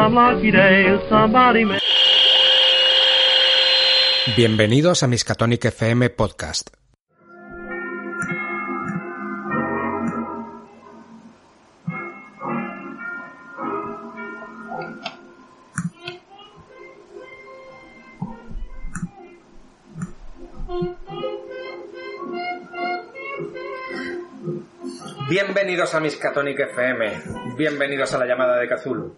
some lucky day, somebody may. Bienvenidos a Miskatonic FM Podcast. Bienvenidos a Miskatonic FM, bienvenidos a la llamada de Cthulhu.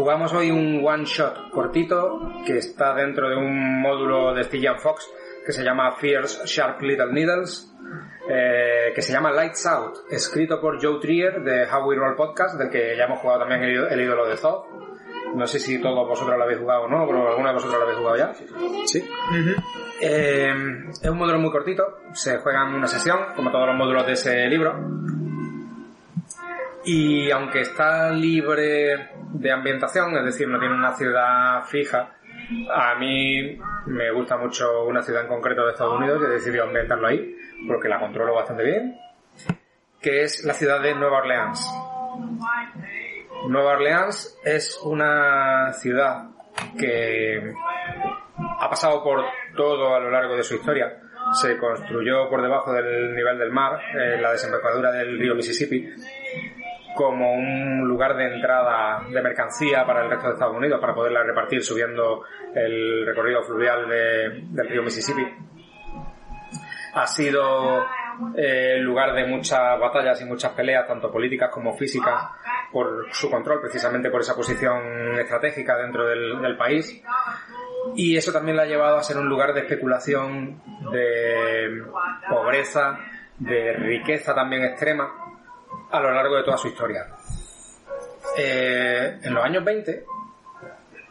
Jugamos hoy un one shot cortito que está dentro de un módulo de Stygian Fox que se llama Fierce Sharp Little Needles, eh, que se llama Lights Out, escrito por Joe Trier de How We Roll Podcast, del que ya hemos jugado también el, el ídolo de Zod. No sé si todos vosotros lo habéis jugado o no, pero alguno de vosotros lo habéis jugado ya. Sí. Eh, es un módulo muy cortito, se juega en una sesión, como todos los módulos de ese libro. Y aunque está libre de ambientación, es decir, no tiene una ciudad fija, a mí me gusta mucho una ciudad en concreto de Estados Unidos y he decidido ambientarlo ahí, porque la controlo bastante bien, que es la ciudad de Nueva Orleans. Nueva Orleans es una ciudad que ha pasado por todo a lo largo de su historia. Se construyó por debajo del nivel del mar, en la desembocadura del río Mississippi, como un lugar de entrada de mercancía para el resto de Estados Unidos, para poderla repartir subiendo el recorrido fluvial de- del río Mississippi. Ha sido eh, lugar de muchas batallas y muchas peleas, tanto políticas como físicas, por su control, precisamente por esa posición estratégica dentro del, país. Y eso también le ha llevado a ser un lugar de especulación, de pobreza, de riqueza también extrema a lo largo de toda su historia. Eh, en los años 20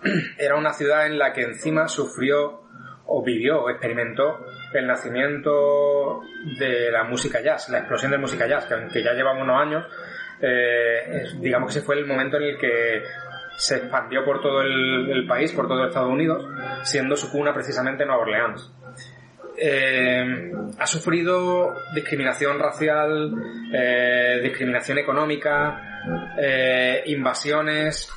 era una ciudad en la que encima sufrió o vivió o experimentó el nacimiento de la música jazz, la explosión de música jazz, que aunque ya llevamos unos años, eh, digamos que ese fue el momento en el que se expandió por todo el, el país, por todo Estados Unidos, siendo su cuna precisamente Nueva Orleans. Eh, ha sufrido discriminación racial, eh, discriminación económica, eh, invasiones,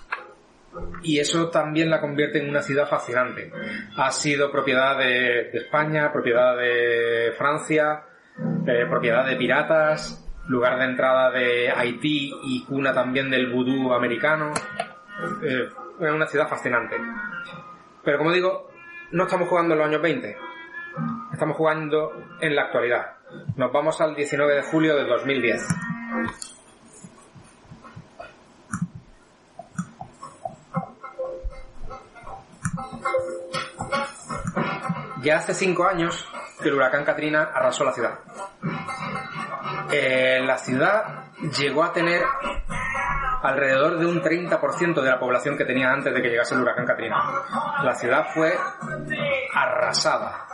y eso también la convierte en una ciudad fascinante. Ha sido propiedad de, España, propiedad de Francia, propiedad de piratas, lugar de entrada de Haití y cuna también del vudú americano. Es una ciudad fascinante. Pero como digo, no estamos jugando en los años 20, estamos jugando en la actualidad. Nos vamos al 19 de julio de 2010. Ya hace cinco años que el huracán Katrina arrasó la ciudad. Eh, la ciudad llegó a tener alrededor de un 30% de la población que tenía antes de que llegase el huracán Katrina. La ciudad fue arrasada.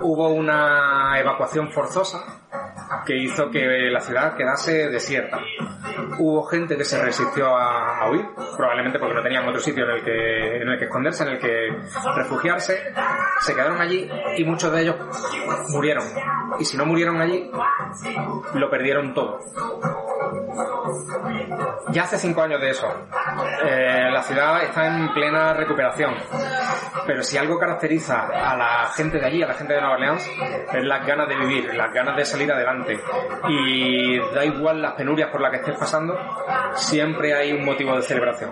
Hubo una evacuación forzosa que hizo que la ciudad quedase desierta. Hubo gente que se resistió a, huir, probablemente porque no tenían otro sitio en el que en el que esconderse, en el que refugiarse. Se quedaron allí y muchos de ellos murieron. Y si no murieron allí, lo perdieron todo. Ya hace cinco años de eso. Eh, la ciudad está en plena recuperación. Pero si algo caracteriza a la gente de allí, a la gente de Nueva Orleans, es las ganas de vivir, las ganas de salir adelante. Y da igual las penurias por las que estés pasando, siempre hay un motivo de celebración.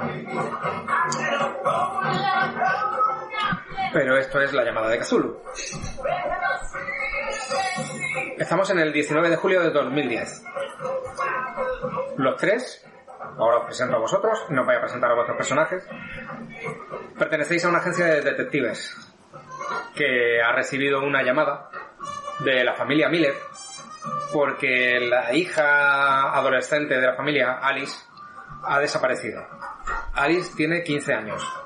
Pero esto es la llamada de Cthulhu. Estamos en el 19 de julio de 2010. Los tres, ahora os presento a vosotros, no os voy a presentar a vuestros personajes, pertenecéis a una agencia de detectives que ha recibido una llamada de la familia Miller porque la hija adolescente de la familia, Alice, ha desaparecido. Alice tiene 15 años.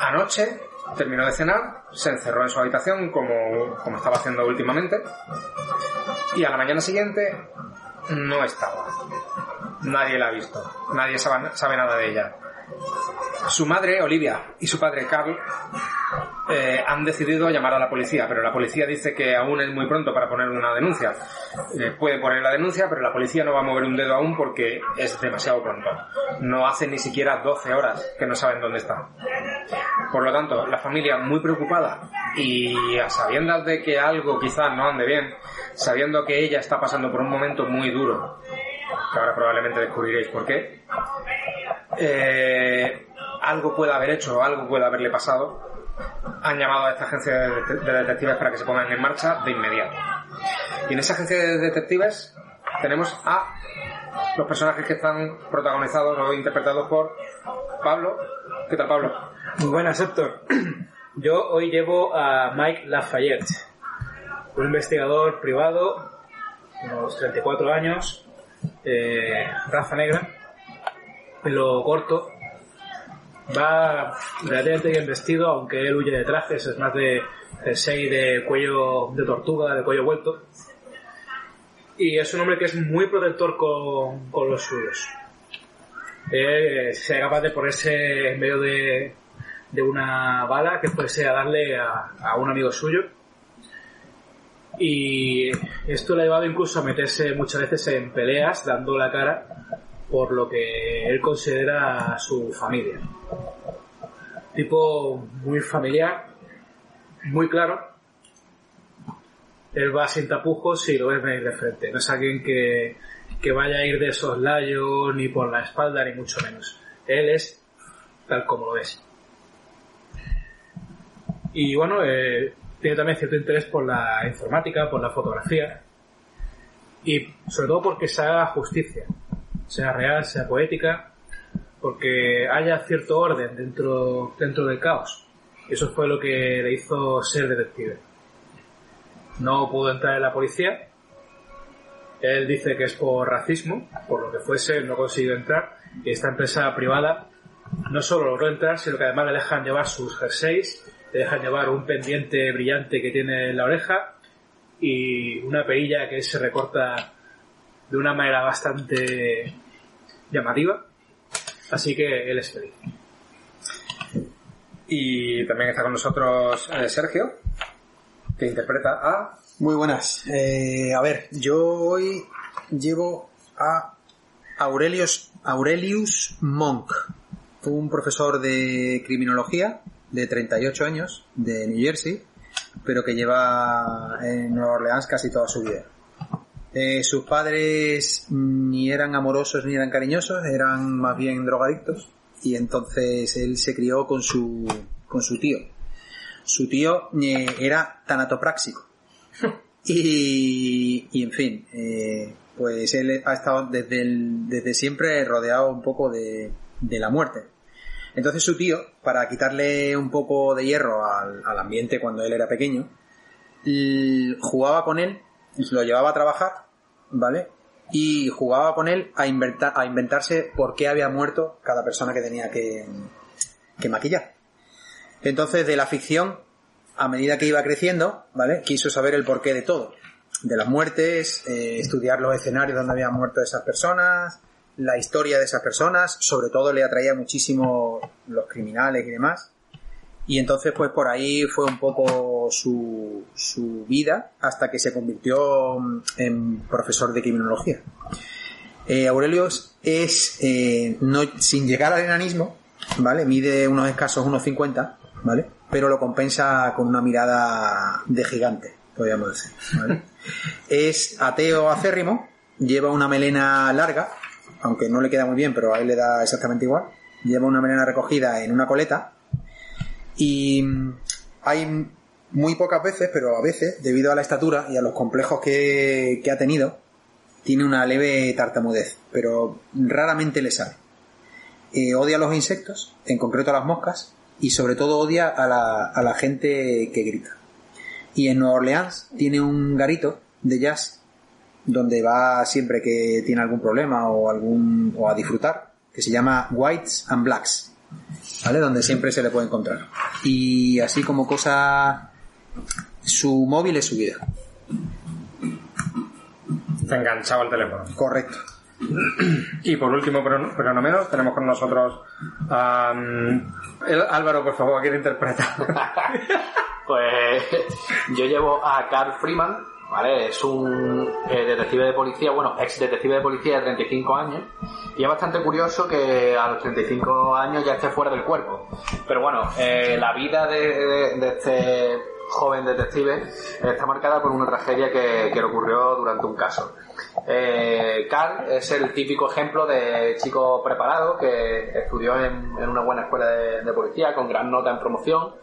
Anoche terminó de cenar, se encerró en su habitación como, como estaba haciendo últimamente y a la mañana siguiente no estaba. Nadie la ha visto, nadie sabe, sabe nada de ella. Su madre, Olivia, y su padre, Carl, eh, han decidido llamar a la policía, pero la policía dice que aún es muy pronto para poner una denuncia. Eh, puede poner la denuncia, pero la policía no va a mover un dedo aún porque es demasiado pronto. No hace ni siquiera 12 horas que no saben dónde está. Por lo tanto, la familia muy preocupada y a sabiendas de que algo quizás no ande bien, sabiendo que ella está pasando por un momento muy duro, que ahora probablemente descubriréis por qué, eh, algo puede haber hecho o algo puede haberle pasado, han llamado a esta agencia de, det- de detectives para que se pongan en marcha de inmediato. Y en esa agencia de detectives tenemos a los personajes que están protagonizados o interpretados por Pablo. ¿Qué tal, Pablo? Muy buenas, Héctor. Yo hoy llevo a Mike Lafayette, un investigador privado, unos 34 años, eh, raza negra, pelo corto, va relativamente bien vestido, aunque él huye de trajes, es más de jersey de cuello de tortuga, de cuello vuelto. Y es un hombre que es muy protector con, con los suyos. Eh, sea capaz de ponerse en medio de, de una bala que fuese a darle a, a un amigo suyo. Y esto le ha llevado incluso a meterse muchas veces en peleas, dando la cara por lo que él considera su familia. Tipo muy familiar, muy claro. Él va sin tapujos y lo ves venir de frente. No es alguien que, que vaya a ir de soslayo ni por la espalda, ni mucho menos. Él es tal como lo es. Y bueno, eh, tiene también cierto interés por la informática, por la fotografía y sobre todo porque se haga justicia, sea real, sea poética, porque haya cierto orden dentro, dentro del caos. Eso fue lo que le hizo ser detective. No pudo entrar en la policía. Él dice que es por racismo, por lo que fuese, no consiguió entrar. Y esta empresa privada no solo logró entrar, sino que además le dejan llevar sus jerseys, le dejan llevar un pendiente brillante que tiene en la oreja y una perilla que se recorta de una manera bastante llamativa. Así que él es feliz. Y también está con nosotros eh, Sergio, que interpreta a... Muy buenas. Eh, a ver, yo hoy llevo a Aurelius, Aurelius Monk, un profesor de criminología de 38 años de New Jersey, pero que lleva en Nueva Orleans casi toda su vida. Eh, sus padres ni eran amorosos ni eran cariñosos, eran más bien drogadictos y entonces él se crió con su, con su tío. Su tío eh, era tanatopráxico. Y, y en fin, eh, pues él ha estado desde, el- desde siempre rodeado un poco de, de la muerte. Entonces su tío, para quitarle un poco de hierro al, ambiente cuando él era pequeño, jugaba con él, lo llevaba a trabajar, ¿vale? Y jugaba con él a, inventar, a inventarse por qué había muerto cada persona que tenía que, que maquillar. Entonces, de la ficción, a medida que iba creciendo, ¿vale? Quiso saber el porqué de todo. De las muertes, eh, estudiar los escenarios donde habían muerto esas personas, la historia de esas personas, sobre todo le atraía muchísimo los criminales y demás. Y entonces, pues por ahí fue un poco su, su vida hasta que se convirtió mm, en profesor de criminología. Eh, es, eh, no, sin llegar al enanismo, ¿vale? Mide unos escasos 1,50, ¿vale? Pero lo compensa con una mirada de gigante, podríamos decir, ¿vale? es ateo acérrimo, lleva una melena larga, aunque no le queda muy bien, pero a él le da exactamente igual. Lleva una melena recogida en una coleta y mm, hay muy pocas veces, pero a veces, debido a la estatura y a los complejos que, ha tenido, tiene una leve tartamudez, pero raramente le sale. Eh, odia a los insectos, en concreto a las moscas, y sobre todo odia a la, a la gente que grita. Y en Nueva Orleans tiene un garito de jazz donde va siempre que tiene algún problema o algún o a disfrutar, que se llama Whites and Blacks, ¿vale? Donde siempre se le puede encontrar. Y así como cosa, su móvil es su vida. Está enganchado al teléfono. Correcto. Y por último, pero no, pero no menos, tenemos con nosotros a mm, el- Álvaro, por favor, quiere interpretar. Pues yo llevo a Carl Freeman, ¿vale? Es un eh, detective de policía, bueno, ex detective de policía de 35 años. Y es bastante curioso que a los 35 años ya esté fuera del cuerpo. Pero bueno, eh, la vida de, de- este joven detective está marcada por una tragedia que, que le ocurrió durante un caso. Eh, Carl es el típico ejemplo de chico preparado que estudió en, una buena escuela de policía con gran nota en promoción.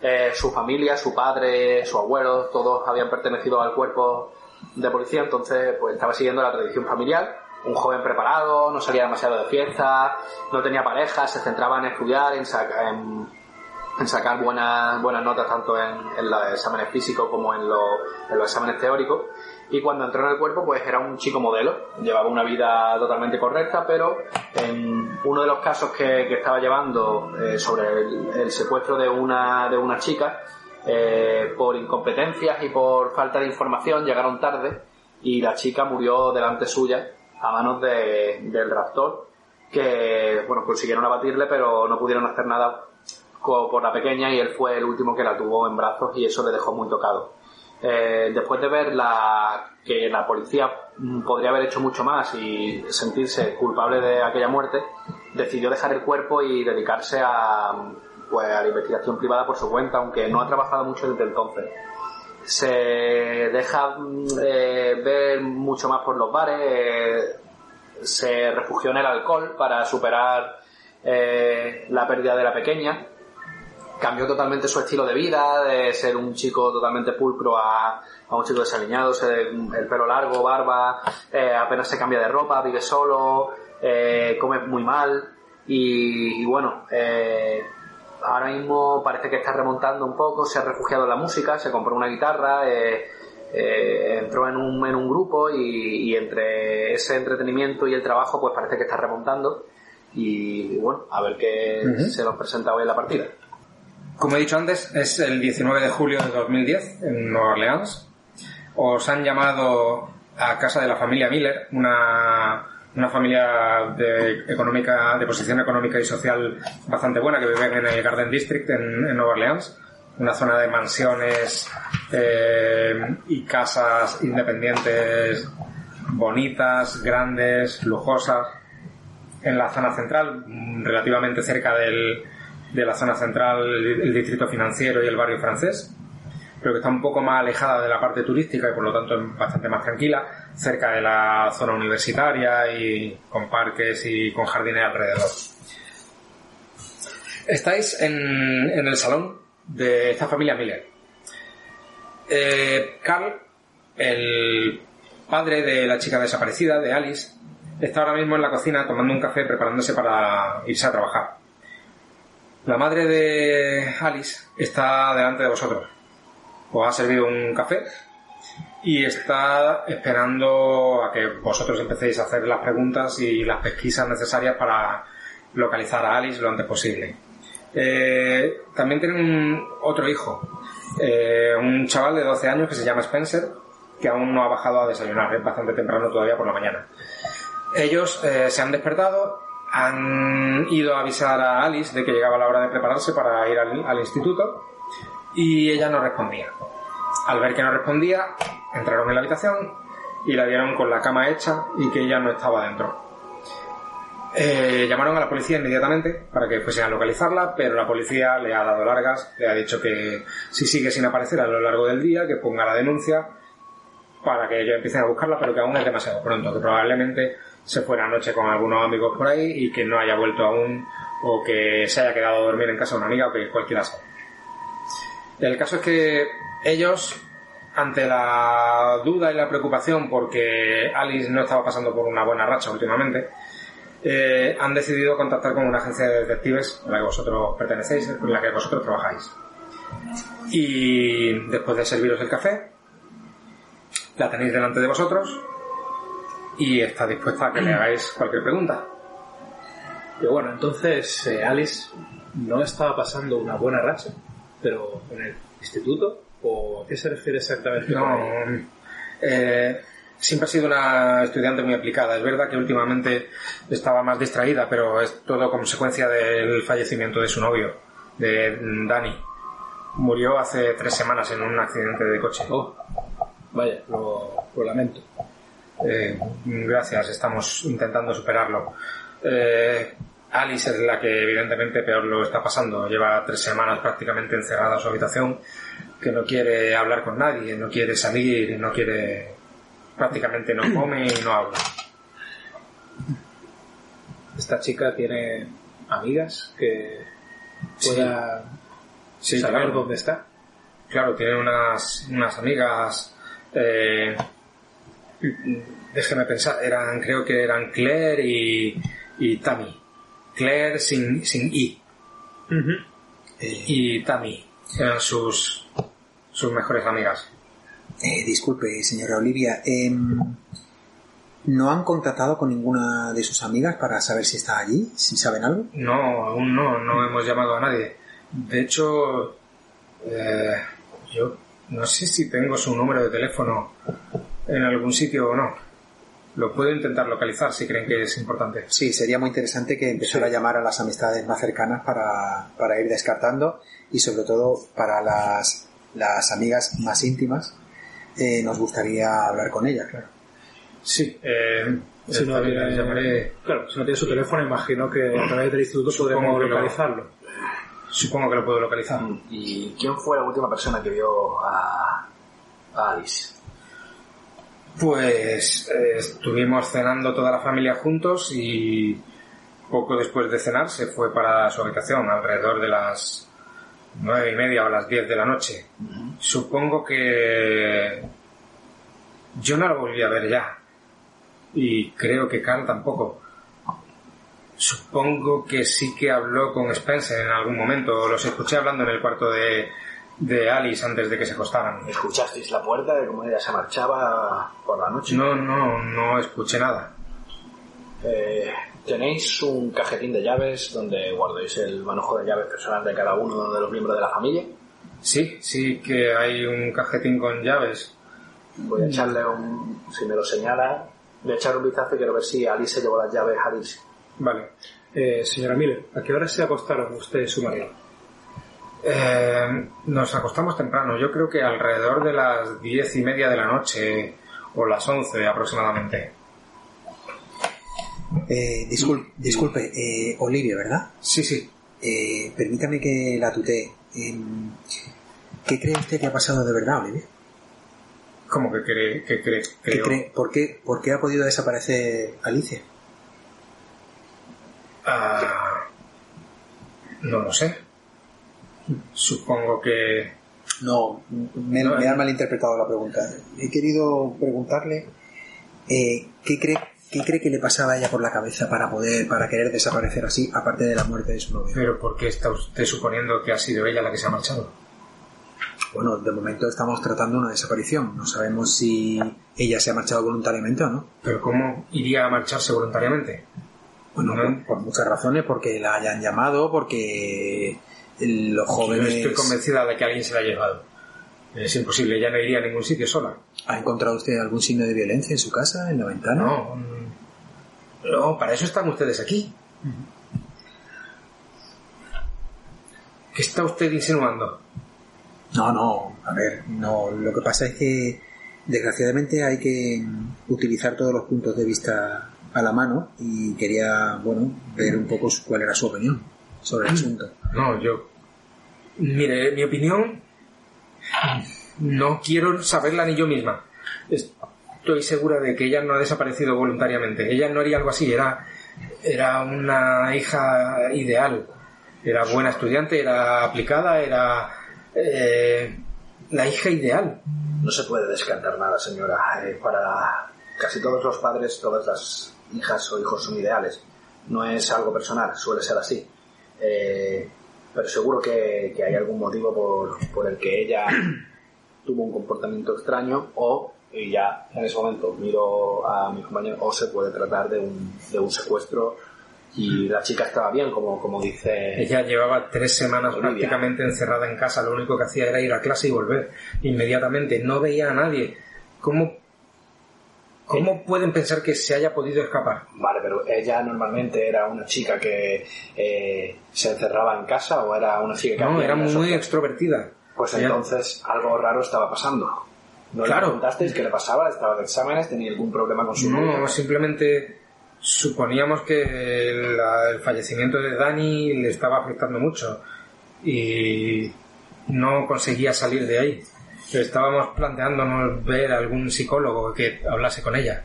Eh, su familia, su padre, su abuelo, todos habían pertenecido al cuerpo de policía, entonces pues estaba siguiendo la tradición familiar. Un joven preparado, no salía demasiado de fiesta, no tenía pareja, se centraba en estudiar, en, saca- en, sacar buenas, buenas notas tanto en, los exámenes físicos como en, los- en los exámenes teóricos. Y cuando entró en el cuerpo, pues era un chico modelo. Llevaba una vida totalmente correcta, pero en uno de los casos que, estaba llevando eh, sobre el, secuestro de una, de una chica, eh, por incompetencias y por falta de información, llegaron tarde y la chica murió delante suya a manos de- del raptor, que bueno, consiguieron abatirle, pero no pudieron hacer nada por la pequeña y él fue el último que la tuvo en brazos y eso le dejó muy tocado. Eh, después de ver la, que la policía podría haber hecho mucho más y sentirse culpable de aquella muerte, decidió dejar el cuerpo y dedicarse a, pues, a la investigación privada por su cuenta, aunque no ha trabajado mucho desde entonces. Se deja mm, eh, ver mucho más por los bares, se refugió en el alcohol para superar eh, la pérdida de la pequeña cambió totalmente su estilo de vida, de ser un chico totalmente pulcro a, a un chico desaliñado, ser el pelo largo, barba, eh, apenas se cambia de ropa, vive solo, eh, come muy mal. Y, y bueno, eh, ahora mismo parece que está remontando un poco, se ha refugiado en la música, se compró una guitarra, eh, entró en un, en un grupo y, y entre ese entretenimiento y el trabajo pues parece que está remontando. Y, bueno, a ver qué se nos presenta hoy en la partida. Como he dicho antes, es el 19 de julio de 2010 en Nueva Orleans. Os han llamado a casa de la familia Miller, una, una familia de, económica, de posición económica y social bastante buena que viven en el Garden District en, en Nueva Orleans, una zona de mansiones eh, y casas independientes bonitas, grandes, lujosas en la zona central, relativamente cerca del, de la zona central, el, distrito financiero y el barrio francés, pero que está un poco más alejada de la parte turística y por lo tanto es bastante más tranquila, cerca de la zona universitaria y con parques y con jardines alrededor. Estáis en, en el salón de esta familia Miller. Eh, Carl, el padre de la chica desaparecida, de Alice, está ahora mismo en la cocina tomando un café preparándose para irse a trabajar. La madre de Alice está delante de vosotros. Os ha servido un café y está esperando a que vosotros empecéis a hacer las preguntas y las pesquisas necesarias para localizar a Alice lo antes posible. Eh, también tienen un- otro hijo, eh, un chaval de 12 años que se llama Spencer, que aún no ha bajado a desayunar, es bastante temprano todavía por la mañana. Ellos eh, se han despertado, han ido a avisar a Alice de que llegaba la hora de prepararse para ir al, instituto y ella no respondía. Al ver que no respondía, entraron en la habitación y la vieron con la cama hecha y que ella no estaba dentro. Eh, llamaron a la policía inmediatamente para que fuesen a localizarla, pero la policía le ha dado largas, le ha dicho que si sigue sin aparecer a lo largo del día, que ponga la denuncia para que ellos empiecen a buscarla, pero que aún es demasiado pronto, que probablemente se fuera anoche con algunos amigos por ahí y que no haya vuelto aún, o que se haya quedado a dormir en casa de una amiga, o que cualquiera sea. El caso es que ellos, ante la duda y la preocupación porque Alice no estaba pasando por una buena racha últimamente, eh, han decidido contactar con una agencia de detectives a la que vosotros pertenecéis, en la que vosotros trabajáis. Y después de serviros el café, la tenéis delante de vosotros y está dispuesta a que le hagáis cualquier pregunta. Y bueno, entonces eh, Alice no estaba pasando una buena racha, pero en el instituto, ¿o a qué se refiere exactamente? No, eh, siempre ha sido una estudiante muy aplicada. Es verdad que últimamente estaba más distraída, pero es todo consecuencia del fallecimiento de su novio, de Dani. Murió hace tres semanas en un accidente de coche. Oh, vaya, lo, lo lamento. Eh, gracias, estamos intentando superarlo. Eh, Alice es la que evidentemente peor lo está pasando. Lleva tres semanas prácticamente encerrada en su habitación, que no quiere hablar con nadie, no quiere salir, no quiere... prácticamente no come y no habla. Esta chica tiene amigas que Sí. pueda Sí, saber claro. dónde está. Claro, tiene unas, unas amigas. Eh, déjeme pensar, eran, creo que eran Claire y, y Tammy. Claire sin, sin I. Eh, Y Tammy eran sus, sus mejores amigas. eh, disculpe, señora Olivia. em, ¿No han contactado con ninguna de sus amigas para saber si está allí? ¿Si saben algo? No, aún no, no hemos llamado a nadie. De hecho, eh, yo no sé si tengo su número de teléfono en algún sitio o no. Lo puedo intentar localizar si creen que es importante. Sí, sería muy interesante que empezara a llamar a las amistades más cercanas para, para ir descartando y sobre todo para las, las amigas más íntimas. eh, nos gustaría hablar con ellas, claro. Sí, eh, Si no, bien, llamaré- claro, si no tiene su teléfono, imagino que a través del instituto podemos lo- localizarlo. Supongo que lo puedo localizar. ¿Y quién fue la última persona que vio a, a Alice? Pues eh, estuvimos cenando toda la familia juntos y poco después de cenar se fue para su habitación, alrededor de las nueve y media o las diez de la noche. Supongo que yo no la volví a ver ya y creo que Carl tampoco. Supongo que sí que habló con Spencer en algún momento. Los escuché hablando en el cuarto de, de Alice antes de que se acostaran. ¿Escuchasteis la puerta de cómo ella se marchaba por la noche? No, no, no escuché nada. Eh, ¿Tenéis un cajetín de llaves donde guardéis el manojo de llaves personal de cada uno de los miembros de la familia? Sí, sí que hay un cajetín con llaves. Voy a echarle un... Si me lo señala, voy a echar un vistazo y quiero ver si Alice se llevó las llaves a Alice. Vale. Eh, señora Miller, ¿a qué hora se acostaron usted y su marido? Eh, nos acostamos temprano, yo creo que alrededor de las diez y media de la noche o las once aproximadamente. Eh, discul- disculpe, eh, Olivia, ¿verdad? Sí, sí. Eh, permítame que la tutee. Em, ¿Qué cree usted que ha pasado de verdad, Olivia? ¿Cómo que cree? Que cree ¿Qué creo? cree- por, qué, ¿Por qué ha podido desaparecer Alicia? Ah, no lo sé. Supongo que... No, me, eh. ha malinterpretado la pregunta. He querido preguntarle eh, ¿qué, cree, qué cree que le pasaba a ella por la cabeza para poder, para querer desaparecer así, aparte de la muerte de su novio. Pero ¿por qué está usted suponiendo que ha sido ella la que se ha marchado? Bueno, de momento estamos tratando una desaparición. No sabemos si ella se ha marchado voluntariamente o no. ¿Pero cómo iría a marcharse voluntariamente? Bueno, No. por, por muchas razones, porque la hayan llamado, porque los Yo jóvenes... estoy convencida de que alguien se la ha llevado. Es imposible, ella no iría a ningún sitio sola. ¿Ha encontrado usted algún signo de violencia en su casa, en la ventana? No, mm, no, para eso están ustedes aquí. ¿Qué está usted insinuando? No, no, a ver, no, lo que pasa es que desgraciadamente hay que utilizar todos los puntos de vista a la mano y quería, bueno, ver un poco cuál era su opinión sobre el asunto. No, yo... Mire, mi opinión... No quiero saberla ni yo misma. Estoy segura de que ella no ha desaparecido voluntariamente. Ella no haría algo así. Era, era una hija ideal. Era buena estudiante, era aplicada, era... eh, la hija ideal. No se puede descartar nada, señora. Eh, para casi todos los padres, todas las hijas o hijos son ideales. No es algo personal, suele ser así. Eh, pero seguro que, que hay algún motivo por, por el que ella tuvo un comportamiento extraño o, y ya en ese momento miro a mi compañero, o se puede tratar de un, de un secuestro y la chica estaba bien, como, como dice... Ella llevaba tres semanas Olivia. prácticamente encerrada en casa. Lo único que hacía era ir a clase y volver inmediatamente. No veía a nadie. ¿Cómo ¿Cómo pueden pensar que se haya podido escapar? Vale, pero ella normalmente era una chica que eh, se encerraba en casa o era una chica que No, era muy extrovertida. Pues Ella- entonces algo raro estaba pasando. ¿No Claro. le preguntasteis qué le pasaba? ¿Estaba de exámenes? ¿Tenía algún problema con su? No, simplemente suponíamos que el fallecimiento de Dani le estaba afectando mucho y no conseguía salir de ahí. Estábamos planteándonos ver algún psicólogo que hablase con ella.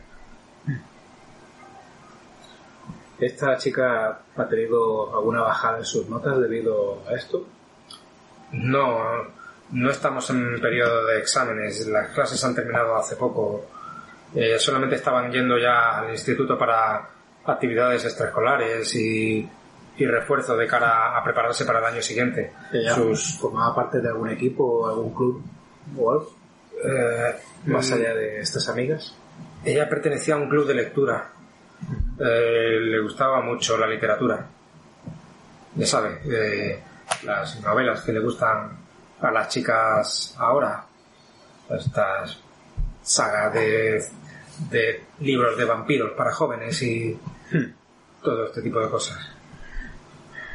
¿Esta chica ha tenido alguna bajada en sus notas debido a esto? No, no estamos en periodo de exámenes. Las clases han terminado hace poco. Eh, solamente estaban yendo ya al instituto para actividades extraescolares y, y refuerzo de cara a prepararse para el año siguiente. ¿Ella Sus, formaba parte de algún equipo o algún club algo? eh, Más mm, allá de estas amigas. Ella pertenecía a un club de lectura. Eh, le gustaba mucho la literatura. Ya sabe, eh, las novelas que le gustan a las chicas ahora. Estas sagas de, de libros de vampiros para jóvenes y todo este tipo de cosas.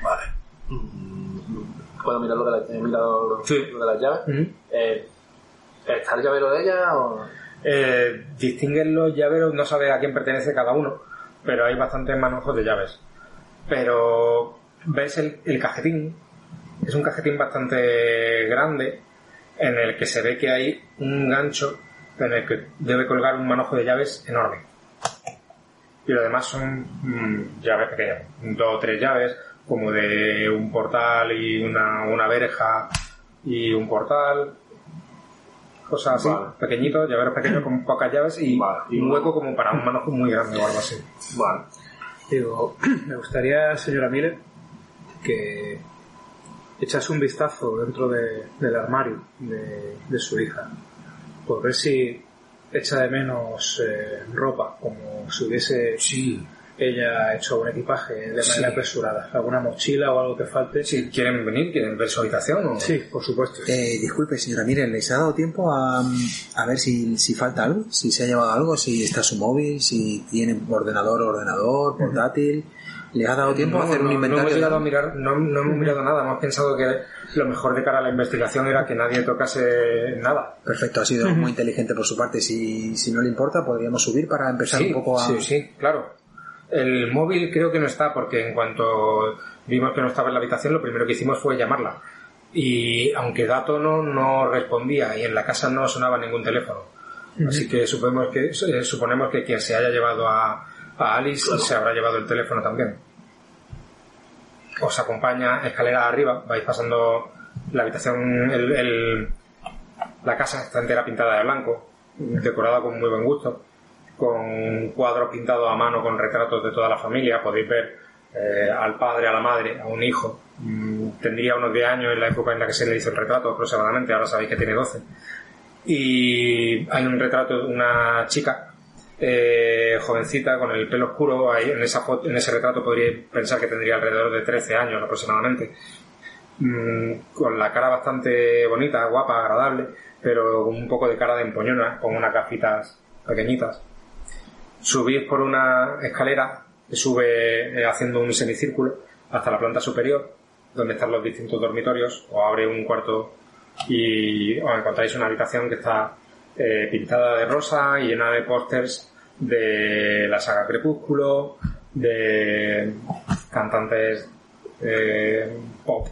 Vale. Mm, ¿Puedo mirar lo de, la, he mirado Sí. lo de las llaves? Eh, ¿Está el llavero de ella o...? Eh, distinguen los llaveros, no sabe a quién pertenece cada uno, pero hay bastantes manojos de llaves. Pero ves el, cajetín, es un cajetín bastante grande en el que se ve que hay un gancho en el que debe colgar un manojo de llaves enorme. Y lo demás son mm, llaves pequeñas, dos o tres llaves, como de un portal y una, una verja y un portal, cosas así, Vale. pequeñitos, llaveros pequeños con pocas llaves y, Vale. y un hueco como para un manojo muy grande o algo así. Vale. Digo, me gustaría, señora Miller, que echase un vistazo dentro de- del armario de, de su hija, por ver si echa de menos eh, ropa, como si hubiese ella hecho un equipaje de manera Sí. apresurada, alguna mochila o algo que falte. Si quieren venir, quieren ver su habitación o... Sí, por supuesto. Eh, disculpe, señora, miren, ¿les ha dado tiempo a, a ver si, si falta algo? Si se ha llevado algo, si está su móvil, si tiene ordenador, ordenador, portátil. ¿Les ha dado tiempo No, a hacer un inventario? No hemos llegado a algo? mirar, no, no hemos mirado nada, hemos pensado que lo mejor de cara a la investigación era que nadie tocase nada. Perfecto, ha sido muy inteligente por su parte. Si, si no le importa, podríamos subir para empezar Sí, un poco a... sí, sí, claro. El móvil creo que no está porque en cuanto vimos que no estaba en la habitación, lo primero que hicimos fue llamarla. Y aunque dato no, no respondía y en la casa no sonaba ningún teléfono. Así que suponemos que, eh, suponemos que quien se haya llevado a, a Alice se habrá llevado el teléfono también. Os acompaña escalera arriba, vais pasando la habitación, el- el, la casa está entera pintada de blanco, decorada con muy buen gusto, con cuadros pintados a mano con retratos de toda la familia. Podéis ver eh, al padre, a la madre, a un hijo. Mm, tendría unos 10 años en la época en la que se le hizo el retrato aproximadamente, ahora sabéis que tiene 12. Y hay un retrato de una chica eh, jovencita con el pelo oscuro. En, esa en ese retrato podríais pensar que tendría alrededor de 13 años aproximadamente. Mm, con la cara bastante bonita, guapa, agradable, pero con un poco de cara de empoñona, con unas gafitas pequeñitas. Subís por una escalera que sube eh, haciendo un semicírculo hasta la planta superior, donde están los distintos dormitorios, o abre un cuarto y os encontráis una habitación que está eh, pintada de rosa y llena de pósters de la saga Crepúsculo, de cantantes eh, pop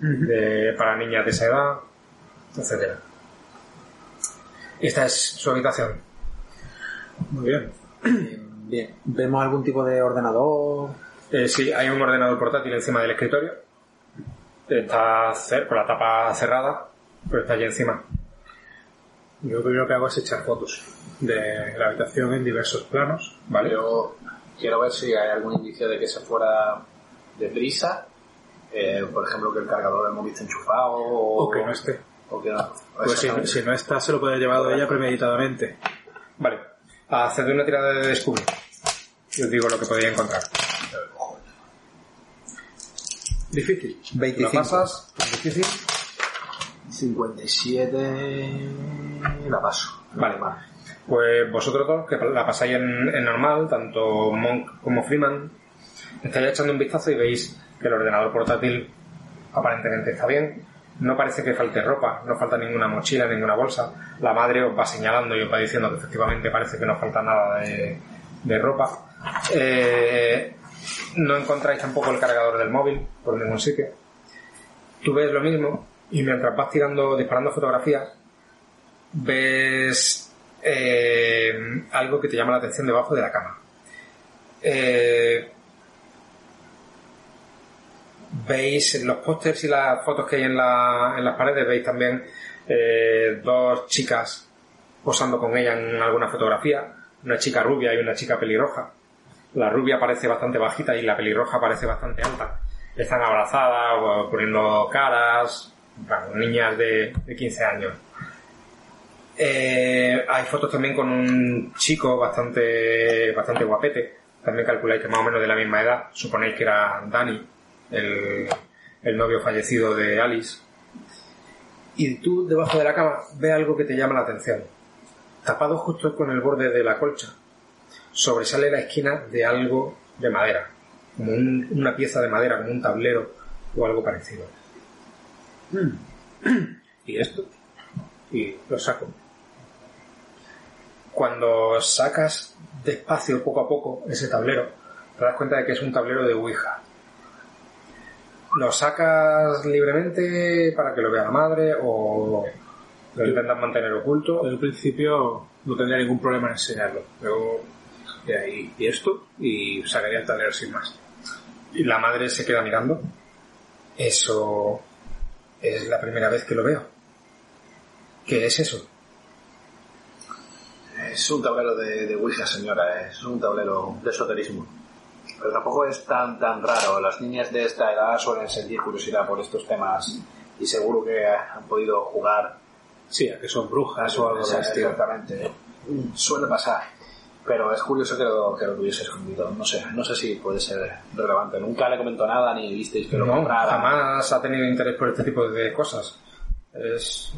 de- para niñas de esa edad, etcétera. Esta es su habitación. Muy bien. Bien. ¿Vemos algún tipo de ordenador? Eh, sí, hay un ordenador portátil encima del escritorio. Está cer- con la tapa cerrada, pero está allí encima. Yo lo primero que hago es echar fotos de la habitación en diversos planos. ¿Vale? Yo quiero ver si hay algún indicio de que se fuera deprisa. Eh, por ejemplo, que el cargador del móvil esté enchufado o, O que no esté. O que no. Pues si, si no está, se lo puede haber llevado ella premeditadamente. Vale. Haced una tirada de descubrir. Y os digo lo que podéis encontrar. Difícil. ¿Lo 25. pasas? ¿Es difícil? 57. La paso. Vale. Pues vosotros dos, que la pasáis en, en normal, tanto Monk como Freeman, estáis echando un vistazo y veis que el ordenador portátil aparentemente está bien. No parece que falte ropa, no falta ninguna mochila, ninguna bolsa. La madre os va señalando y os va diciendo que efectivamente parece que no falta nada de, ropa. Eh, no encontráis tampoco el cargador del móvil por ningún sitio. Tú ves lo mismo y mientras vas tirando, disparando fotografías, ves eh, algo que te llama la atención debajo de la cama. Eh, veis los pósters y las fotos que hay en, la- en las paredes, veis también eh, dos chicas posando con ella en alguna fotografía, una chica rubia y una chica pelirroja. La rubia parece bastante bajita y la pelirroja parece bastante alta. Están abrazadas poniendo caras, bueno, niñas de, de 15 años. Eh, hay fotos también con un chico bastante, bastante guapete. También calculáis que más o menos de la misma edad. Suponéis que era Dani, el, el novio fallecido de Alice. Y tú, debajo de la cama, ves algo que te llama la atención. Tapado justo con el borde de la colcha, sobresale la esquina de algo de madera. Como un- una pieza de madera, como un tablero o algo parecido. ¿Y esto? Y lo saco. Cuando sacas despacio, poco a poco, ese tablero, te das cuenta de que es un tablero de Ouija. ¿Lo sacas libremente para que lo vea la madre o lo intentas mantener oculto? En principio no tendría ningún problema en enseñarlo. Luego, de ahí, y esto, y sacaría el tablero sin más. Y la madre se queda mirando. Eso es la primera vez que lo veo. ¿Qué es eso? Es un tablero de, de Ouija, señora, es un tablero de esoterismo. Pero tampoco es tan tan raro. Las niñas de esta edad suelen sentir curiosidad por estos temas y seguro que han podido jugar Sí, a que son brujas o algo de Sí, estilo. Exactamente. Suele pasar. Pero es curioso que lo, que lo tuviese escondido. No sé, no sé si puede ser relevante. Nunca le comentó nada ni visteis que lo No, comprara. jamás ha tenido interés por este tipo de cosas. Es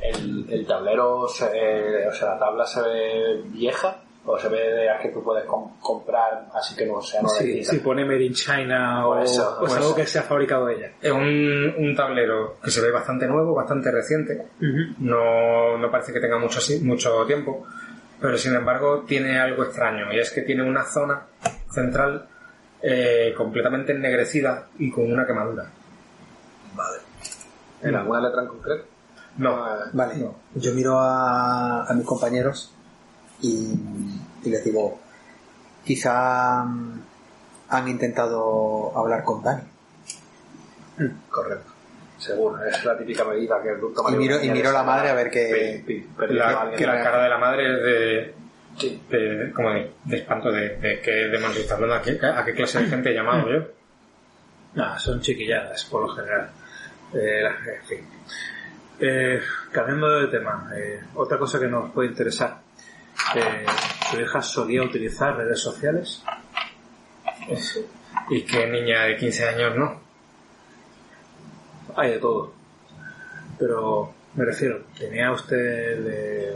El, el tablero, se- eh, o sea, la tabla se ve vieja o se ve de las que tú puedes com- comprar así que no sea Sí, nuevecita? si pone Made in China o eso, por algo eso. que se ha fabricado ella. Es un, un tablero que se ve bastante nuevo, bastante reciente. No, no parece que tenga mucho, mucho tiempo, pero sin embargo tiene algo extraño y es que tiene una zona central eh, completamente ennegrecida y con una quemadura. ¿En alguna letra en concreto? No, Ah, Vale, yo miro a, a mis compañeros y, y les digo, quizá mm, han intentado hablar con Dani. Correcto. Seguro, es la típica medida que tú tomas. Y miro, y miro a la madre a ver qué... la, que la cara de la madre es de, Sí. de- como de, de espanto de, de qué demonios está hablando, a qué, a qué clase de gente he llamado yo. Nada, son chiquilladas por lo general. Eh, en fin. Eh, cambiando de tema, eh, otra cosa que nos puede interesar. Eh, ¿Tu hija solía utilizar redes sociales? Y que niña de 15 años no. Hay de todo. Pero me refiero, ¿tenía usted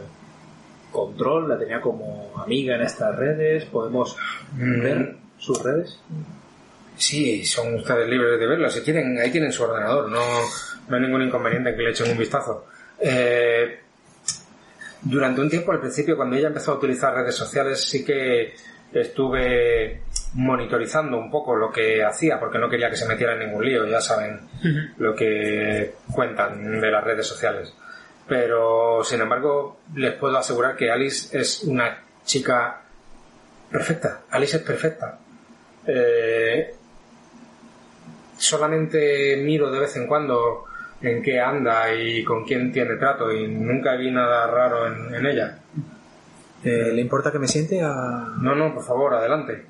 control? ¿La tenía como amiga en estas redes? ¿Podemos Mm. ver sus redes? Sí, son ustedes libres de verlo. Si quieren, ahí tienen su ordenador. No, no hay ningún inconveniente en que le echen un vistazo. Eh, durante un tiempo, al principio, cuando ella empezó a utilizar redes sociales, sí que estuve monitorizando un poco lo que hacía, porque no quería que se metiera en ningún lío. Ya saben lo que cuentan de las redes sociales. Pero, sin embargo, les puedo asegurar que Alice es una chica perfecta. Alice es perfecta. Eh, solamente miro de vez en cuando en qué anda y con quién tiene trato y nunca vi nada raro en, en ella. Eh, ¿Le importa que me siente? A... No, no, por favor, adelante.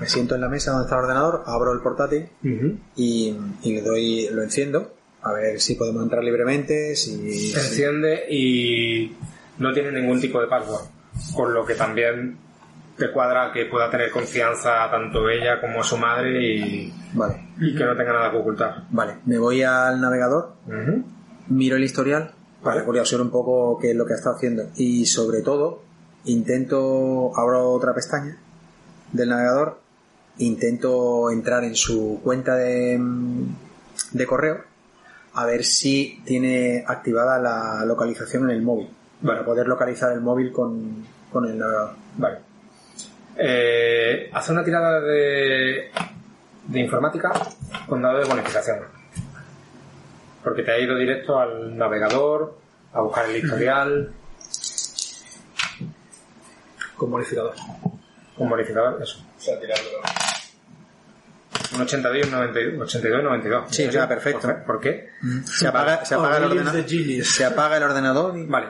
Me siento en la mesa donde está el ordenador, abro el portátil y, y le doy, lo enciendo, a ver si podemos entrar libremente, si... Se enciende y no tiene ningún tipo de password, por lo que también te cuadra que pueda tener confianza tanto ella como su madre y, Vale, y que no tenga nada que ocultar. vale. Me voy al navegador, miro el historial para curiosear un poco qué es lo que ha estado haciendo. Y sobre todo, intento, abro otra pestaña del navegador, intento entrar en su cuenta de, de correo a ver si tiene activada la localización en el móvil. Para poder localizar el móvil con, con el navegador. Vale. Eh, hace una tirada de, de informática con dado de bonificación. Porque te ha ido directo al navegador, a buscar el historial, Con bonificador. un bonificador, eso. Un 82 y un 92, 82 y 92. Sí, o sea, perfecto. ¿Por, por qué? Se apaga, se apaga el ordenador. Se apaga el ordenador y Vale.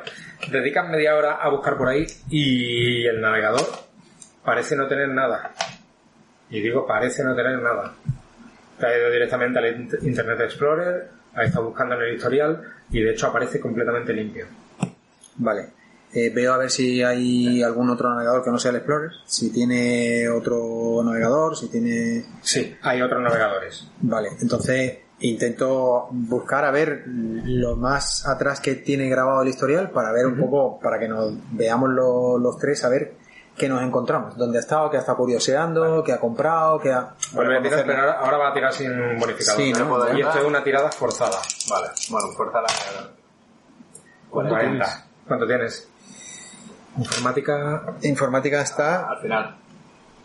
Dedicas media hora a buscar por ahí y el navegador parece no tener nada. Y digo, parece no tener nada. Te ha ido directamente al Int- Internet Explorer, ha estado buscando en el historial y de hecho aparece completamente limpio. Vale. Eh, veo a ver si hay algún otro navegador que no sea el Explorer. Si tiene otro navegador, si tiene... Sí, hay otros navegadores. Vale, entonces intento buscar a ver lo más atrás que tiene grabado el historial para ver un poco, para que nos veamos lo- los tres, a ver qué nos encontramos. Dónde ha estado, qué ha estado curioseando, qué ha comprado, qué ha... Vuelve a tirar, pero ahora, ahora va a tirar sin bonificador. Sí, ¿no? Y esto es una tirada forzada. Vale, bueno, fuerza la ¿Cuánto tienes? ¿Cuánto tienes? Informática. Informática está... Al final.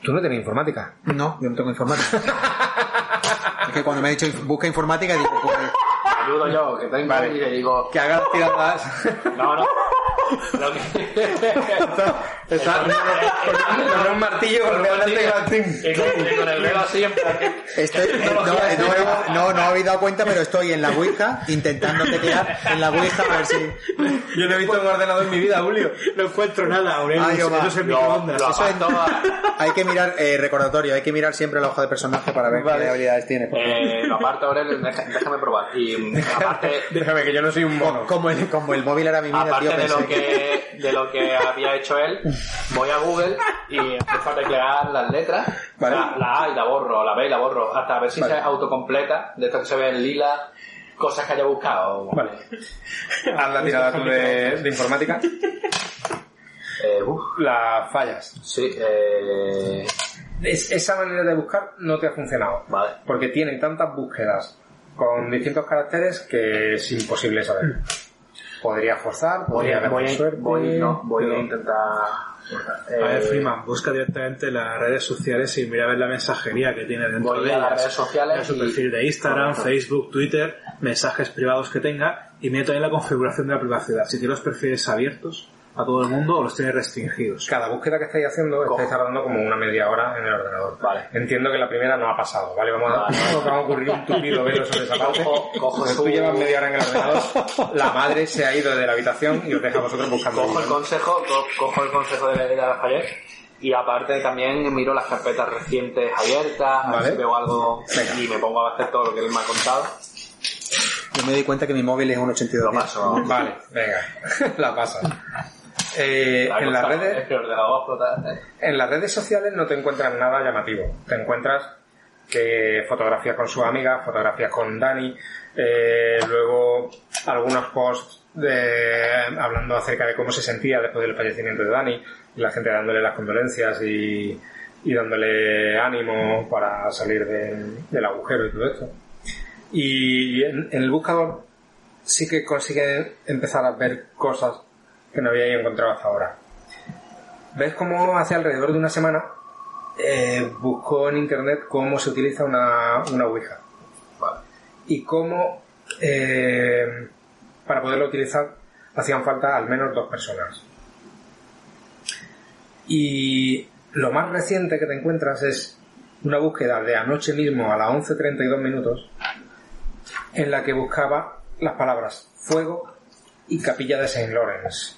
¿Tú no tienes informática? No, yo no tengo informática. es que cuando me ha dicho busca informática, digo, pues, Ayudo yo, que tengo Vale. y le digo, Que hagas tiradas. no, no. Lo que... Está con un martillo no, no, no, no, no habéis dado cuenta, pero estoy en la Ouija intentando teclear en la Ouija a ver si. Yo no he visto un ordenador en mi vida, Julio. No encuentro nada, Aurelio. Ay, eso Omar. es microondas. lo Eso es- Hay que mirar, eh, recordatorio, hay que mirar siempre la hoja de personaje para ver qué habilidades tiene. Eh, lo aparto Aurelio, déjame probar. Y aparte, Déjame que yo no soy un mono. Como el, como el móvil era mi vida, aparte tío, de lo que de lo que había hecho él, voy a Google y empiezo a teclear las letras, Vale. la, la A y la borro, la B y la borro, hasta ver si Vale. se autocompleta, de esto que se ve en lila, cosas que haya buscado. Vale. Haz la tirada tú de, de informática. Eh, Las fallas. sí, eh, Es- esa manera de buscar no te ha funcionado. vale. Porque tiene tantas búsquedas con distintos caracteres que es imposible saber. Podría forzar, Voy podría voy, a- suerte. voy- no, voy a intentar... A ver, eh, Freeman, busca directamente las redes sociales y mira a ver la mensajería que tiene dentro Voy de a las ellas. redes sociales su y- perfil de Instagram, Correcto. Facebook, Twitter, mensajes privados que tenga y mira también la configuración de la privacidad. Si tiene los perfiles abiertos a todo el mundo o los tiene restringidos. Cada búsqueda que estáis haciendo estáis tardando como una media hora en el ordenador. Vale. Entiendo que la primera no ha pasado, ¿vale? Vamos a, Vale. vamos a ocurrir un tupido velo sobre esa parte. Cojo- tú llevas media hora en el ordenador, la madre se ha ido de la habitación y os deja a vosotros buscando. cojo el ¿no? consejo, co- cojo el consejo de, de Lafayette y aparte también miro las carpetas recientes abiertas, a ver Vale. si veo algo Venga. y me pongo a hacer todo lo que él me ha contado. Yo me di cuenta que mi móvil es un 82. Lo paso. Vale, venga, la pasas. Eh, en, las redes, Es que explotar. ¿eh? en las redes sociales no te encuentras nada llamativo. Te encuentras que fotografías con su amiga, fotografías con Dani, eh, luego algunos posts de, hablando acerca de cómo se sentía después del fallecimiento de Dani, y la gente dándole las condolencias y, y dándole ánimo para salir del- del agujero y todo esto. Y en, en el buscador sí que consigue empezar a ver cosas que no había encontrado hasta ahora. ¿Ves cómo hace alrededor de una semana eh, buscó en internet cómo se utiliza una, una Ouija? Y cómo eh, para poderlo utilizar hacían falta al menos dos personas. Y lo más reciente que te encuentras es una búsqueda de anoche mismo a las 11.32 minutos en la que buscaba las palabras fuego y capilla de Saint Lawrence.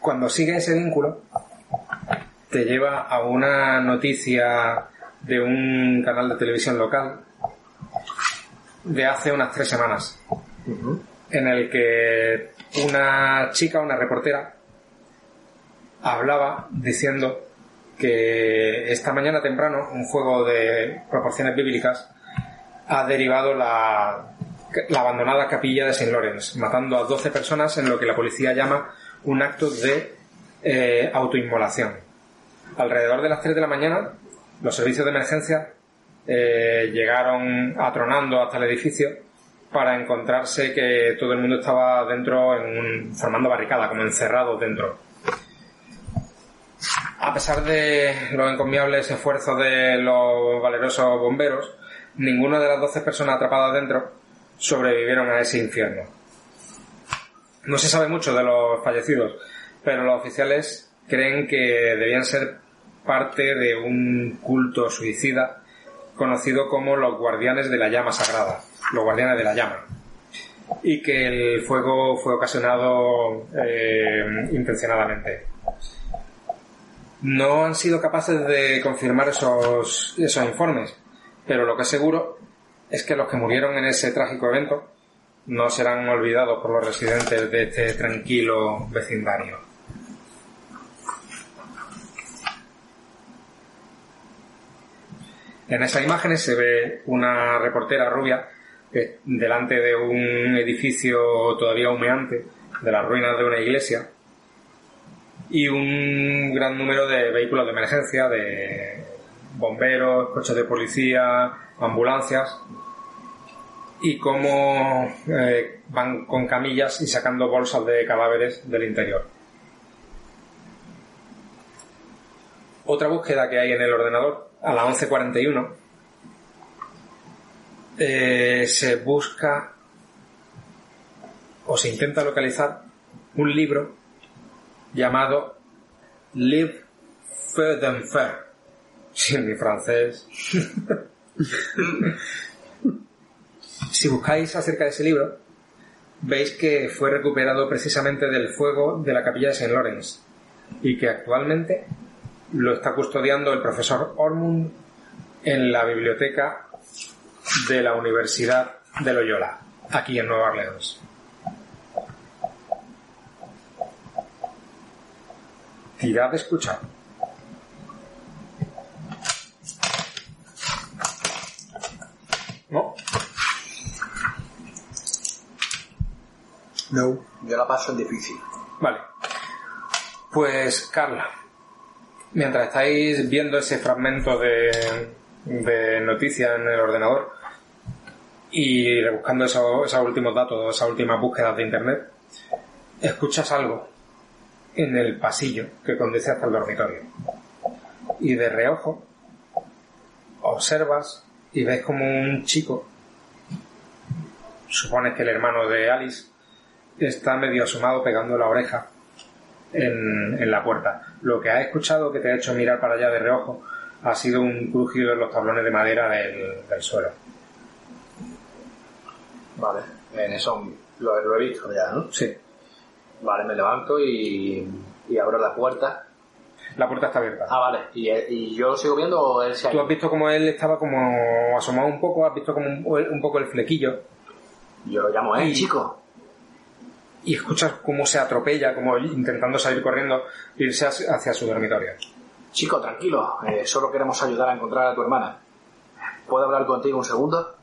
Cuando sigue ese vínculo, te lleva a una noticia de un canal de televisión local de hace unas tres semanas, en el que una chica, una reportera, hablaba diciendo que esta mañana temprano un juego de proporciones bíblicas ha derivado la, la abandonada capilla de St. Lawrence, matando a 12 personas en lo que la policía llama un acto de eh, autoinmolación. Alrededor de las 3 de la mañana, los servicios de emergencia eh, llegaron atronando hasta el edificio para encontrarse que todo el mundo estaba dentro en un- formando barricada, como encerrados dentro. A pesar de los encomiables esfuerzos de los valerosos bomberos, ninguna de las 12 personas atrapadas dentro sobrevivieron a ese infierno. No se sabe mucho de los fallecidos, pero los oficiales creen que debían ser parte de un culto suicida conocido como los guardianes de la llama sagrada, los guardianes de la llama, y que el fuego fue ocasionado eh, intencionadamente. No han sido capaces de confirmar esos, esos informes, pero lo que es seguro es que los que murieron en ese trágico evento no serán olvidados por los residentes de este tranquilo vecindario. En esas imágenes se ve una reportera rubia delante de un edificio todavía humeante de las ruinas de una iglesia y un gran número de vehículos de emergencia, de bomberos, coches de policía, ambulancias y cómo eh, van con camillas y sacando bolsas de cadáveres del interior. Otra búsqueda que hay en el ordenador, a las 11.41, eh, se busca o se intenta localizar un libro llamado Live Feu d'Enfer. Sí, mi francés. si buscáis acerca de ese libro, veis que fue recuperado precisamente del fuego de la capilla de St. Lawrence y que actualmente lo está custodiando el profesor Ormond en la biblioteca de la Universidad de Loyola, aquí en Nueva Orleans. Tirad de. ¿No? No. Yo la paso en difícil. Vale. Pues, Carla, mientras estáis viendo ese fragmento de, de noticia en el ordenador y rebuscando esos, esos últimos datos, esas últimas búsquedas de internet, escuchas algo en el pasillo que conduce hasta el dormitorio. Y de reojo observas y ves como un chico, supones que el hermano de Alice, está medio asomado pegando la oreja en, en la puerta. Lo que has escuchado que te ha hecho mirar para allá de reojo ha sido un crujido en los tablones de madera del, del suelo. Vale. En eso lo, lo he visto ya, ¿no? Sí, Vale, me levanto y, y abro la puerta. la puerta está abierta. Ah, vale. ¿Y, y yo lo sigo viendo o él se ha Tú has visto como él estaba como asomado un poco, has visto como un, un poco el flequillo Yo lo llamo, ¿eh, Y- chico? Y escuchas cómo se atropella, como intentando salir corriendo, e irse hacia su dormitorio. Chico, tranquilo. eh, solo queremos ayudar a encontrar a tu hermana. ¿Puedo hablar contigo un segundo?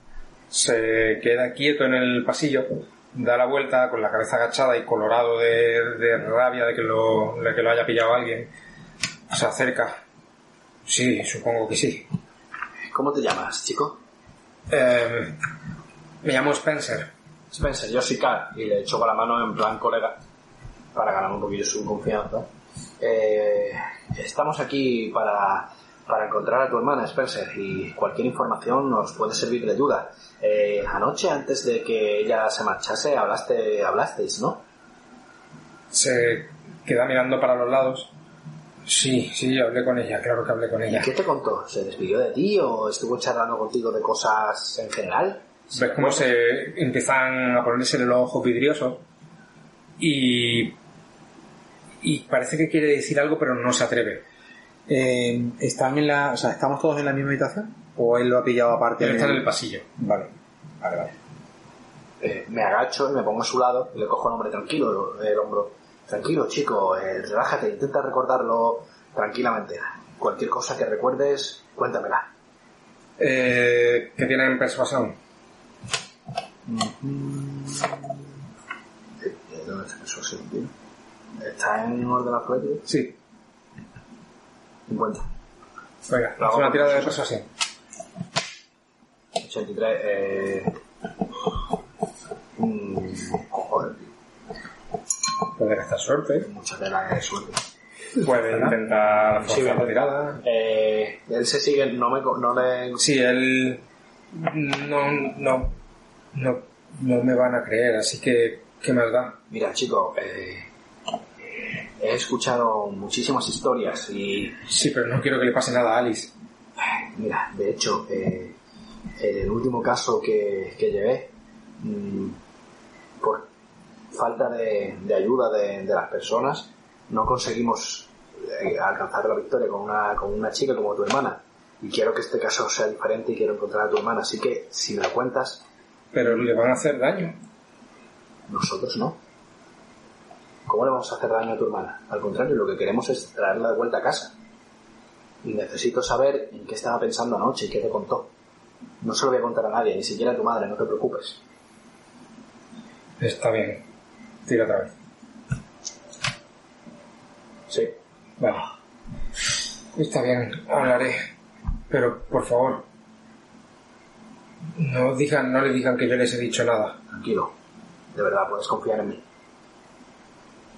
Se queda quieto en el pasillo, da la vuelta con la cabeza agachada y colorado de, de rabia de que, lo, de que lo haya pillado alguien. Se acerca. Sí, supongo que sí. ¿Cómo te llamas, chico? Eh, me llamo Spencer. Spencer, yo soy Carl y le echo con la mano en plan colega para ganar un poquillo su confianza. Eh, estamos aquí para, para encontrar a tu hermana, Spencer, y cualquier información nos puede servir de ayuda. Eh, anoche, antes de que ella se marchase, hablaste, hablasteis, ¿no? Se queda mirando para los lados. Sí, sí, hablé con ella, claro que hablé con ella. ¿Qué te contó? ¿Se despidió de ti o estuvo charlando contigo de cosas en general? Ves cómo se empiezan a ponerse los ojos vidriosos y, y parece que quiere decir algo pero no se atreve. Eh, ¿Están en la, o sea, ¿Estamos todos en la misma habitación? ¿O él lo ha pillado aparte? Él está en el pasillo. Vale, vale, vale. Eh, me agacho y me pongo a su lado y le cojo el hombre tranquilo el hombro. Tranquilo, chico, eh, relájate, intenta recordarlo tranquilamente. Cualquier cosa que recuerdes, cuéntamela. Eh, que tienen persuasión. Eh, ¿Dónde está eso? Sí, tío. ¿Está en orden alfabético? Sí. 50. Venga, haz una tirada de persuasión. persuasión. 83. Eh... mm, joder, tío. Puede gastar suerte. Mucha tela de suerte. Puede intentar forzar la tirada. Eh, él se sigue, no me, co- no le, Sí, él no, no, no, no me van a creer, así que, ¿qué más da? Mira, chico, eh, he escuchado muchísimas historias y, Sí, pero no quiero que le pase nada a Alice. mira, de hecho, eh, en el último caso que, que llevé, mm, por falta de, de ayuda de, de las personas, no conseguimos eh, alcanzar la victoria con una, con una chica como tu hermana. Y quiero que este caso sea diferente y quiero encontrar a tu hermana. Así que, si me lo cuentas, Pero le van a hacer daño. Nosotros no. ¿Cómo le vamos a hacer daño a tu hermana? Al contrario, lo que queremos es traerla de vuelta a casa. Y necesito saber en qué estaba pensando anoche y qué te contó. No se lo voy a contar a nadie, ni siquiera a tu madre, no te preocupes. Está bien. Tira otra vez. Sí. Vale. Está bien, hablaré. Pero, por favor, no digan, no le digan que yo les he dicho nada. Tranquilo. De verdad, puedes confiar en mí.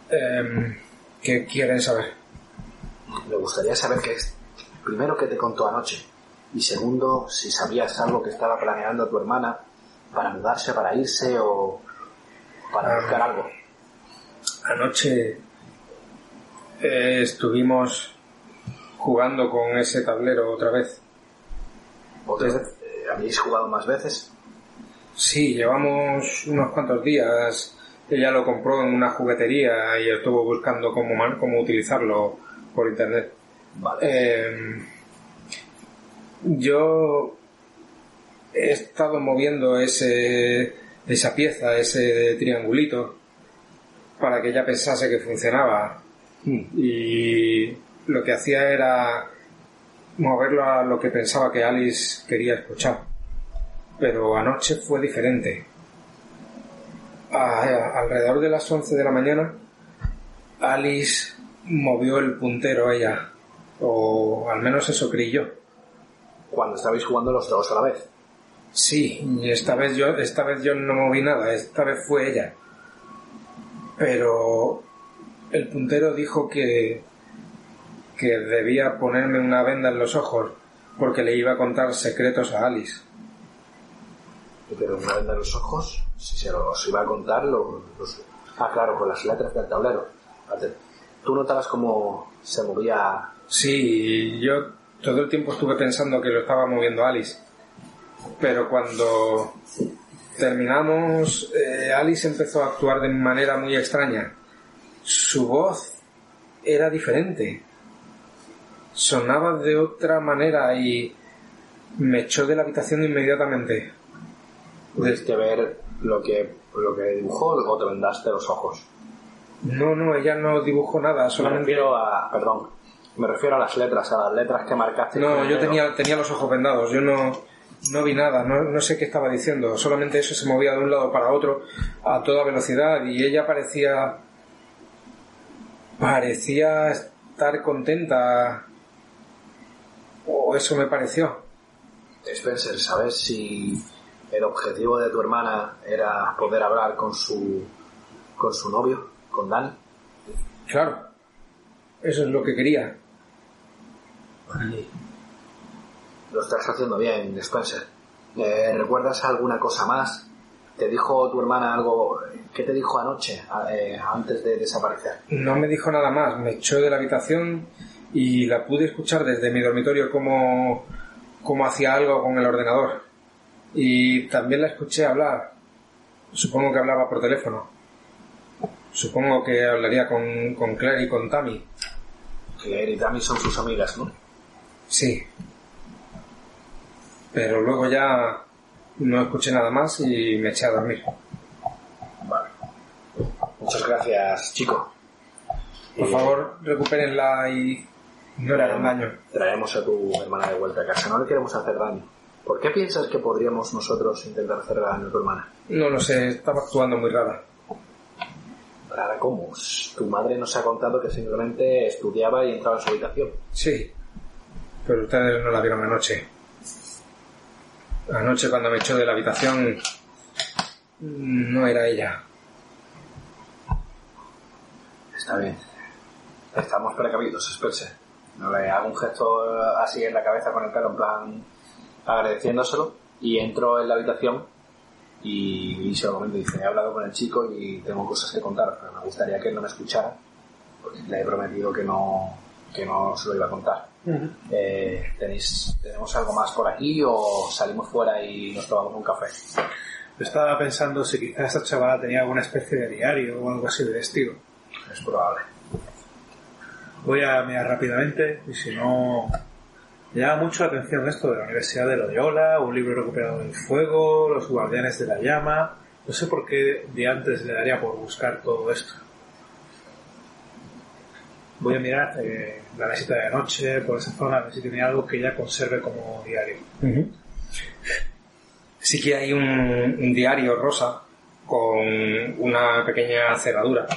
Em, ¿Qué quieren saber? Me gustaría saber qué es. Primero, qué te contó anoche. Y segundo, si sabías algo que estaba planeando tu hermana para mudarse, para irse o para Ah. buscar algo. Anoche eh, estuvimos jugando con ese tablero otra vez. ¿Otra vez? Eh, ¿Habéis jugado más veces? Sí, llevamos unos cuantos días. Ella lo compró en una juguetería y estuvo buscando cómo, cómo utilizarlo por internet. Vale. Eh, yo he estado moviendo ese, esa pieza, ese triangulito, para que ella pensase que funcionaba. Y lo que hacía era moverlo a lo que pensaba que Alice quería escuchar. Pero anoche fue diferente. A- alrededor de las 11 de la mañana, Alice movió el puntero a ella. O al menos eso creí yo. Cuando estabais jugando los dos a la vez. Sí, esta vez yo, esta vez yo no moví nada, esta vez fue ella. Pero el puntero dijo que que debía ponerme una venda en los ojos porque le iba a contar secretos a Alice. Pero una venda en los ojos, si se los iba a contar, los, los- Ah, claro, con las letras del tablero. Tú notabas cómo se movía... Sí, yo todo el tiempo estuve pensando que lo estaba moviendo Alice. Pero cuando terminamos, eh, Alice empezó a actuar de manera muy extraña. Su voz era diferente. Sonaba de otra manera y me echó de la habitación inmediatamente. ¿Pudiste ver lo que, lo que dibujó o te vendaste los ojos? No, no, ella no dibujó nada, Me solamente... refiero a... Perdón. Me refiero a las letras, a las letras que marcaste. No, yo tenía, tenía los ojos vendados, yo no, no vi nada, no, no sé qué estaba diciendo, solamente eso se movía de un lado para otro a toda velocidad y ella parecía parecía estar contenta o eso me pareció. Spencer, ¿sabes si el objetivo de tu hermana era poder hablar con su... con su novio, con Dani? Claro, eso es lo que quería. Lo estás haciendo bien, Spencer. Eh, ¿Recuerdas alguna cosa más? ¿Te dijo tu hermana algo? ¿Qué te dijo anoche, eh, antes de desaparecer? No me dijo nada más, me echó de la habitación y la pude escuchar desde mi dormitorio como, como hacía algo con el ordenador. Y también la escuché hablar. Supongo que hablaba por teléfono. Supongo que hablaría con, con Claire y con Tammy. Claire y Tammy son sus amigas, ¿no? Sí. Pero luego ya no escuché nada más y me eché a dormir. Vale. Muchas gracias, chico. Por Eh, favor, recupérenla y no le hagan daño. Traemos a tu hermana de vuelta a casa. No le queremos hacer daño. ¿Por qué piensas que podríamos nosotros intentar hacer daño a tu hermana? No lo sé, estaba actuando muy rara. Rara, ¿cómo? Tu madre nos ha contado que simplemente estudiaba y entraba en su habitación. Sí, pero ustedes no la vieron anoche. Anoche cuando me echó de la habitación no era ella. Está bien. Estamos precavidos, espérese. No le hago un gesto eh, así en la cabeza con el pelo, en plan agradeciéndoselo. Y entro en la habitación y, y comento. Dice, he hablado con el chico y tengo cosas que contar, pero me gustaría que él no me escuchara. Porque le he prometido que no, que no se lo iba a contar. Eh, ¿tenéis, ¿Tenemos algo más por aquí o salimos fuera y nos tomamos un café? Estaba pensando si quizás esta chavala tenía alguna especie de diario o algo así del estilo. Es probable. Voy a mirar rápidamente y si no... Me llama mucho la atención esto de la Universidad de Loyola, un libro recuperado del fuego, los guardianes de la llama. No sé por qué de antes le daría por buscar todo esto. Voy a mirar eh, la mesita de noche, por esa zona, a ver si tiene algo que ya conserve como diario. Sí que hay un, un diario rosa con una pequeña cerradura,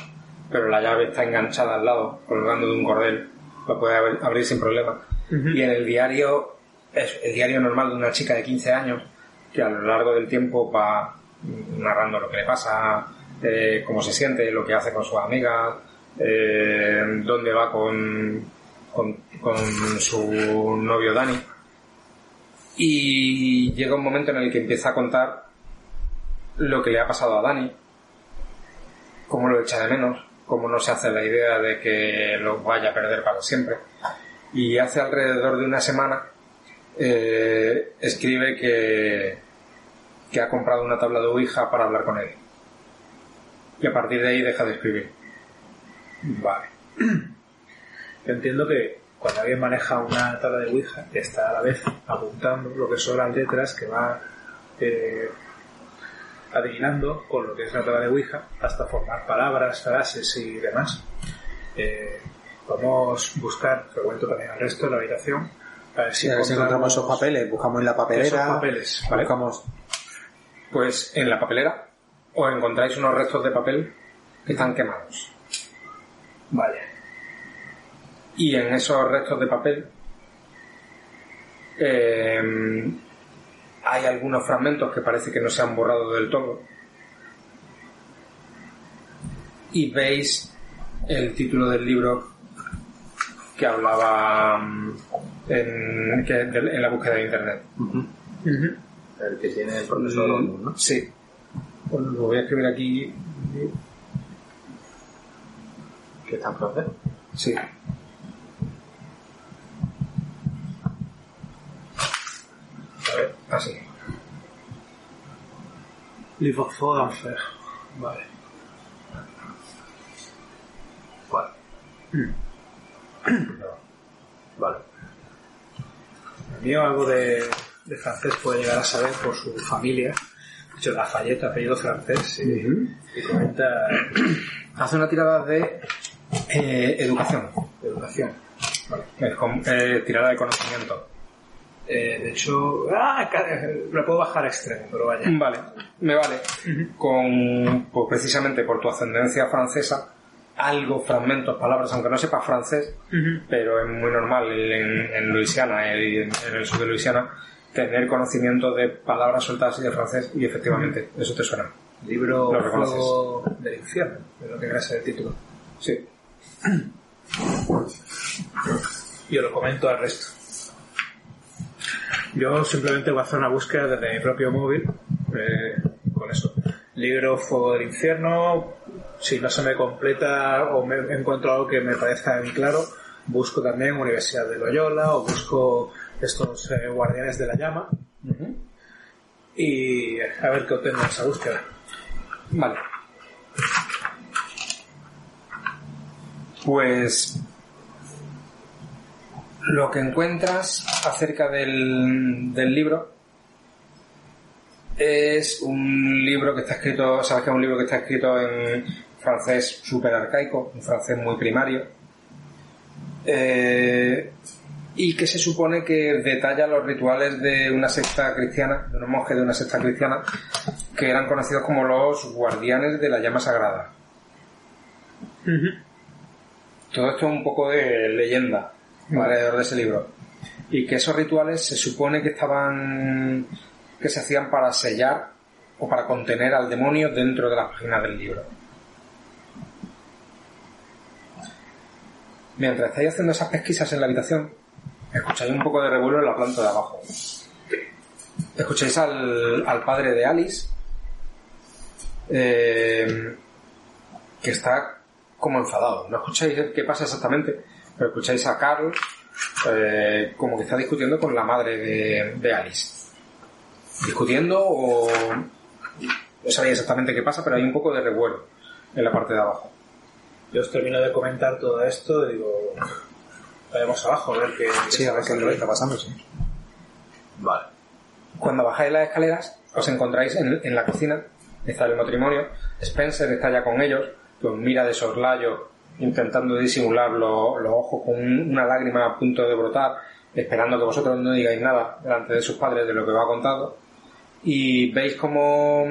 pero la llave está enganchada al lado, colgando de un cordel. Lo puede abrir, sin problema. Y en el diario, es el diario normal de una chica de 15 años, que a lo largo del tiempo va narrando lo que le pasa, eh, cómo se siente, lo que hace con sus amigas, eh, dónde va con, con, con su novio Dani. Y llega un momento en el que empieza a contar lo que le ha pasado a Dani, cómo lo echa de menos, cómo no se hace la idea de que lo vaya a perder para siempre. Y hace alrededor de una semana eh, escribe que, que ha comprado una tabla de Ouija para hablar con él. Y a partir de ahí deja de escribir. Vale. Yo entiendo que cuando alguien maneja una tabla de Ouija, está a la vez apuntando lo que son las letras que va eh, adivinando con lo que es la tabla de Ouija hasta formar palabras, frases y demás. Eh, podemos buscar, te cuento también al resto de la habitación, a ver si, a ver si encontramos esos papeles, buscamos en la papelera, esos papeles, ¿vale? buscamos Pues en la papelera os encontráis unos restos de papel que están quemados. Vale. Y en esos restos de papel eh, hay algunos fragmentos que parece que no se han borrado del todo. Y veis el título del libro que hablaba mm, en, que- de- en la búsqueda de internet. El que tiene el profesor Olmos, ¿no? Sí. Pues lo voy a escribir aquí. Que está en francés. Sí. A ver, así. Fort d'enfer. Vale. Vale. Vale. El mío algo de, de francés puede llegar a saber por su familia. De hecho, Lafayette, apellido francés, y, y comenta Hace una tirada de eh, educación. educación. Es como, eh, tirada de conocimiento. Eh, de hecho, ah, ca- lo puedo bajar a extremo, pero vaya. Vale, me vale. Con, pues precisamente por tu ascendencia francesa, algo, fragmentos, palabras, aunque no sepas francés, pero es muy normal en, en Luisiana y en, en el sur de Luisiana tener conocimiento de palabras sueltas y de francés y efectivamente, eso te suena. Libro Lo reconoces. Fuego del infierno, de lo que ese el título. Sí. Yo lo comento al resto. Yo simplemente voy a hacer una búsqueda desde mi propio móvil eh, con eso. Libro Fuego del Infierno. Si no se me completa o me encuentro algo que me parezca bien claro, busco también Universidad de Loyola o busco estos eh, Guardianes de la Llama y a ver qué obtengo en esa búsqueda. Vale. Pues lo que encuentras acerca del, del libro es un libro que está escrito, sabes que es un libro que está escrito en francés súper arcaico, un francés muy primario. Eh, y que se supone que detalla los rituales de una secta cristiana, de unos monjes de una secta cristiana, que eran conocidos como los guardianes de la llama sagrada. Todo esto es un poco de leyenda alrededor de ese libro. Y que esos rituales se supone que estaban, que se hacían para sellar o para contener al demonio dentro de las páginas del libro. Mientras estáis haciendo esas pesquisas en la habitación, escucháis un poco de revuelo en la planta de abajo. Escucháis al, al padre de Alice, eh, que está como enfadado. No escucháis qué pasa exactamente, pero escucháis a Carl eh, como que está discutiendo con la madre de, de Alice. Discutiendo o... No sabéis exactamente qué pasa, pero hay un poco de revuelo en la parte de abajo. Yo os termino de comentar todo esto y digo, vayamos abajo a ver qué, Sí, a ver qué es lo que está pasando, sí. Vale. Cuando bajáis las escaleras, os encontráis en, en la cocina, está el matrimonio, Spencer está ya con ellos, que os mira de soslayo, intentando disimular lo- los ojos con un- una lágrima a punto de brotar, esperando que vosotros no digáis nada delante de sus padres de lo que os ha contado. Y veis como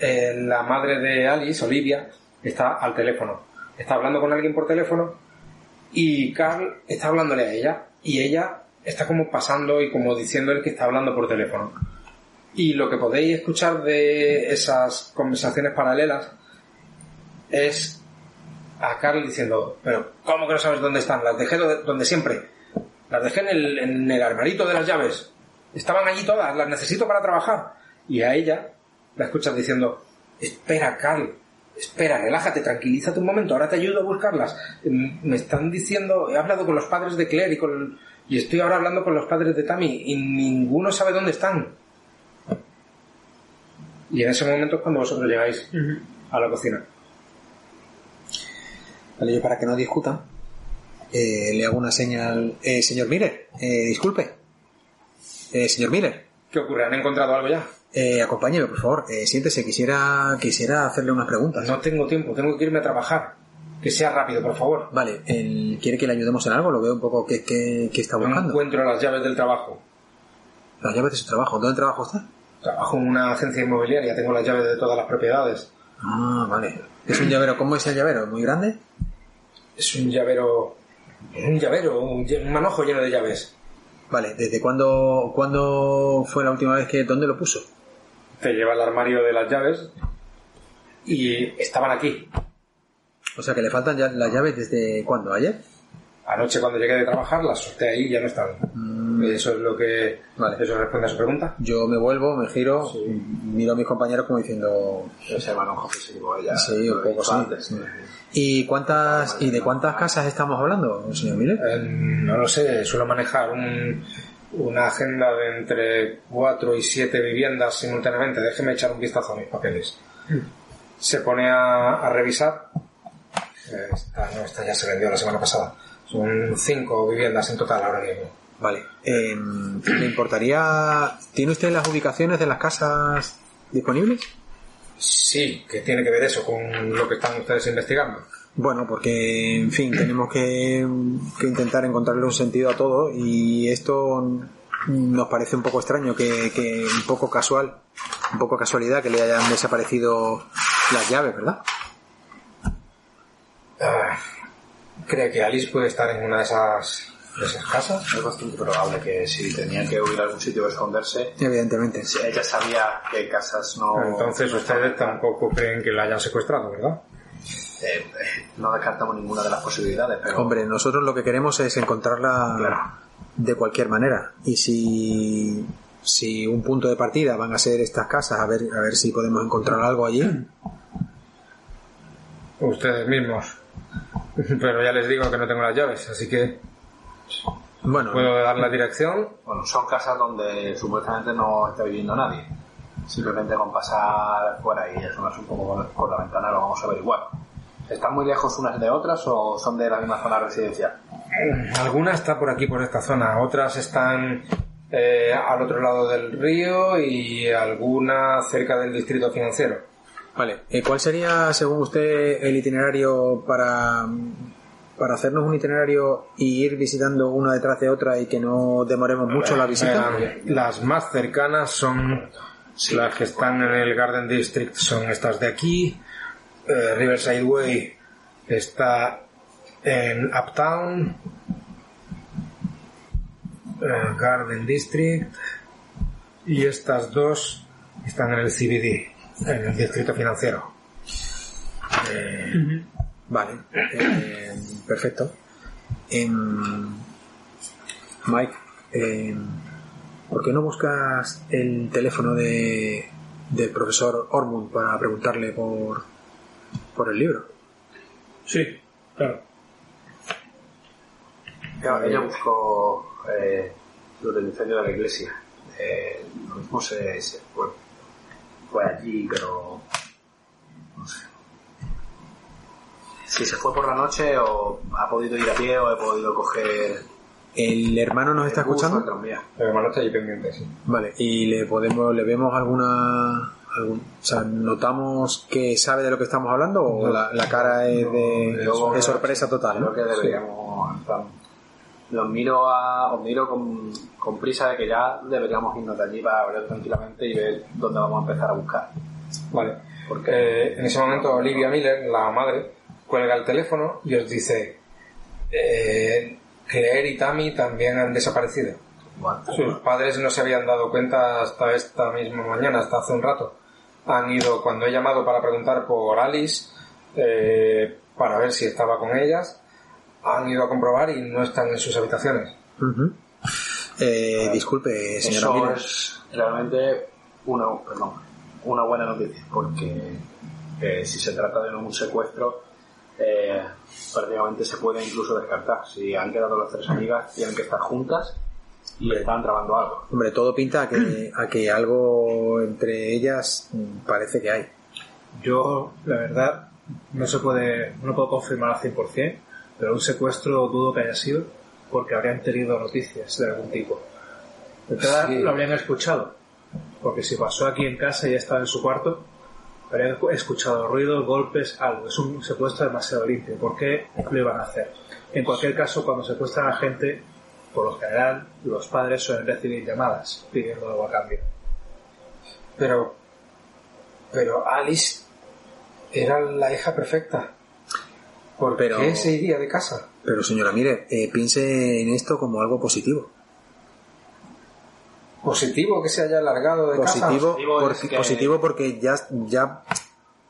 eh, la madre de Alice, Olivia, está al teléfono. Está hablando con alguien por teléfono y Carl está hablándole a ella y ella está como pasando y como diciéndole que está hablando por teléfono. Y lo que podéis escuchar de esas conversaciones paralelas es a Carl diciendo, pero ¿cómo que no sabes dónde están? Las dejé do- donde siempre. Las dejé en el, en el armarito de las llaves. Estaban allí todas, las necesito para trabajar. Y a ella la escuchas diciendo, espera Carl, espera, relájate, tranquilízate un momento, ahora te ayudo a buscarlas. Mm, Me están diciendo, he hablado con los padres de Claire y, con, y estoy ahora hablando con los padres de Tammy y ninguno sabe dónde están. Y en ese momento es cuando vosotros llegáis a la cocina. Vale, yo para que no discutan, eh, le hago una señal. Eh, señor Miller, eh, disculpe. Eh, señor Miller, ¿Qué ocurre? ¿Han encontrado algo ya? eh, acompáñeme, por favor. Eh, siéntese, quisiera, quisiera hacerle unas preguntas. No tengo tiempo, tengo que irme a trabajar. Que sea rápido, por favor. Vale, él ¿quiere que le ayudemos en algo? Lo veo un poco que, que, que está No buscando. encuentro las llaves del trabajo. Las llaves de su trabajo. ¿Dónde trabajo está? Trabajo en una agencia inmobiliaria, tengo las llaves de todas las propiedades. Ah, vale. Es un llavero. ¿Cómo es el llavero? ¿Muy grande? Es un llavero. Un llavero, un, manojo lleno de llaves. Vale, ¿desde cuándo, cuándo fue la última vez que... ¿Dónde lo puso? Te lleva al armario de las llaves y estaban aquí. O sea, que le faltan ya las llaves desde cuándo, ayer. Anoche cuando llegué de trabajar las solté ahí y ya no están. Eso es lo que... Vale. Eso responde a su pregunta. Yo me vuelvo, me giro, miro a mis compañeros como diciendo... Ese manojo físico ella. Sí, un poco sí. antes. sí. ¿Y cuántas y de cuántas casas estamos hablando, señor Miller? Eh, no lo sé, suelo manejar un- una agenda de entre 4 y 7 viviendas simultáneamente. Déjeme echar un vistazo a mis papeles. Se pone a, a revisar. Eh, Esta, no, esta ya se vendió la semana pasada. Son 5 viviendas en total ahora mismo. Vale. Eh, ¿Le importaría... ¿Tiene usted las ubicaciones de las casas disponibles? Sí, que tiene que ver eso con lo que están ustedes investigando. Bueno, porque, en fin, tenemos que, que intentar encontrarle un sentido a todo y esto nos parece un poco extraño, que, que un poco casual, un poco casualidad que le hayan desaparecido las llaves, ¿verdad? Ah, ¿Cree que Alice puede estar en una de esas, esas casas? Es bastante probable que si tenía que huir a algún sitio o esconderse, Evidentemente. si ella sabía que casas no, Entonces ustedes tampoco creen que la hayan secuestrado, ¿verdad? eh, eh, no descartamos ninguna de las posibilidades, pero Hombre, nosotros lo que queremos es encontrarla Claro. de cualquier manera. Y si, si un punto de partida van a ser estas casas, a ver, a ver si podemos encontrar algo allí. Ustedes mismos. Pero ya les digo que no tengo las llaves, así que Bueno, puedo dar la dirección. bueno, son casas donde supuestamente no está viviendo nadie. Simplemente con pasar por ahí y asomarse un poco por, por la ventana lo vamos a averiguar. ¿Están muy lejos unas de otras o son de la misma zona residencial? Alguna está por aquí, por esta zona, otras están eh, al otro lado del río y alguna cerca del distrito financiero. Vale. Eh, ¿Cuál sería, según usted, el itinerario para, para hacernos un itinerario y ir visitando una detrás de otra y que no demoremos mucho la visita? Eh, las más cercanas son las que están en el Garden District, son estas de aquí. Eh, Riverside Way está en Uptown. Eh, Garden District. Y estas dos están en el CBD, en el distrito financiero. Eh, Vale, eh, perfecto. Em, Mike, em, ¿por qué no buscas el teléfono de, del profesor Ormond para preguntarle por, por el libro? Sí, claro. Claro, ella buscó eh, lo del incendio de la iglesia. Eh, lo mismo se, se fue, fue allí, pero no sé. Si se fue por la noche o ha podido ir a pie o he podido coger ¿El hermano nos está escuchando? El hermano está allí pendiente, sí. Vale, y le podemos, le vemos alguna, algún, o sea, notamos que sabe de lo que estamos hablando o la, la cara es de, sorpresa total, Creo ¿no? que deberíamos. plan, Los miro, a, os miro con, con prisa de que ya deberíamos irnos de allí para ver tranquilamente y ver dónde vamos a empezar a buscar. Vale. Porque Eh, en ese momento Olivia Miller, la madre, cuelga el teléfono y os dice eh, Claire y Tammy también han desaparecido. Sus padres no se habían dado cuenta hasta esta misma mañana, hasta hace un rato. Han ido, cuando he llamado para preguntar por Alice, eh, para ver si estaba con ellas, han ido a comprobar y no están en sus habitaciones. Ujú. Eh, disculpe, señora eso es realmente una, perdón, una buena noticia, porque eh, si se trata de un secuestro, eh, prácticamente se puede incluso descartar. Si han quedado las tres amigas, tienen que estar juntas y están trabando algo. Hombre, todo pinta a que, a que algo entre ellas parece que hay. Yo, la verdad, no se puede, no puedo confirmar al 100%, pero un secuestro dudo que haya sido porque habrían tenido noticias de algún tipo. De entrada, Sí. lo habrían escuchado, porque si pasó aquí en casa y ya estaba en su cuarto, habrían escuchado ruidos, golpes, algo. Es un secuestro demasiado limpio. ¿Por qué lo iban a hacer? En cualquier caso, cuando secuestran a gente, por lo general, los padres suelen recibir llamadas pidiendo algo a cambio. Pero, pero Alice era la hija perfecta. ¿Por Pero- qué se iría de casa? Pero señora Miller, eh, piense en esto como algo positivo. Positivo que se haya alargado de casa. Positivo, Positivo es porque, que- positivo porque ya, ya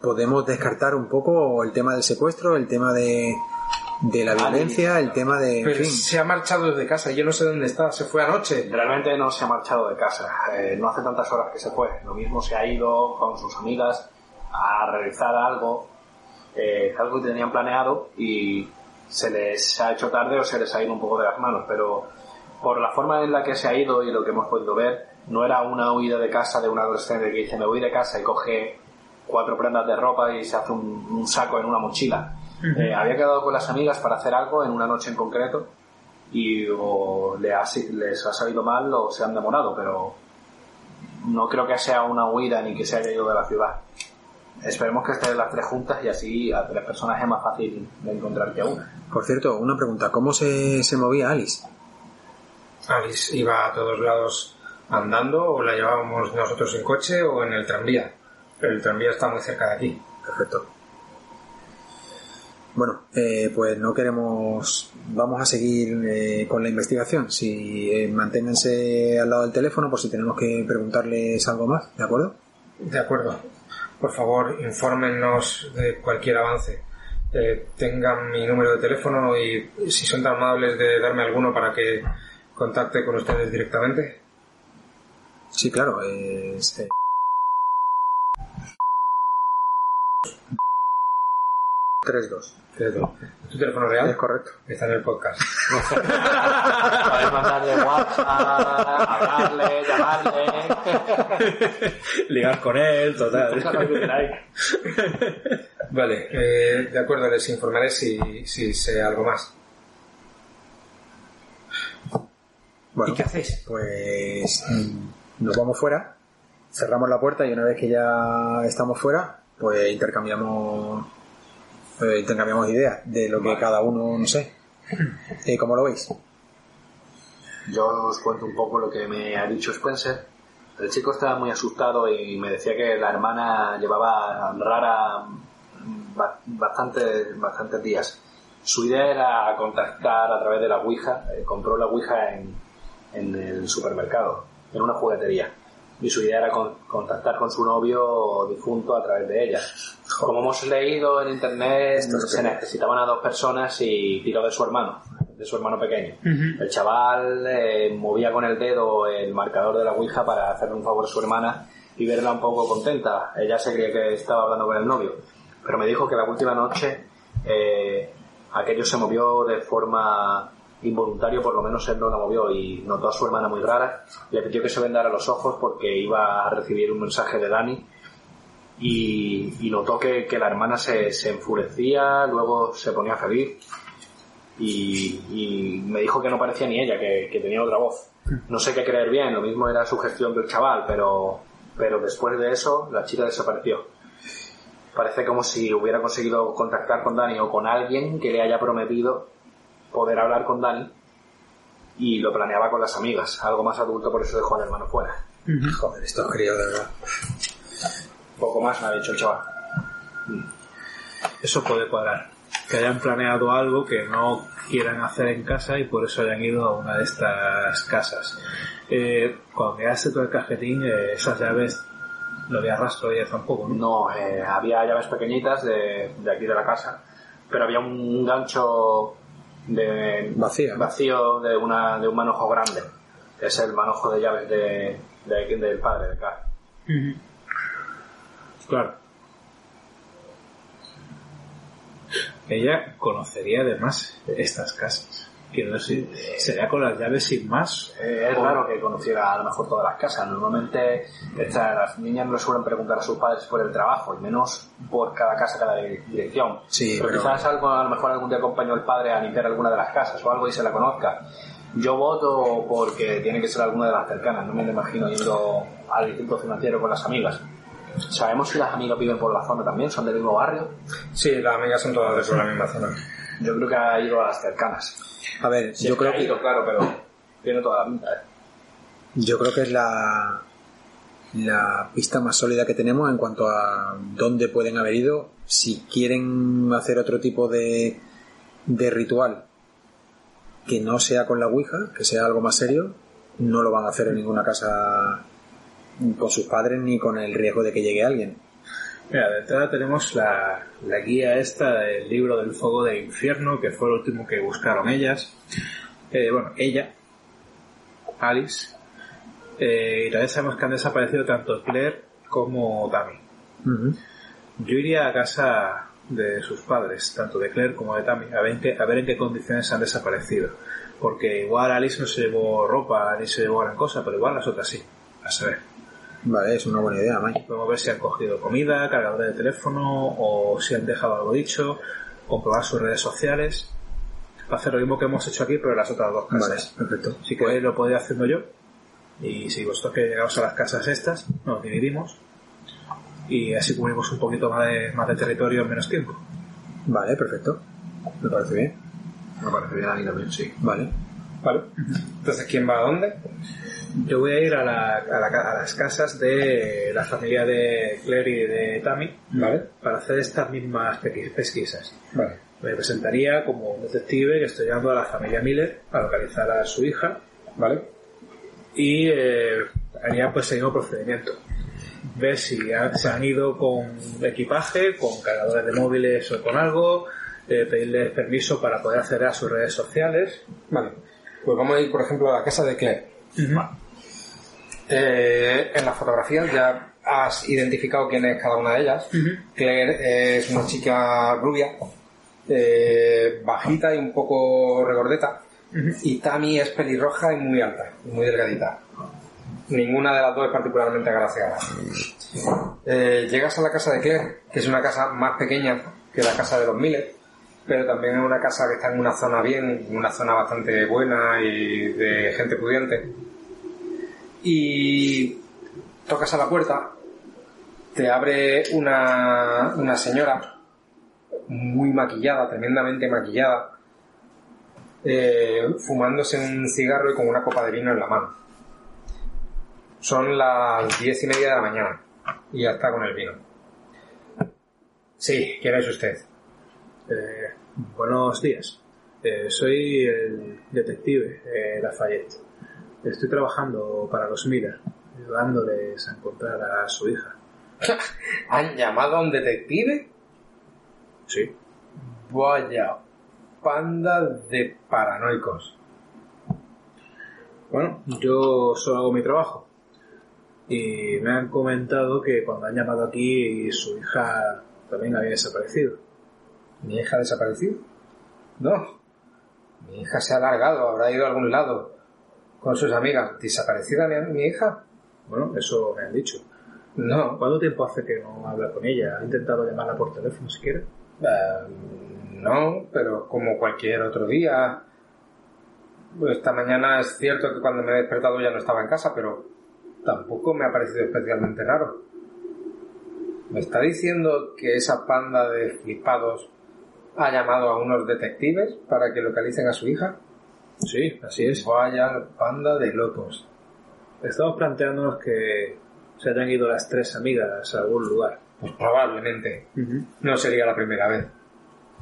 podemos descartar un poco el tema del secuestro, el tema de, de la violencia, el tema de... En Pero fin, se ha marchado desde casa yo no sé dónde está. Se fue anoche. Realmente no se ha marchado de casa. Eh, no hace tantas horas que se fue. Lo mismo se ha ido con sus amigas a realizar algo, eh, algo que tenían planeado y se les ha hecho tarde o se les ha ido un poco de las manos. Pero por la forma en la que se ha ido y lo que hemos podido ver, no era una huida de casa de un adolescente que dice me voy de casa y coge cuatro prendas de ropa y se hace un, un saco en una mochila. Eh, había quedado con las amigas para hacer algo en una noche en concreto y o le ha les ha salido mal o se han demorado, pero no creo que sea una huida ni que se haya ido de la ciudad. Esperemos que estén las tres juntas y así a tres personas es más fácil de encontrar que a una. por cierto, una pregunta, ¿cómo se, se movía Alice? Alice iba a todos lados andando o la llevábamos nosotros en coche o en el tranvía. Pero el tranvía está muy cerca de aquí. Perfecto. Bueno, eh, pues no queremos. Vamos a seguir eh, con la investigación. Si eh, manténganse al lado del teléfono por si tenemos que preguntarles algo más, ¿de acuerdo? De acuerdo. Por favor, infórmenos de cualquier avance. Eh, tengan mi número de teléfono y si son tan amables de darme alguno para que contacte con ustedes directamente. Sí, claro. Es, eh, tres dos. Teléfono. ¿Tu teléfono real? Es correcto. Está en el podcast. Podéis mandarle WhatsApp, hablarle, llamarle. Ligar con él, total. Vale, eh, de acuerdo, les informaré si, si sé algo más. Bueno, ¿Y qué hacéis? pues mm, nos vamos fuera, cerramos la puerta y una vez que ya estamos fuera, pues intercambiamos eh, intercambiamos ideas de lo que cada uno, no sé. Eh, ¿Cómo lo veis? Yo os cuento un poco lo que me ha dicho Spencer. El chico estaba muy asustado y me decía que la hermana llevaba rara ba- bastantes, bastantes días. Su idea era contactar a través de la Ouija. eh, compró la Ouija en, en el supermercado, en una juguetería. Y su idea era con- contactar con su novio difunto a través de ella. Como hemos leído en internet, se necesitaban a dos personas y tiró de su hermano, de su hermano pequeño. El chaval eh, movía con el dedo el marcador de la Ouija para hacerle un favor a su hermana y verla un poco contenta. Ella se creía que estaba hablando con el novio. Pero me dijo que la última noche eh, aquello se movió de forma involuntaria, por lo menos él no la movió y notó a su hermana muy rara. Le pidió que se vendara los ojos porque iba a recibir un mensaje de Dani y, y notó que, que la hermana se, se enfurecía, luego se ponía feliz y, y me dijo que no parecía ni ella, que, que tenía otra voz. No sé qué creer bien, lo mismo era su gestión del chaval, pero, pero después de eso la chica desapareció. Parece como si hubiera conseguido contactar con Dani o con alguien que le haya prometido poder hablar con Dani y lo planeaba con las amigas, algo más adulto, por eso dejó al hermano fuera. Joder, estos críos, de verdad. Poco más me ha dicho el chaval. Eso puede cuadrar. Que hayan planeado algo que no quieran hacer en casa y por eso hayan ido a una de estas casas. Eh, cuando quedaste todo el cajetín, eh, esas llaves no había rastro ellas tampoco, ¿no? No, eh, había llaves pequeñitas de, de aquí de la casa, pero había un gancho de Vacío, de, una, de un manojo grande. Es el manojo de llaves de, de- del padre de Carl. Claro. Ella conocería además estas casas. Quiero decir, sería con las llaves sin más. Eh, es raro que conociera a lo mejor todas las casas. Normalmente esta- las niñas no le suelen preguntar a sus padres por el trabajo, y menos por cada casa, cada dirección. Sí, pero, pero- quizás algo, a lo mejor algún día acompañó el padre a limpiar alguna de las casas o algo y se la conozca. Yo voto porque tiene que ser alguna de las cercanas. No me lo imagino yendo al distrito financiero con las amigas. ¿Sabemos si las amigas viven por la zona también? ¿Son del mismo barrio? Sí, las amigas son todas de la misma zona. Yo creo que ha ido a las cercanas. A ver, yo creo ha que claro, pero tiene toda la pinta. ¿eh? Yo creo que es la, la pista más sólida que tenemos en cuanto a dónde pueden haber ido. Si quieren hacer otro tipo de, de ritual que no sea con la Ouija, que sea algo más serio, no lo van a hacer en ninguna casa con sus padres ni con el riesgo de que llegue alguien. Mira, de entrada tenemos la, la guía esta del libro del fuego del infierno, que fue el último que buscaron ellas. Eh, bueno, ella, Alice, eh, y también sabemos que han desaparecido tanto Claire como Tammy. Yo iría a casa de sus padres, tanto de Claire como de Tammy, a ver en qué, a ver en qué condiciones han desaparecido. Porque igual Alice no se llevó ropa ni se llevó gran cosa, pero igual las otras sí. A saber. Vale, es una buena idea, Mike. Podemos ver si han cogido comida, cargadores de teléfono o si han dejado algo dicho, comprobar sus redes sociales. Para hacer lo mismo que hemos hecho aquí, pero en las otras dos Vale, casas. perfecto. Si queréis lo podéis haciendo yo. Y si vosotros queréis llegaros a las casas estas, nos dividimos. Y así cubrimos un poquito más de, más de territorio en menos tiempo. Vale, perfecto. Me parece bien. Me parece bien a mí también, sí. Vale. ¿Vale? Entonces, ¿quién va a dónde? Yo voy a ir a, la- a la a las casas de la familia de Claire y de Tammy ¿Vale? para hacer estas mismas pesquisas. Vale. Me presentaría como un detective que estoy llamando a la familia Miller para localizar a su hija ¿Vale? y eh, haría pues el mismo procedimiento. Ver si ha- se han ido con equipaje, con cargadores de móviles o con algo, eh, pedirles permiso para poder acceder a sus redes sociales. Vale. Pues vamos a ir, por ejemplo, a la casa de Claire. Eh, en las fotografías ya has identificado quién es cada una de ellas. Claire es una chica rubia, eh, bajita y un poco regordeta. Y Tammy es pelirroja y muy alta, y muy delgadita. Ninguna de las dos es particularmente agraciada. Eh, llegas a la casa de Claire, que es una casa más pequeña que la casa de los Miller, pero también es una casa que está en una zona bien, una zona bastante buena y de gente pudiente. Y tocas a la puerta, te abre una, una señora muy maquillada, tremendamente maquillada, eh, fumándose un cigarro y con una copa de vino en la mano. Son las diez y media de la mañana y ya está con el vino. Sí, ¿quién es usted? Eh, buenos días. Eh, soy el detective eh, Lafayette. Estoy trabajando para los Miller, ayudándoles a encontrar a su hija. ¿Han llamado a un detective? Sí. Vaya, panda de paranoicos. Bueno, yo solo hago mi trabajo. Y me han comentado que cuando han llamado aquí su hija también había desaparecido. ¿Mi hija ha desaparecido? No. Mi hija se ha alargado, habrá ido a algún lado con sus amigas. ¿Desaparecida mi, mi hija? Bueno, eso me han dicho. No. ¿Cuánto tiempo hace que no habla con ella? ¿Ha intentado llamarla por teléfono siquiera? Eh, no, pero como cualquier otro día. Esta mañana es cierto que cuando me he despertado ya no estaba en casa, pero tampoco me ha parecido especialmente raro. ¿Me está diciendo que esa panda de flipados ha llamado a unos detectives para que localicen a su hija? Sí, así es. Vaya panda de locos. Estamos planteándonos que se hayan ido las tres amigas a algún lugar. Pues probablemente. No sería la primera vez.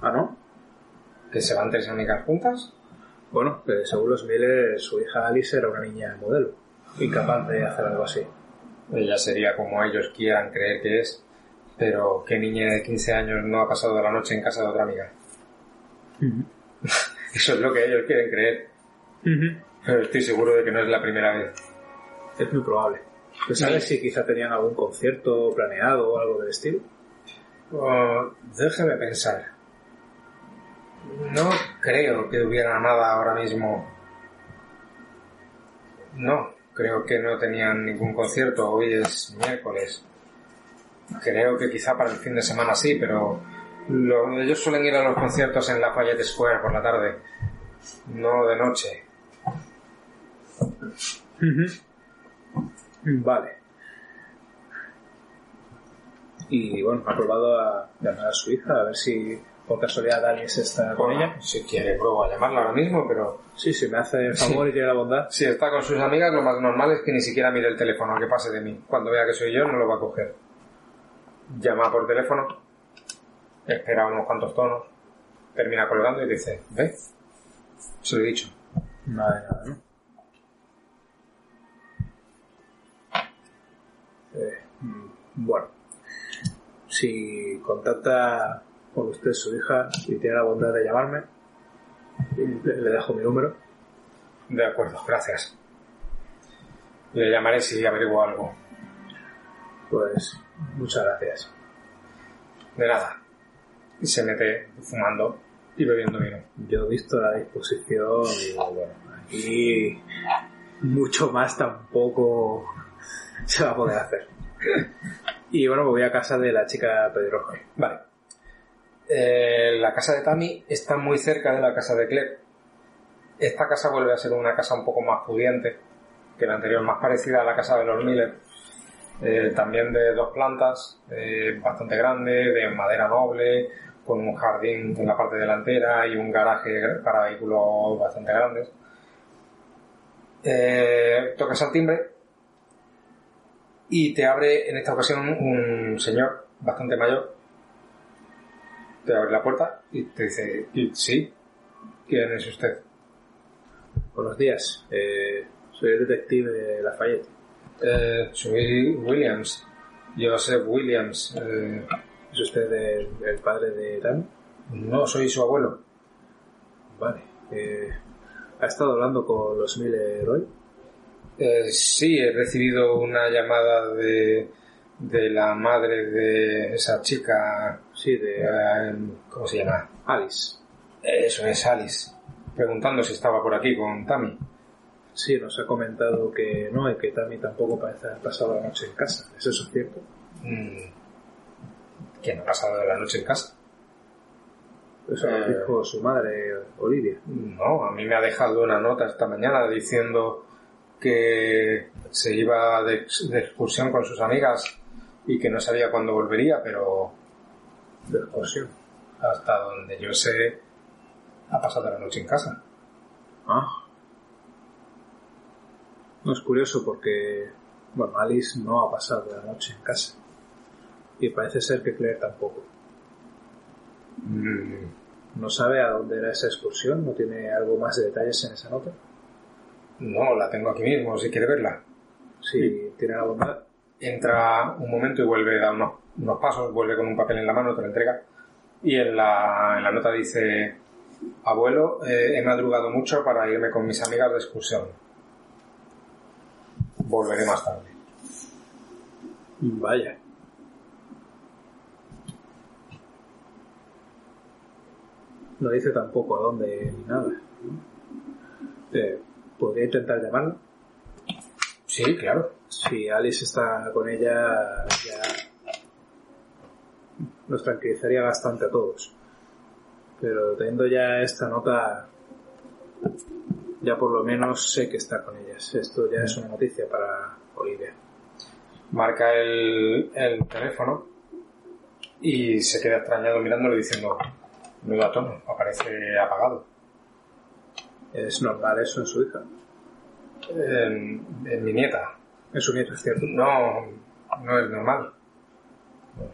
¿Ah, no? ¿Que se van tres amigas juntas? Bueno, que según los Miller, su hija Alice era una niña modelo, incapaz de hacer algo así. Ella sería como ellos quieran creer que es, pero ¿qué niña de 15 años no ha pasado la noche en casa de otra amiga? Eso es lo que ellos quieren creer. Pero estoy seguro de que no es la primera vez. Es muy probable. ¿Tú sabes si quizá tenían algún concierto planeado o algo del estilo? Oh, déjeme pensar. No creo que hubiera nada ahora mismo. No, creo que no tenían ningún concierto. Hoy es miércoles. Creo que quizá para el fin de semana sí, pero lo- ellos suelen ir a los conciertos en Lafayette Square por la tarde, no de noche. Vale. Y bueno, ha probado a llamar a su hija a ver si por casualidad Alice está con ella. Si quiere, pruebo a llamarla ahora mismo, pero Sí, si me hace el favor y tiene la bondad. si está con sus amigas, lo más normal es que ni siquiera mire el teléfono, que pase de mí. Cuando vea que soy yo, no lo va a coger. Llama por teléfono, espera unos cuantos tonos, termina colgando y dice, ¿ve? Se lo he dicho. Nada de nada, ¿no? Eh, bueno, si contacta con usted su hija y tiene la bondad de llamarme, le dejo mi número. De acuerdo, gracias. Le llamaré si averiguo algo. Pues muchas gracias. De nada. Y se mete fumando y bebiendo vino. Yo he visto la disposición y digo, bueno, aquí mucho más tampoco se va a poder hacer. Y bueno, me voy a casa de la chica pelirroja. Vale. Eh, la casa de Tammy está muy cerca de la casa de Cleb. Esta casa vuelve a ser una casa un poco más pudiente que la anterior, más parecida a la casa de los Miller. Eh, también de dos plantas, eh, bastante grande, de madera noble, con un jardín en la parte delantera y un garaje para vehículos bastante grandes. Eh, tocas al timbre y te abre en esta ocasión un señor bastante mayor. Te abre la puerta y te dice, "Y- sí, ¿quién es usted? Buenos días, soy el detective Lafayette. "Eh, soy Williams, Joseph Williams. Eh, ¿Es usted el, el padre de Dan? no, soy su abuelo. Vale. Eh, ¿Ha estado hablando con los Miller hoy? Eh, sí, he recibido una llamada de, de la madre de esa chica. Sí, de eh, ¿Cómo se llama? Alice. Eso es Alice. Preguntando si estaba por aquí con Tammy. Sí, nos ha comentado que no y que también tampoco parece haber pasado la noche en casa. ¿Es eso cierto? Mm. ¿Quién ha pasado la noche en casa? Eso nos Eh. dijo su madre, Olivia. No, a mí me ha dejado una nota esta mañana diciendo que se iba de, de excursión con sus amigas y que no sabía cuándo volvería, pero De excursión. hasta donde yo sé, ha pasado la noche en casa. Ah. No es curioso porque, bueno, Alice no ha pasado la noche en casa. Y parece ser que Claire tampoco. Mm, ¿No sabe a dónde era esa excursión? ¿No tiene algo más de detalles en esa nota? no, la tengo aquí mismo, si quiere verla. Si tiene algo más. Entra un momento y vuelve, da unos, unos pasos, vuelve con un papel en la mano, te lo entrega. Y en la, en la nota dice, abuelo, eh, he madrugado mucho para irme con mis amigas de excursión. Volveré más tarde. Vaya. No dice tampoco a dónde ni nada. Eh, ¿Podría intentar llamarla? Sí, claro. Si Alice está con ella, ya nos tranquilizaría bastante a todos. Pero teniendo ya esta nota, ya por lo menos sé que está con ellas. Esto ya es una noticia para Olivia. Marca el, el teléfono y se queda extrañado mirándolo diciendo, no da tono, aparece apagado. ¿Es normal eso en su hija? En, en mi nieta. En su nieta, es cierto. No, no es normal.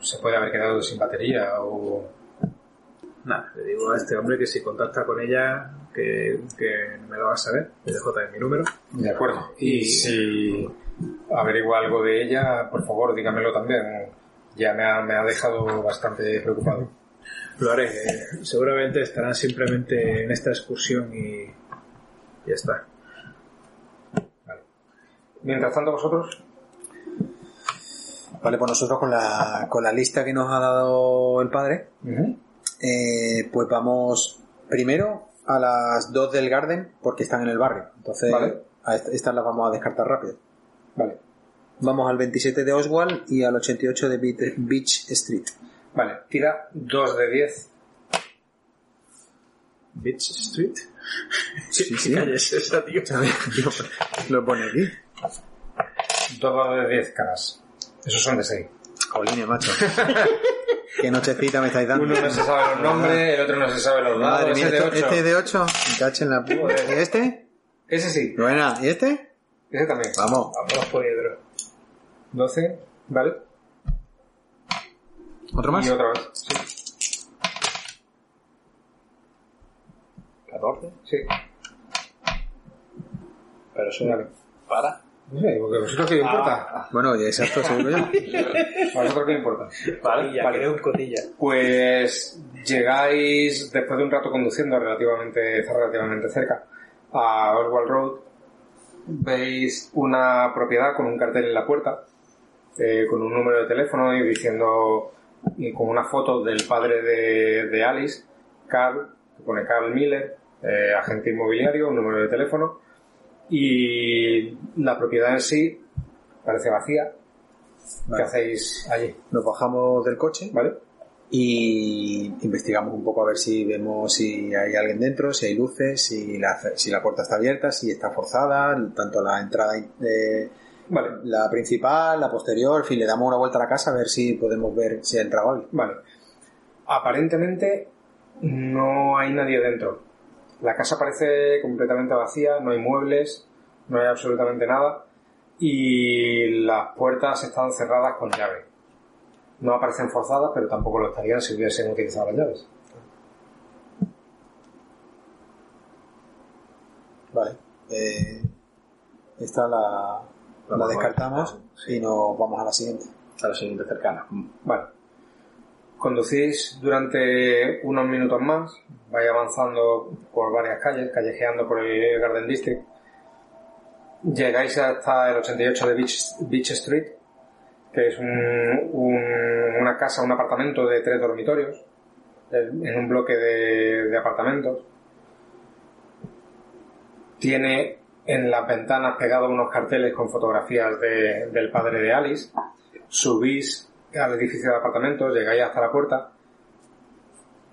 Se puede haber quedado sin batería o... Nada, le digo a este hombre que si contacta con ella, que, que me lo va a saber. Dejo también mi número. De acuerdo. Y si averigua algo de ella, por favor, dígamelo también. Ya me ha, me ha dejado bastante preocupado. Lo haré. eh, seguramente estarán simplemente en esta excursión y ya está. Mientras tanto, vosotros, Vale, pues nosotros con la, con la lista que nos ha dado el padre, eh, pues vamos primero a las dos del Garden porque están en el barrio. Entonces, Vale. a est- estas las vamos a descartar rápido. Vale. Vamos al 27 de Oswald y al 88 de Beach Street. Vale, tira 2 de 10. Beach Street. Sí, sí. ¿Qué calle es esa, tío? Lo pone aquí. 2 de 10 caras. Esos son de 6. Jolines, macho. Qué nochecita me estáis dando. Uno no se sabe los nombres, el otro no se sabe los Madre dados. mía, Ese de esto- 8. este es de 8. Me cacho en la puta. Joder. ¿Y este? Ese sí. Buena. ¿Y este? Ese también. Vamos. Vamos por hidro. 12. Vale. ¿Otro más? Y otra vez. Sí. 14. Sí. Pero eso Vale. para. No sé, porque vosotros qué importa. Bueno, exacto, seguro yo. ¿A vosotros qué importa? Vale. Vale. un cotilla. Pues llegáis después de un rato conduciendo relativamente, relativamente cerca a Oswald Road. Veis una propiedad con un cartel en la puerta, eh, con un número de teléfono y diciendo, y con una foto del padre de, de Alice, Carl, que pone Carl Miller, eh, agente inmobiliario, un número de teléfono, y la propiedad en sí parece vacía. Vale. ¿Qué hacéis allí? Nos bajamos del coche ¿Vale? y investigamos un poco a ver si vemos si hay alguien dentro, si hay luces, si la, si la puerta está abierta, si está forzada, tanto la entrada eh, Vale. la principal, la posterior, en fin, le damos una vuelta a la casa a ver si podemos ver si ha entrado alguien. Vale. Aparentemente no hay nadie dentro. La casa parece completamente vacía, no hay muebles, no hay absolutamente nada y las puertas están cerradas con llave. No aparecen forzadas, pero tampoco lo estarían si hubiesen utilizado las llaves. Vale. Eh, esta la, la Vamos a descartamos y nos vamos a la siguiente. A la siguiente cercana. Mm. Vale. Conducís durante unos minutos más, vais avanzando por varias calles, callejeando por el Garden District. Llegáis hasta el 88 de Beach, Beach Street, que es un, un- una casa, un apartamento de tres dormitorios, en en un bloque de, de apartamentos. Tiene en las ventanas pegados unos carteles con fotografías de- del padre de Alice. Subís al edificio de apartamentos, llegáis hasta la puerta,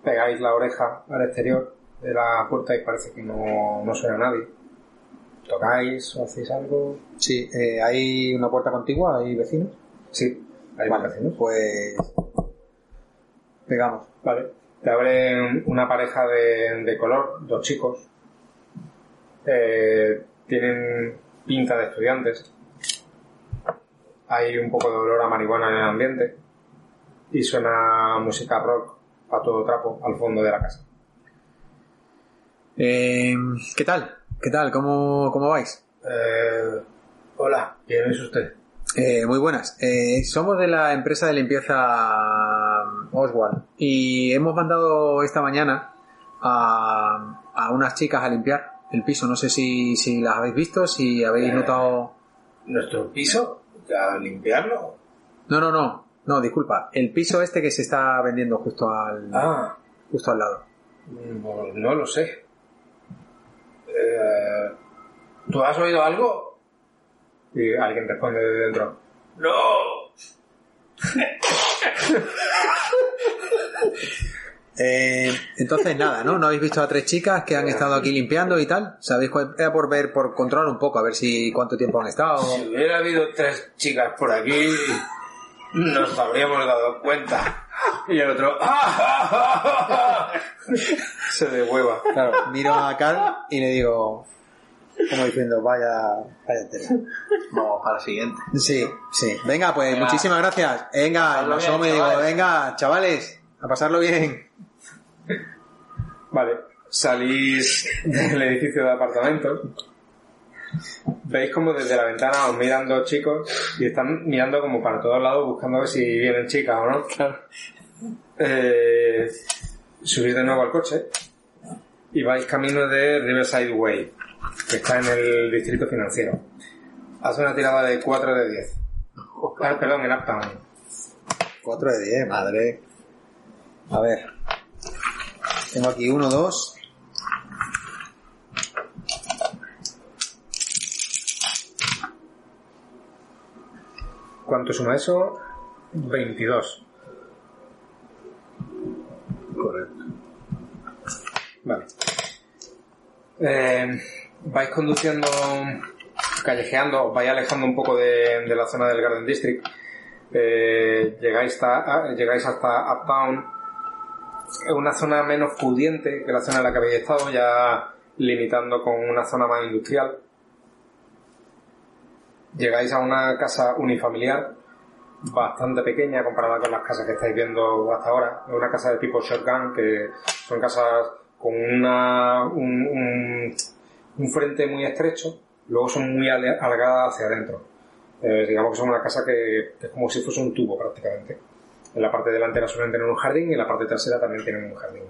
pegáis la oreja al exterior de la puerta y parece que no, no suena nadie. ¿Tocáis o hacéis algo? Sí, eh, hay una puerta contigua, hay vecinos. Sí, hay Vale, vecinos. pues pegamos. Vale. Te abre una pareja de, de color, dos chicos. Eh, tienen pinta de estudiantes. Hay un poco de olor a marihuana en el ambiente. Y suena música rock a todo trapo al fondo de la casa. Eh, ¿Qué tal? ¿Qué tal? ¿Cómo, cómo vais? Eh, hola, ¿quién es usted? Eh, muy buenas. Eh, somos de la empresa de limpieza Oswald y hemos mandado esta mañana a, a unas chicas a limpiar el piso. No sé si, si las habéis visto, si habéis Eh. notado... ¿Nuestro piso? ¿A limpiarlo? No, no, no. No, disculpa. El piso este que se está vendiendo justo al, Ah, justo al lado. no, no lo sé. Eh, ¿Tú has oído algo? Y alguien responde de dentro. ¡No! Eh, entonces nada, ¿no? ¿No habéis visto a tres chicas que han estado aquí limpiando y tal? ¿Sabéis cuál? Era por ver, por controlar un poco, a ver si cuánto tiempo han estado. Si hubiera habido tres chicas por aquí, nos habríamos dado cuenta. Y el otro, ¡ah! se de hueva. Claro, miro a Carl y le digo, como diciendo, vaya, vaya tela. Vamos para la siguiente. Sí, sí. Venga, pues Venga. muchísimas gracias. Venga, solo me digo, chavales. venga, chavales, a pasarlo bien. Vale, salís del edificio de apartamentos. Veis como desde la ventana os miran dos chicos y están mirando como para todos lados buscando a ver si vienen chicas o no. Eh, subís de nuevo al coche y vais camino de Riverside Way, que está en el distrito financiero. Haz una tirada de 4 de 10. Ah, perdón, en Uptown. 4 de 10, madre. A ver. Tengo aquí 1, 2. ¿Cuánto suma eso? 22. Correcto. Vale. Eh, vais conduciendo, callejeando, vais alejando un poco de, la zona del Garden District. Eh, llegáis, hasta, llegáis hasta Uptown. Es una zona menos pudiente que la zona en la que habéis estado, ya limitando con una zona más industrial. Llegáis a una casa unifamiliar bastante pequeña comparada con las casas que estáis viendo hasta ahora. Es una casa de tipo shotgun, que son casas con una, un, frente muy estrecho, luego son muy alargadas hacia adentro. Eh, digamos que son una casa que es como si fuese un tubo prácticamente. En la parte delantera suelen tener un jardín y en la parte trasera también tienen un jardín.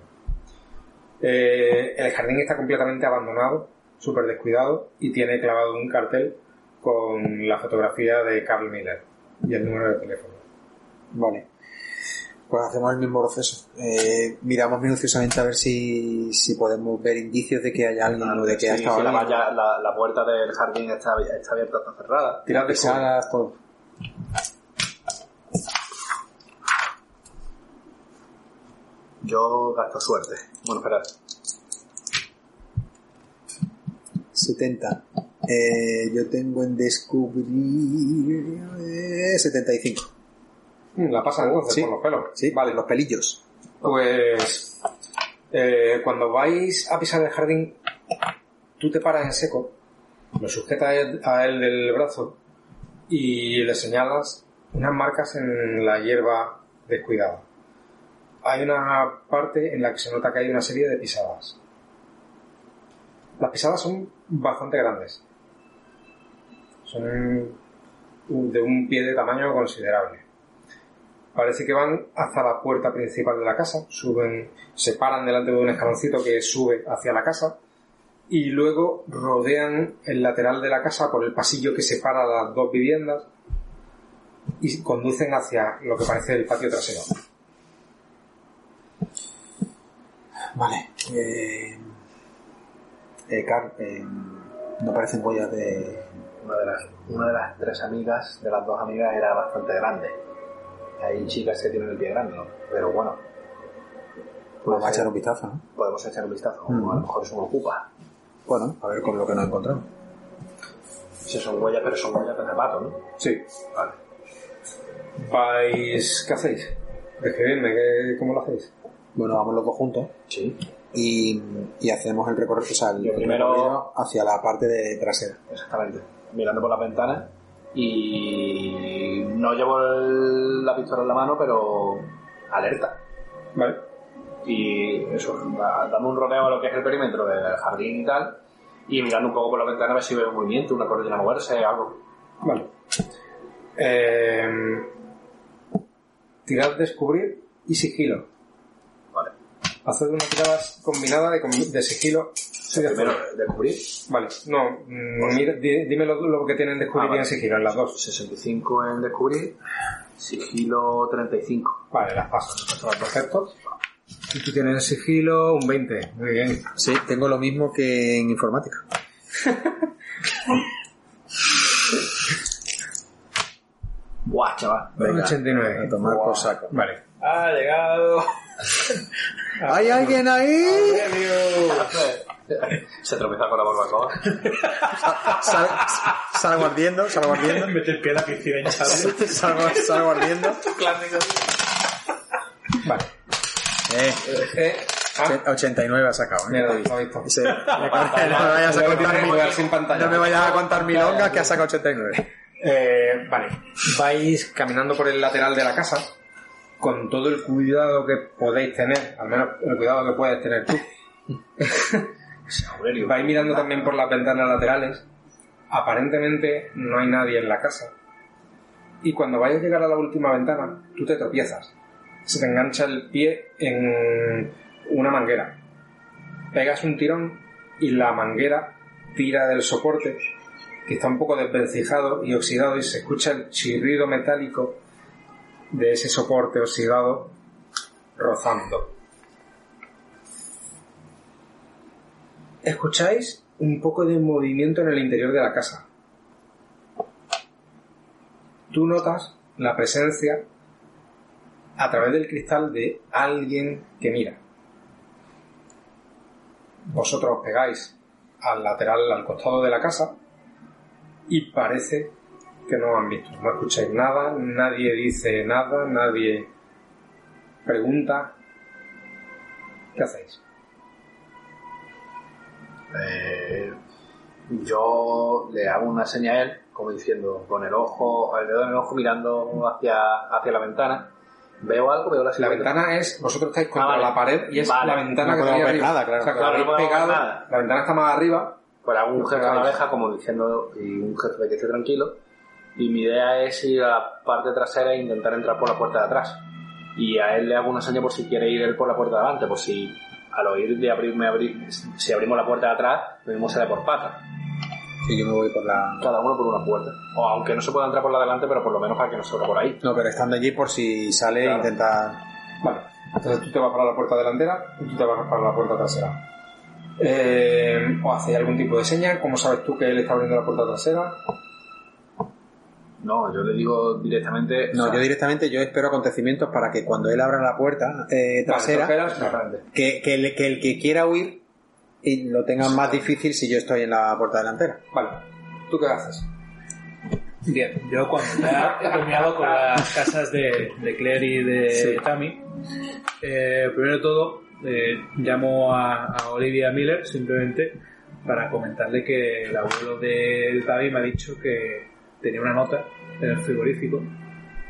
Eh, el jardín está completamente abandonado, súper descuidado y tiene clavado un cartel con la fotografía de Carl Miller y el número de teléfono. Vale. Pues hacemos el mismo proceso. Eh, miramos minuciosamente a ver si, si podemos ver indicios de que haya alguien o de que ha Sí, estado sí, la, valla- la, la puerta del jardín está, está abierta, está cerrada. Tirad de todo. Yo gasto suerte. Bueno, esperad. 70. Eh, yo tengo en descubrir eh, 75. Mm, La pasan entonces Sí. por los pelos. Sí, vale, los pelillos. Pues eh, cuando vais a pisar el jardín, tú te paras en seco, lo sujetas a él, a él del brazo y le señalas unas marcas en la hierba descuidada. Hay una parte en la que se nota que hay una serie de pisadas. Las pisadas son bastante grandes. Son de un pie de tamaño considerable. Parece que van hasta la puerta principal de la casa, suben, se paran delante de un escaloncito que sube hacia la casa y luego rodean el lateral de la casa por el pasillo que separa las dos viviendas y conducen hacia lo que parece el patio trasero. Vale. Eh, eh, Carl, eh, no parecen huellas de... Una de, las, una de las tres amigas, de las dos amigas, era bastante grande. Hay chicas que tienen el pie grande, ¿no? pero bueno, a echar un vistazo, ¿no? podemos echar un vistazo. Mm. A lo mejor eso me ocupa. Bueno, a ver con lo que nos encontramos. Si son huellas, pero son huellas de zapato, ¿no? Sí. Vale. Vais... ¿Qué hacéis? Escribidme, ¿qué- ¿cómo lo hacéis? Bueno, vamos los dos juntos Sí. y, y hacemos el recorrido, o sea, el, Yo primero- recorrido hacia la parte de trasera. Exactamente. Mirando por las ventanas y no llevo el- la pistola en la mano, pero alerta. Vale. Y eso, da- dando un rodeo a lo que es el perímetro del jardín y tal, y mirando un poco por la ventana a ver si veo un movimiento, una cordillera moverse, algo. Vale. Eh, tirad descubrir y sigilo. Haced una tirada combinada de, de sigilo. y de Primero, descubrir. Vale, no, mm, mira, di- dime lo, lo que tienen descubrir Ah, y vale. en sigilo, en las dos. 65 en descubrir, sigilo 35. Vale, las paso. Paso los conceptos. Y tú tienes sigilo un 20. Muy bien. Sí, tengo lo mismo que en informática. Buah, chaval. Venga, 89. a tomar por saco. Vale. Ha llegado. ¿Hay alguien ahí? Se tropieza con la barbacoa. Sal- salgo ardiendo, salgo ardiendo. Mete el pie a la piscina y sale. salgo, salgo ardiendo. Vale. Eh, Eh, ah, 89 ha sacado, ¿eh? mierda, visto. No me vayas a contar milongas que ha sacado 89. Eh, vale. Vais caminando por el lateral de la casa con todo el cuidado que podéis tener, al menos el cuidado que puedes tener tú. Vais mirando también por las ventanas laterales. Aparentemente no hay nadie en la casa. Y cuando vayas a llegar a la última ventana, tú te tropiezas. Se te engancha el pie en una manguera. Pegas un tirón y la manguera tira del soporte, que está un poco desvencijado y oxidado, y se escucha el chirrido metálico de ese soporte oxidado rozando. escucháis un poco de movimiento en el interior de la casa. Tú notas la presencia a través del cristal de alguien que mira. Vosotros os pegáis al lateral, al costado de la casa y parece que no han visto. No escucháis nada, nadie dice nada, nadie pregunta. ¿Qué hacéis? Eh, yo le hago una señal a él, como diciendo, con el ojo, el dedo en el ojo mirando hacia, hacia la ventana. Veo algo, veo la La silueta. ventana es, vosotros estáis contra Ah, vale. la pared y es Vale. la ventana No que tenéis arriba. nada, claro. O sea, que Claro, habéis no podemos ver pegado, nada. la ventana está más arriba. Pues hago un gesto a la como diciendo, y un gesto de que esté tranquilo. Y mi idea es ir a la parte trasera e intentar entrar por la puerta de atrás. Y a él le hago una seña por si quiere ir él por la puerta de adelante, por si al oír de abrirme, abrir, si abrimos la puerta de atrás, lo mismo sale por pata. Y yo me voy por la... Cada uno por una puerta. O aunque no se pueda entrar por la de adelante, pero por lo menos para que no se abra por ahí. No, pero estando allí por si sale Claro. intentar... Vale. Entonces tú te vas para la puerta delantera y tú te vas para la puerta trasera. Eh, ¿O hacéis algún tipo de señal? ¿Cómo sabes tú que él está abriendo la puerta trasera? No, yo le digo directamente. No, o sea, yo directamente yo espero acontecimientos para que cuando él abra la puerta eh, trasera, Vale, que, que el, que el que quiera huir y lo tenga más difícil si yo estoy en la puerta delantera. Vale. ¿Tú qué haces? Bien, yo cuando ya he terminado con las casas de, de Claire y de Sí. Tammy, eh, primero de todo eh, llamo a, a Olivia Miller simplemente para comentarle que el abuelo de Tammy me ha dicho que tenía una nota en el frigorífico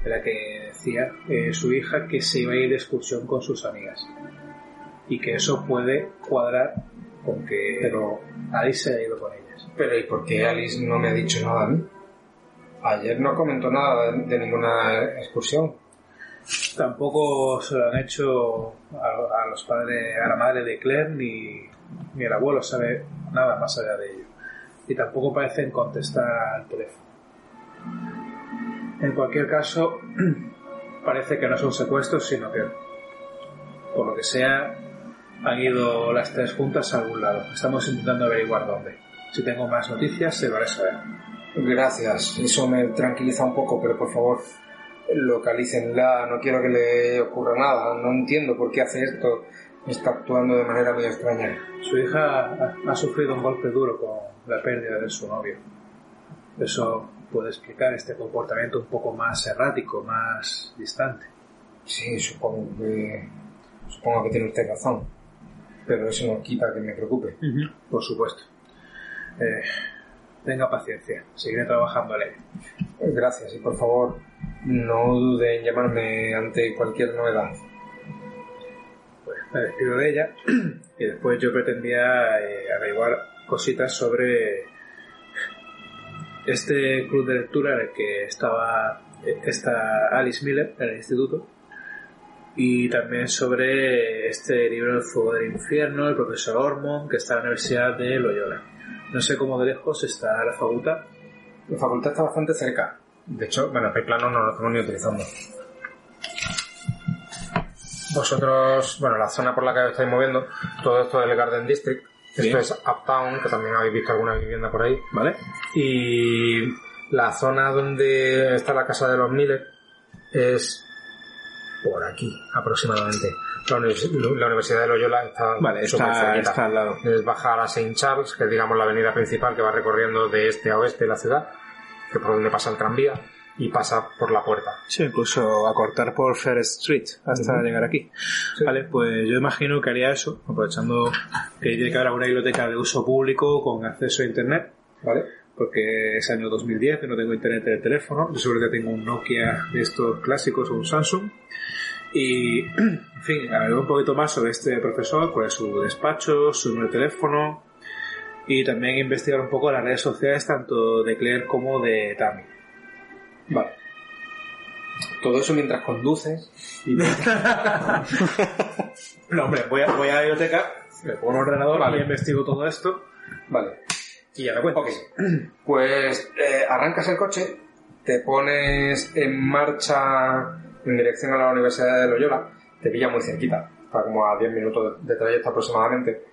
en la que decía eh, su hija que se iba a ir de excursión con sus amigas y que eso puede cuadrar con que Pero- Alice se ha ido con ellas. Pero ¿y por qué Alice no me ha dicho nada a mí? Ayer no comentó nada de, ninguna excursión. Tampoco se lo han hecho a, a los padres, a la madre de Claire, ni, ni el abuelo sabe nada más allá de ello. Y tampoco parecen contestar al teléfono. En cualquier caso, parece que no es un secuestro, sino que, por lo que sea, han ido las tres juntas a algún lado. Estamos intentando averiguar dónde. Si tengo más noticias, se lo haré saber. Gracias, eso me tranquiliza un poco, pero por favor, localícenla, no quiero que le ocurra nada, no entiendo por qué hace esto, está actuando de manera muy extraña. Su hija ha, ha sufrido un golpe duro con la pérdida de su novio. Eso puede explicar este comportamiento un poco más errático, más distante. Sí, supongo que... Supongo que tiene usted razón, pero eso no quita que me preocupe. Por supuesto. Eh, tenga paciencia, seguiré trabajando en ello. Gracias y por favor no dude en llamarme ante cualquier novedad. Pues me despido de ella y después yo pretendía eh, averiguar cositas sobre este club de lectura en el que estaba eh, esta Alice Miller en el instituto y también sobre este libro El fuego del infierno, el profesor Ormond, que está en la Universidad de Loyola. No sé cómo de lejos está la facultad. La facultad está bastante cerca. De hecho, bueno, el plano no lo estamos ni utilizando. Vosotros, bueno, la zona por la que os estáis moviendo, todo esto es el Garden District. Esto es Uptown, que también habéis visto alguna vivienda por ahí. ¿Vale? Y la zona donde está la casa de los Miller es por aquí, aproximadamente. La, univers- la Universidad de Loyola está Vale, está, al lado. Es bajar a St. Charles, que es digamos la avenida principal que va recorriendo de este a oeste la ciudad, que por donde pasa el tranvía, y pasa por la puerta. Sí, incluso acortar por Fair Street hasta llegar aquí. Vale, pues yo imagino que haría eso, aprovechando que tiene que haber una biblioteca de uso público con acceso a internet, ¿Vale? porque es año 2010 y no tengo internet en el teléfono, yo seguro que tengo un Nokia de estos clásicos o un Samsung. Y, en fin, averiguar un poquito más sobre este profesor, cuál es su despacho, su número de teléfono, y también investigar un poco las redes sociales tanto de Claire como de Tammy. Vale. Todo eso mientras conduces y No, hombre, voy a, voy a la biblioteca, me pongo un ordenador Vale. y investigo todo esto. Vale. Y ya me cuento. Ok. Pues eh, arrancas el coche, te pones en marcha en dirección a la Universidad de Loyola, te pilla muy cerquita, está como a 10 minutos de, de trayecto aproximadamente,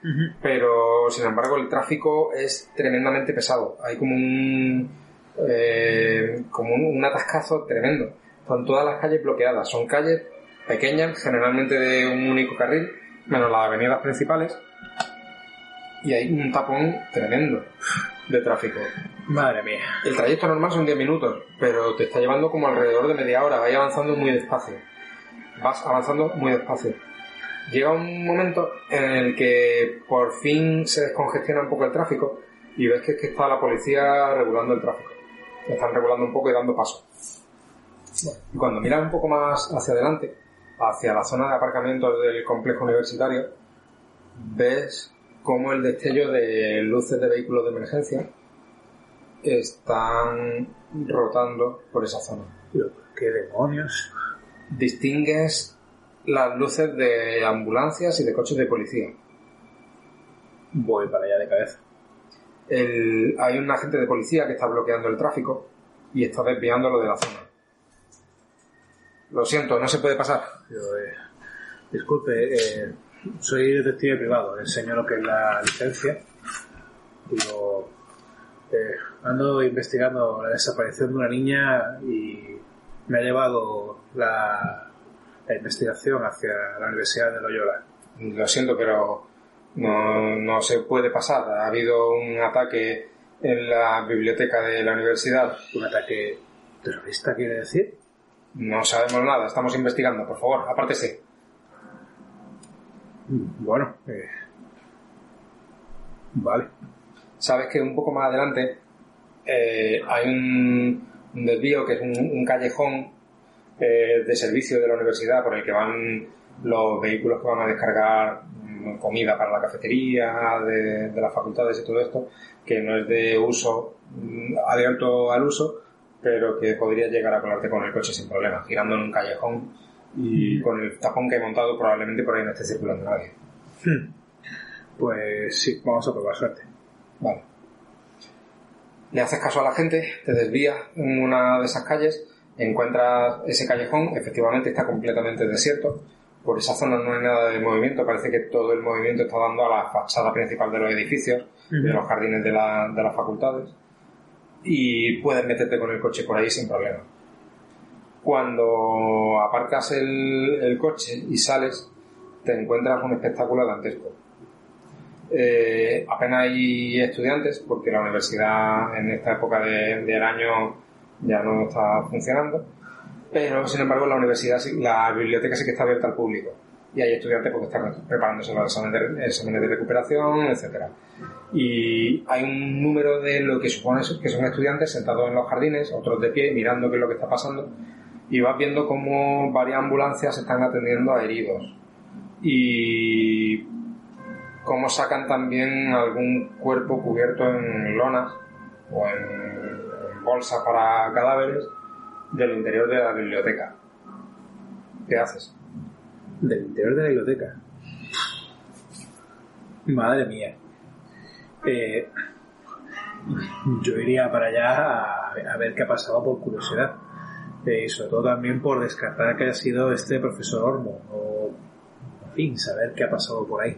pero sin embargo el tráfico es tremendamente pesado. Hay como un, eh, como un, un atascazo tremendo. Están todas las calles bloqueadas, son calles pequeñas, generalmente de un único carril, menos las avenidas principales, y hay un tapón tremendo de tráfico. Madre mía. El trayecto normal son 10 minutos, pero te está llevando como alrededor de media hora. Vas avanzando muy despacio. Vas avanzando muy despacio. Llega un momento en el que por fin se descongestiona un poco el tráfico y ves que, es que está la policía regulando el tráfico. Están regulando un poco y dando paso. Y cuando miras un poco más hacia adelante, hacia la zona de aparcamientos del complejo universitario, ves como el destello de luces de vehículos de emergencia están rotando por esa zona. ¿Qué demonios? Distingues las luces de ambulancias y de coches de policía. Voy para allá de cabeza. El- hay un agente de policía que está bloqueando el tráfico y está desviándolo de la zona. Lo siento, no se puede pasar. Yo, eh, disculpe, eh, soy detective privado, le enseño lo que es la licencia. Digo, eh, ando investigando la desaparición de una niña y me ha llevado la, la investigación hacia la Universidad de Loyola. Lo siento, pero no, no se puede pasar. Ha habido un ataque en la biblioteca de la universidad. ¿Un ataque terrorista quiere decir? No sabemos nada, estamos investigando. Por favor, apártese. Mm, Bueno, eh, vale. sabes que un poco más adelante eh, hay un, un desvío que es un, un callejón eh, de servicio de la universidad por el que van los vehículos que van a descargar comida para la cafetería de, de las facultades y todo esto, que no es de uso mm, abierto al uso, pero que podría llegar a colarte con el coche sin problema, girando en un callejón y con el tapón que he montado probablemente por ahí no esté circulando nadie. Pues sí, vamos a probar suerte. Vale. Le haces caso a la gente, te desvías en una de esas calles, encuentras ese callejón, efectivamente está completamente desierto. Por esa zona no hay nada de movimiento, parece que todo el movimiento está dando a la fachada principal de los edificios, de los jardines de, la- de las facultades. Y puedes meterte con el coche por ahí sin problema. Cuando aparcas el, el coche y sales, te encuentras un espectáculo dantesco. Eh, apenas hay estudiantes porque la universidad en esta época de- del año ya no está funcionando, pero sin embargo la universidad, la biblioteca sí que está abierta al público. y hay estudiantes porque están preparándose los exámenes de, recuperación, etcétera. Y hay un número de lo que supone que son estudiantes sentados en los jardines, otros de pie, mirando qué es lo que está pasando, y vas viendo cómo varias ambulancias están atendiendo a heridos. Y cómo sacan también algún cuerpo cubierto en lonas o en bolsas para cadáveres del interior de la biblioteca. ¿Qué haces? Del interior de la biblioteca. Madre mía. Eh, yo iría para allá a, a ver qué ha pasado por curiosidad. Eh, y sobre todo también por descartar que haya sido este profesor Ormo. O, en fin, saber qué ha pasado por ahí.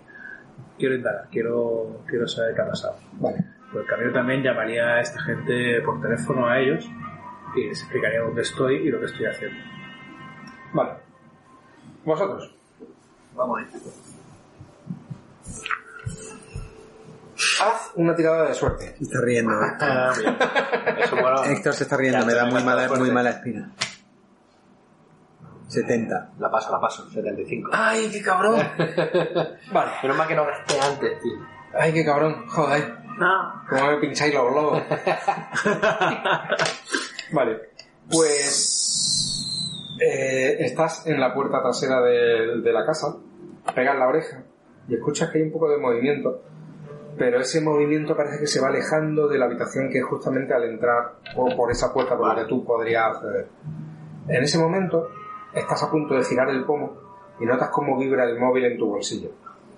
Quiero indagar, quiero, quiero saber qué ha pasado. Vale. Por el camino también llamaría a esta gente por teléfono a ellos y les explicaría dónde estoy y lo que estoy haciendo. Vale. ¿Vosotros? Vamos ahí. Haz una tirada de suerte. Se está riendo. ¿eh? Ah, bien. Eso bueno. Héctor se está riendo, Ya, me da muy mala, muy mala espina. 70. La paso, la paso. 75. ¡Ay, qué cabrón! vale. Menos mal que no gasté antes, tío. ¡Ay, qué cabrón! Joder. ¿Cómo me pincháis los globos? vale. Pues... eh, estás en la puerta trasera de, de la casa, pegas la oreja y escuchas que hay un poco de movimiento, pero ese movimiento parece que se va alejando de la habitación que es justamente al entrar por, por esa puerta por la que tú podrías acceder. En ese momento estás a punto de girar el pomo y notas cómo vibra el móvil en tu bolsillo.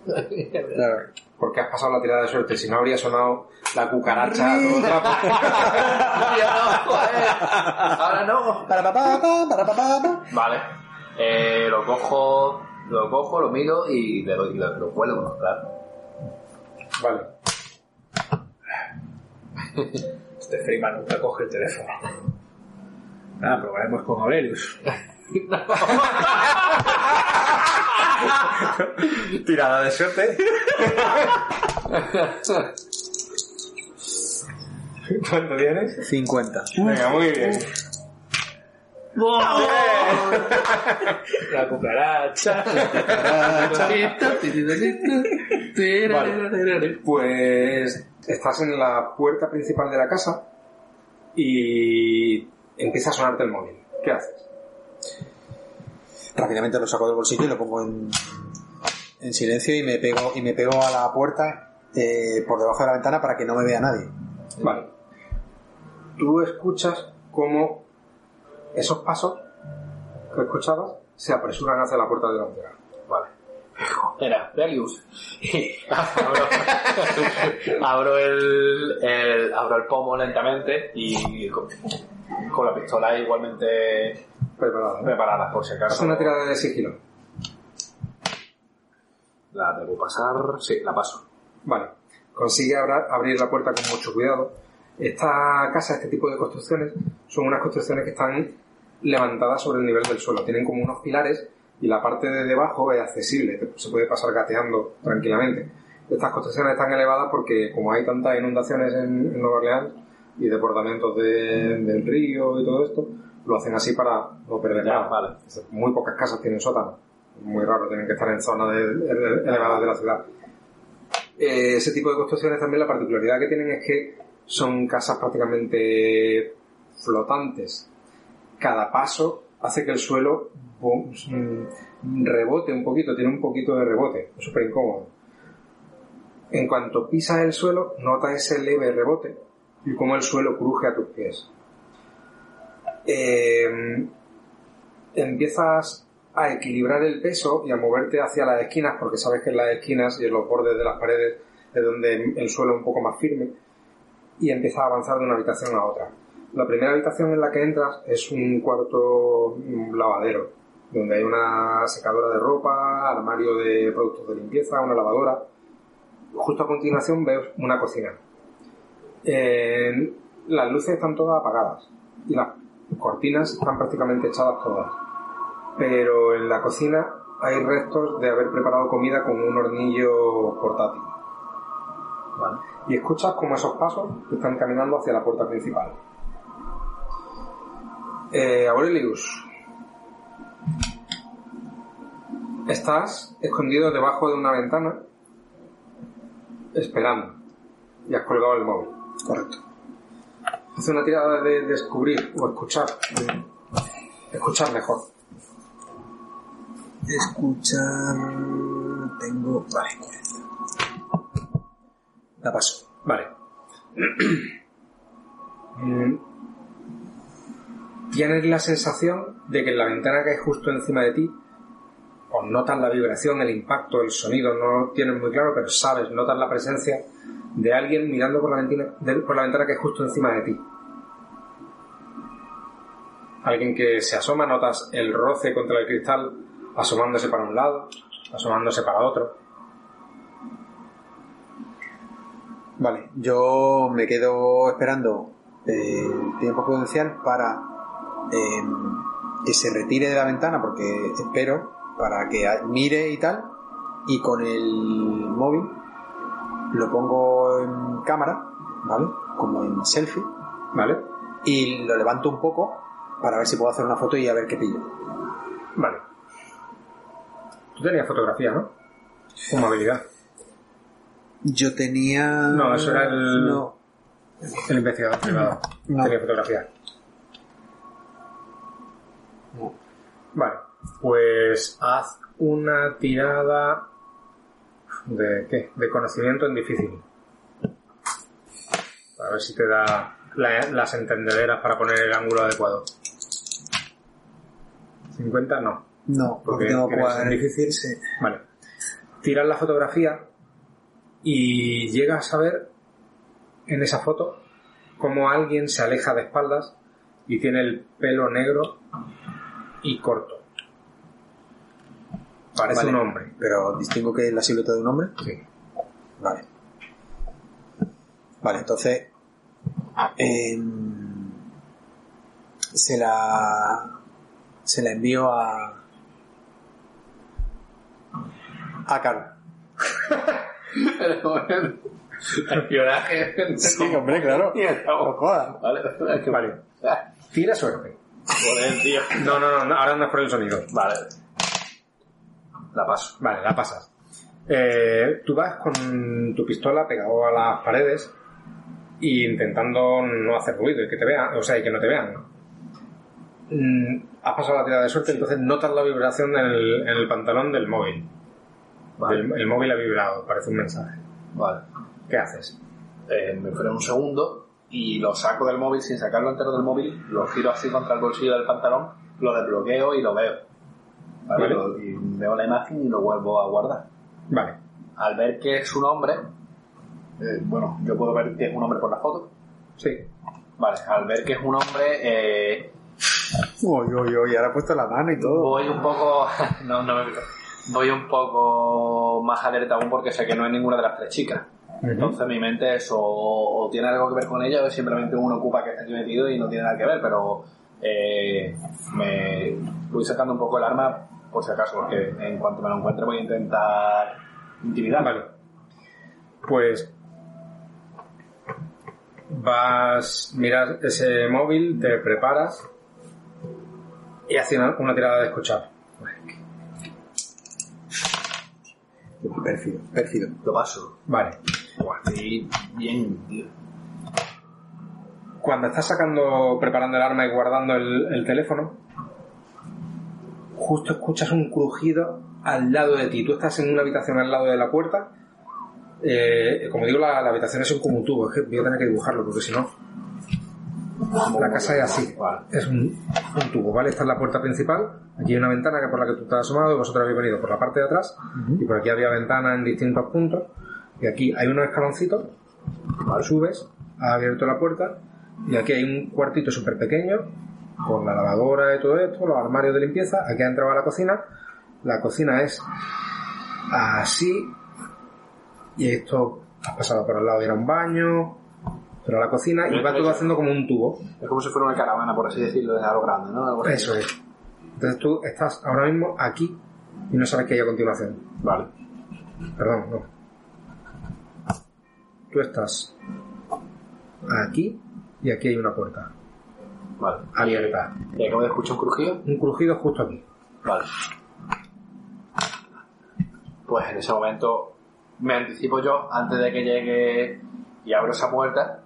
Claro. Porque has pasado la tirada de suerte, si no habría sonado la cucaracha todo el rato. Ahora no. Para papá, para. Vale. Eh, lo cojo, lo cojo, lo miro y le doy, lo, lo cuelgo, claro. Vale. Este Freeman nunca coge el teléfono. Nada, probaremos con Aurelius. Tirada de suerte. ¿Cuánto tienes? 50. Venga, muy bien. La cucaracha. Vale. Pues estás en la puerta principal de la casa y empieza a sonarte el móvil. ¿Qué haces? Rápidamente lo saco del bolsillo y lo pongo en, en silencio y me pego y me pego a la puerta eh, por debajo de la ventana para que no me vea nadie. Vale. Tú escuchas cómo esos pasos que escuchabas se apresuran hacia la puerta delantera. Vale. Era, Darius. abro, abro el, el- abro el pomo lentamente y con, con la pistola igualmente Preparada. ¿no? preparada por si acaso. una tirada de sigilo. La debo pasar, sí, la paso. Vale. Consigue abrir la puerta con mucho cuidado. Esta casa, este tipo de construcciones, son unas construcciones que están levantadas sobre el nivel del suelo. Tienen como unos pilares y la parte de debajo es accesible. Se puede pasar gateando tranquilamente. Estas construcciones están elevadas porque como hay tantas inundaciones en, en Nueva Orleans y desbordamientos de- del río y todo esto, lo hacen así para no perder nada. vale. Muy pocas casas tienen sótano. Muy raro, tienen que estar en zonas elevadas de la ciudad. Eh, ese tipo de construcciones también la particularidad que tienen es que son casas prácticamente flotantes. Cada paso hace que el suelo mm, rebote un poquito, tiene un poquito de rebote, es súper incómodo. En cuanto pisas el suelo, notas ese leve rebote y cómo el suelo cruje a tus pies. Eh, empiezas a equilibrar el peso y a moverte hacia las esquinas, porque sabes que en las esquinas y en los bordes de las paredes es donde el suelo es un poco más firme, y empiezas a avanzar de una habitación a otra. La primera habitación en la que entras es un cuarto un lavadero, donde hay una secadora de ropa, armario de productos de limpieza, una lavadora. Justo a continuación ves una cocina. Eh, las luces están todas apagadas y las cortinas están prácticamente echadas todas pero en la cocina hay restos de haber preparado comida con un hornillo portátil. Vale. Y escuchas como esos pasos están caminando hacia la puerta principal. Eh, Aurelius, Estás escondido debajo de una ventana esperando y has colgado el móvil. Correcto. Hace una tirada de descubrir o escuchar. Escuchar mejor. Escuchar. Tengo. Vale. La paso. Vale. Mm, Tienes la sensación de que en la ventana que hay justo encima de ti, o notas la vibración, el impacto, el sonido, no lo tienes muy claro, pero sabes, notas la presencia de alguien mirando por la, de- por la ventana que hay justo encima de ti. Alguien que se asoma, notas el roce contra el cristal asomándose para un lado, asomándose para otro. Vale, yo me quedo esperando eh, tiempo prudencial para eh, que se retire de la ventana, porque espero para que mire y tal, y con el móvil lo pongo en cámara, ¿vale? Como en selfie, ¿Vale? y lo levanto un poco para ver si puedo hacer una foto y a ver qué pillo. Vale. Tú tenías fotografía, ¿no? Como habilidad. Yo tenía... No, eso era el- No, El investigador privado. No. Tenía fotografía. Vale. Pues haz una tirada de qué? De conocimiento en difícil. Para ver si te da la- las entendederas para poner el ángulo adecuado. 50 no. no, porque Porque tengo en difícil. Sí. Vale. Tiras la fotografía y llegas a ver en esa foto cómo alguien se aleja de espaldas y tiene el pelo negro y corto. Parece Vale. un hombre. Pero distingo que es la silueta de un hombre. Sí. Vale. Vale, entonces. em, se la. Se la envío a. A Carl. Espionaje. Sí, hombre, claro. No jodas. Vale, es que Vale. Tira suerte. Joder, tío. No, no, no, no, ahora no es por el sonido. Vale. La paso. Vale, la pasas. Eh, tú vas con tu pistola pegado a las paredes e intentando no hacer ruido y que te vean, o sea, y que no te vean. Mm, has pasado la tirada de suerte, entonces notas la vibración en el, en el pantalón del móvil. Vale. El móvil ha vibrado, parece un mensaje. Vale. ¿Qué haces? Eh, me freno un segundo y lo saco del móvil sin sacarlo entero del móvil, lo giro así contra el bolsillo del pantalón, lo desbloqueo y lo veo. ¿Vale? Vale. Lo- y veo la imagen y lo vuelvo a guardar. Vale. Al ver que es un hombre, eh, bueno, yo puedo ver que es un hombre por la foto. Sí. Vale, al ver que es un hombre, eh, Uy, uy, uy, ahora he puesto la mano y todo. voy un poco. no, no me Voy un poco más alerta aún porque sé que no es ninguna de las tres chicas. Entonces mi mente es o, o tiene algo que ver con ella o es simplemente uno ocupa que está aquí metido y no tiene nada que ver, pero eh, me voy sacando un poco el arma por si acaso, porque en cuanto me lo encuentre voy a intentar intimidar. Vale. Pues vas, miras ese móvil, te preparas y haces una, una tirada de escuchar. Pérfido, pérfido. Lo paso. Vale. Estoy bien, tío. Cuando estás sacando, preparando el arma y guardando el, el teléfono, justo escuchas un crujido al lado de ti. Tú estás en una habitación al lado de la puerta. Eh, como digo, la, la habitación es como un tubo. Es que voy a tener que dibujarlo porque si no, la casa es así. Es un, un tubo, ¿vale? Esta es la puerta principal. Aquí hay una ventana que por la que tú estás asomado y vosotros habéis venido por la parte de atrás. Y por aquí había ventana en distintos puntos. Y aquí hay unos escaloncitos. Subes, has abierto la puerta. Y aquí hay un cuartito súper pequeño. Con la lavadora y todo esto, los armarios de limpieza. Aquí ha entrado a la cocina. La cocina es así. Y esto has pasado por al lado y era un baño. Pero la cocina y va todo haciendo como un tubo. Es como si fuera una caravana, por así decirlo, de algo grande, ¿no? Algo. Eso es. Entonces tú estás ahora mismo aquí y no sabes qué hay a continuación. Vale. Perdón, no. Tú estás aquí y aquí hay una puerta Vale. abierta. Y acabo de escuchar un crujido. Un crujido justo aquí. Vale. pues en ese momento me anticipo yo antes de que llegue y abro esa puerta.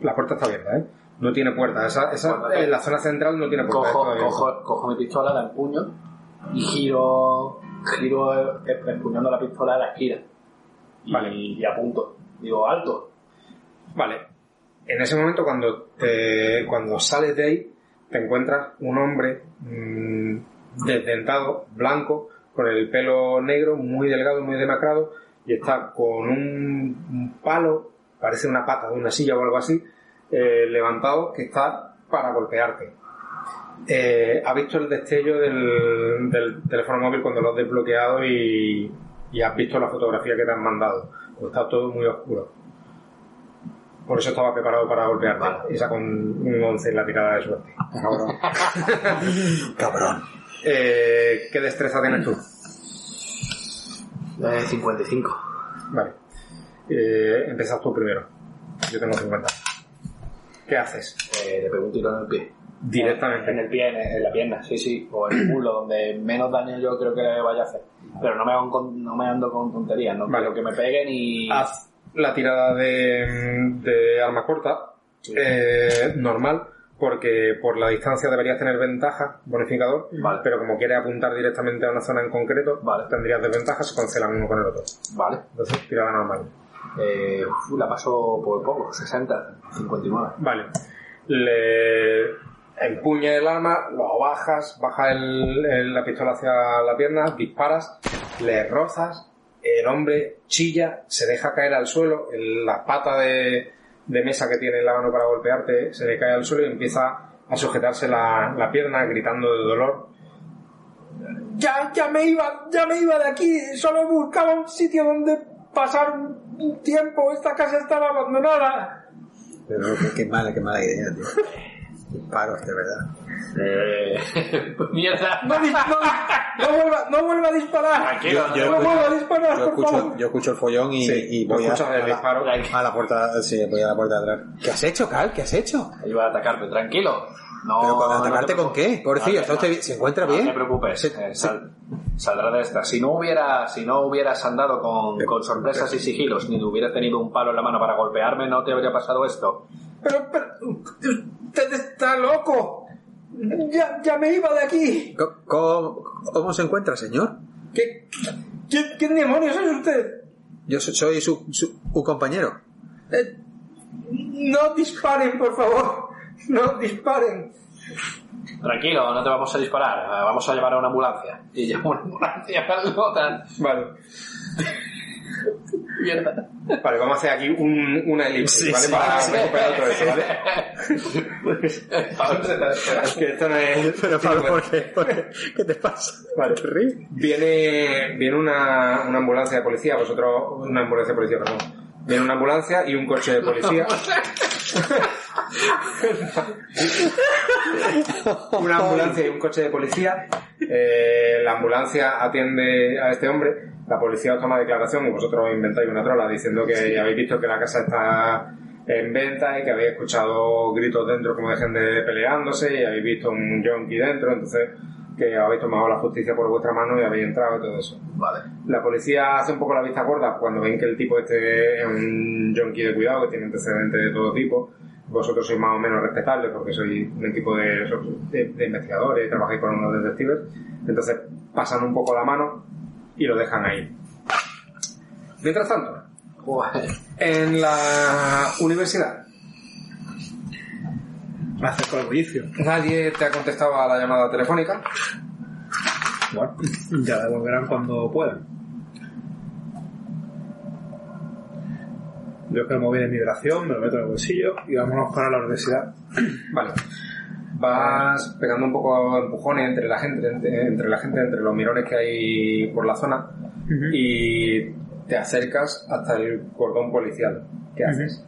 La puerta está abierta, ¿eh? No tiene puerta. Esa, esa, Puerta. en la zona central no tiene puerta. Cojo, cojo, cojo mi pistola, la empuño y giro, giro eh, empuñando la pistola a la esquina. Y, Vale. y apunto. Digo, alto. Vale. En ese momento, cuando, te, cuando sales de ahí, te encuentras un hombre mm, desdentado, blanco, con el pelo negro, muy delgado, muy demacrado, y está con un, palo, parece una pata de una silla o algo así, eh, levantado, que está para golpearte. Eh, ha visto el destello del, del teléfono móvil cuando lo has desbloqueado y, y has visto la fotografía que te han mandado. Pues está todo muy oscuro. Por eso estaba preparado para golpearte. Y sacó un, un 11 en la tirada de suerte. Cabrón. Cabrón. Eh, ¿Qué destreza tienes tú? Eh, 55. Vale. Eh, empiezas tú primero. Yo tengo 50. ¿Qué haces? Eh, le pego un tiro en el pie. Directamente. En el pie, en, en la pierna, sí, sí. O en el culo, donde menos daño yo creo que le vaya a hacer. Pero no me, hago con- no me ando con tonterías, no Vale. quiero que me peguen y... Haz la tirada de, de arma corta. eh, normal. Porque por la distancia deberías tener ventaja, bonificador. Vale. Pero como quieres apuntar directamente a una zona en concreto, Vale. tendrías desventaja, se cancelan uno con el otro. Vale. Entonces, tirada normal. Eh, la paso por poco, 60, 59. Vale. Le empuña el arma, lo bajas, baja el- el- la pistola hacia la pierna, disparas, le rozas, el hombre chilla, se deja caer al suelo, el- la pata de, de mesa que tiene en la mano para golpearte se le cae al suelo y empieza a sujetarse la, la pierna gritando de dolor. Ya, ya me iba, ya me iba de aquí, solo buscaba un sitio donde pasar un tiempo, esta casa estaba abandonada. Pero qué, qué mala, qué mala idea, tío. Disparos, de verdad. Eh, pues mierda. No, dis- no, no vuelva, no vuelva a disparar. Tranquilo, Yo- no yo- vuelva a disparar, Yo por escucho, favor. yo escucho el follón y, Sí, y voy a, escuchas el a disparo. la, a la puerta, sí, voy a la puerta de atrás. ¿Qué has hecho, Cal? ¿Qué has hecho? Iba a atacarte, tranquilo. No, ¿Pero con no te atacarte con qué? Pobrecillo, No, ¿está usted bien? ¿se encuentra no bien? te preocupes, Se- eh, sal- saldrá de esta. Si no hubiera, si no hubieras andado con, con sorpresas y sigilos, ni hubieras tenido un palo en la mano para golpearme, no te habría pasado esto. Pero, pero, usted está loco. Ya, ya me iba de aquí. ¿Cómo, cómo se encuentra, señor? ¿Qué, qué, qué demonios es usted? Yo so- soy su, su, su compañero. Eh, no disparen, por favor. No disparen. Tranquilo, no te vamos a disparar, vamos a llamar a una ambulancia. Y llamo a una ambulancia al Gotham. Vale. Mierda. Vale, vamos a hacer aquí un, una elipsis, Sí, ¿vale? sí, Para sí. recuperar todo esto, ¿vale? Es que esto no es... Pero Pablo, ¿por qué? ¿Por qué? ¿Qué te pasa? Vale. Viene, viene una, una ambulancia de policía, vosotros, una ambulancia de policía, perdón. Viene una ambulancia y un coche de policía. una ambulancia y un coche de policía. Eh, la ambulancia atiende a este hombre, la policía os toma declaración y vosotros inventáis una trola diciendo que habéis visto que la casa está en venta y que habéis escuchado gritos dentro como de gente peleándose y habéis visto un yonki dentro, entonces que habéis tomado la justicia por vuestra mano y habéis entrado y todo eso. Vale. La policía hace un poco la vista gorda cuando ven que el tipo este es un junkie de cuidado que tiene antecedentes de todo tipo. Vosotros sois más o menos respetables porque sois un equipo de, de, de investigadores, trabajáis con unos detectives. Entonces pasan un poco la mano y lo dejan ahí. Mientras tanto, en la universidad, Me acerco al bullicio. nadie te ha contestado a la llamada telefónica. Bueno, ya la devolverán cuando puedan. Yo que el móvil en vibración, me lo meto en el bolsillo y vámonos para la universidad. Vale. Vas pegando un poco empujones entre la gente, entre, entre la gente, entre los mirones que hay por la zona y te acercas hasta el cordón policial. ¿Qué haces?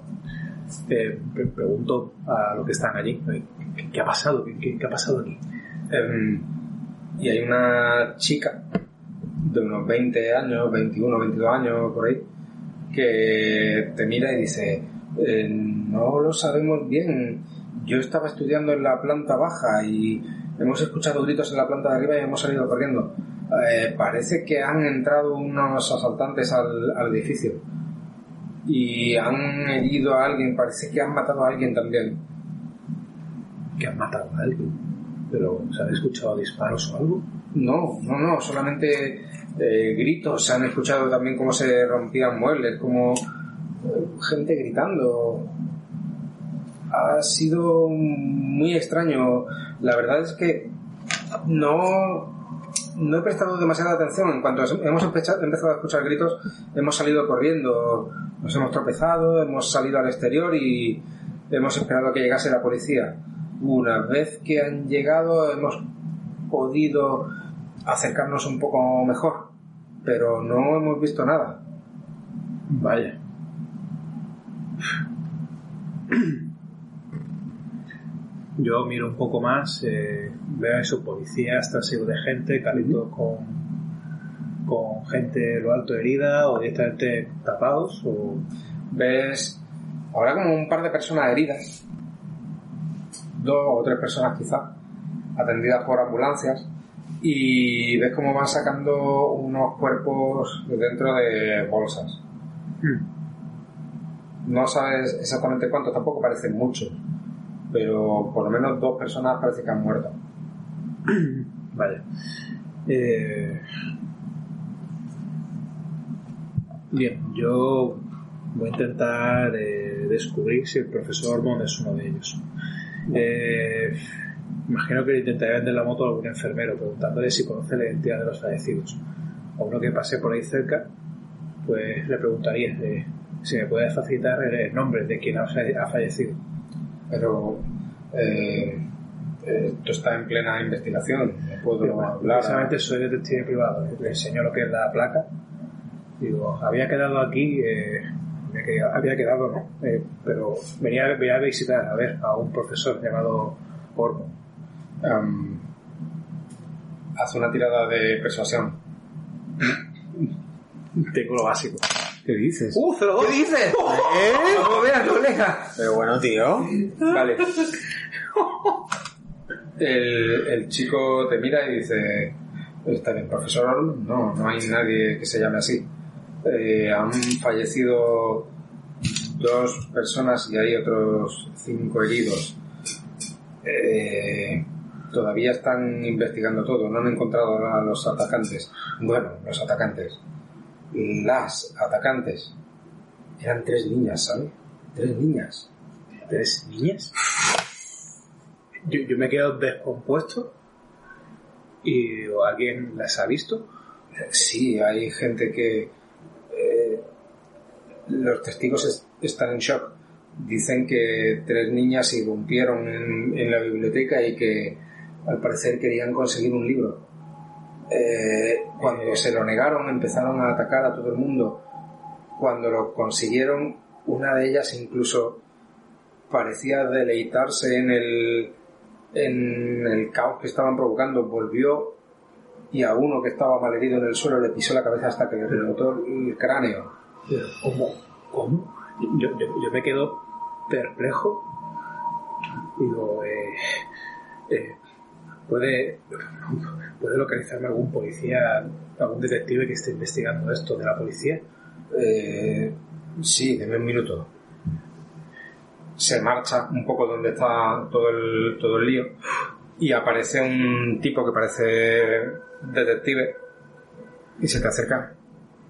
Eh, pre- pregunto a los que están allí, eh, ¿qué, qué ha pasado? ¿Qué, qué- ha pasado aquí? Em, y hay una chica de unos 20 años, 21, 22 años, por ahí, que te mira y dice, "Eh, no lo sabemos bien, yo estaba estudiando en la planta baja y hemos escuchado gritos en la planta de arriba y hemos salido corriendo. Eh, parece que han entrado unos asaltantes al, al edificio y han herido a alguien, parece que han matado a alguien también. Que han matado a alguien. Pero, ¿se han escuchado disparos o algo? No, no, no, solamente eh, gritos, se han escuchado también cómo se rompían muebles, como eh, gente gritando. Ha sido muy extraño. La verdad es que no, no he prestado demasiada atención. En cuanto hemos empezado a escuchar gritos, hemos salido corriendo, nos hemos tropezado, hemos salido al exterior y hemos esperado a que llegase la policía. Una vez que han llegado, hemos podido acercarnos un poco mejor, pero no hemos visto nada. Vaya. Yo miro un poco más, eh, veo a esos policías trasiego de gente, calitos con, con gente lo alto herida o directamente tapados o Ves ahora como un par de personas heridas, dos o tres personas quizá, atendidas por ambulancias, y ves cómo van sacando unos cuerpos de dentro de bolsas. No sabes exactamente cuántos, tampoco parecen muchos, pero por lo menos dos personas parece que han muerto. Vaya. Eh, Bien, yo voy a intentar eh, descubrir si el profesor Ormond es uno de ellos. Eh, imagino que le intentaré vender la moto a algún enfermero preguntándole si conoce la identidad de los fallecidos. A uno que pase por ahí cerca, pues le preguntaría eh, si me puede facilitar el, nombre de quien ha fallecido. Pero eh, esto está en plena investigación, no puedo Pero bueno, hablar. precisamente soy detective privado, le enseño lo que es la placa. Digo, había quedado aquí, eh, había quedado- no, Eh, pero venía, venía a visitar, a ver, a un profesor llamado Ormond. Em, haz una tirada de persuasión. Tengo lo básico. ¿Qué dices? ¡Uh, ¿Qué dices? ¿Eh? ¿Cómo veas, colega? Pero bueno, tío. Vale. El, el chico te mira y dice, ¿está bien, profesor? No, no hay nadie que se llame así. Eh, han fallecido dos personas y hay otros cinco heridos. Eh, todavía están investigando todo, no han encontrado a los atacantes. Bueno, los atacantes. Las atacantes. Eran tres niñas, ¿sabes? Tres niñas. ¿Tres niñas? Yo, yo me quedo descompuesto y ¿alguien las ha visto? Sí, hay gente que... eh, los testigos es- están en shock. Dicen que tres niñas irrumpieron en, en la biblioteca y que al parecer querían conseguir un libro. Eh, cuando se lo negaron empezaron a atacar a todo el mundo. Cuando lo consiguieron, una de ellas incluso parecía deleitarse en el, en el caos que estaban provocando. Volvió y a uno que estaba malherido en el suelo le pisó la cabeza hasta que le rebotó el cráneo. ¿Cómo? ¿Cómo? Yo, yo, yo me quedo perplejo. Digo, eh, eh, ¿puede, ¿puede localizarme algún policía, algún detective que esté investigando esto de la policía? Eh, sí, deme un minuto. Se marcha un poco donde está todo el, todo el lío y aparece un tipo que parece detective y se te acerca.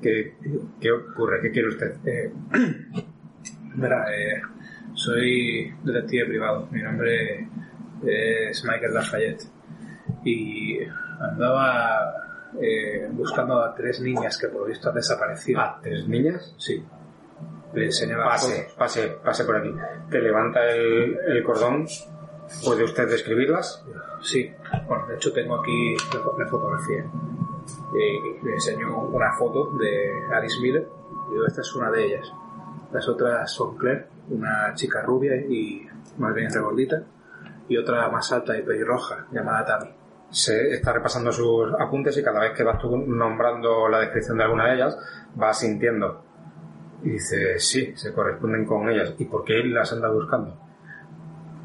¿Qué, qué ocurre? ¿Qué quiere usted? Eh, verá, eh, soy detective privado. Mi nombre es Michael Lafayette. Y andaba eh, buscando a tres niñas que por lo visto han desaparecido. Ah, ¿tres niñas? Sí. Le enseño la Pase, pase, pase por aquí. Te levanta el, el cordón. ¿Puede usted describirlas? Sí. Bueno, de hecho tengo aquí la, fo- la fotografía. Y le enseño una foto de Alice Miller. Y digo, esta es una de ellas. Las otras son Claire, una chica rubia y más bien regordita. Y otra más alta y pelirroja, llamada Tammy. Se está repasando sus apuntes y cada vez que vas nombrando la descripción de alguna de ellas, vas sintiendo. Y dice, sí, se corresponden con ellas. ¿Y por qué las anda buscando?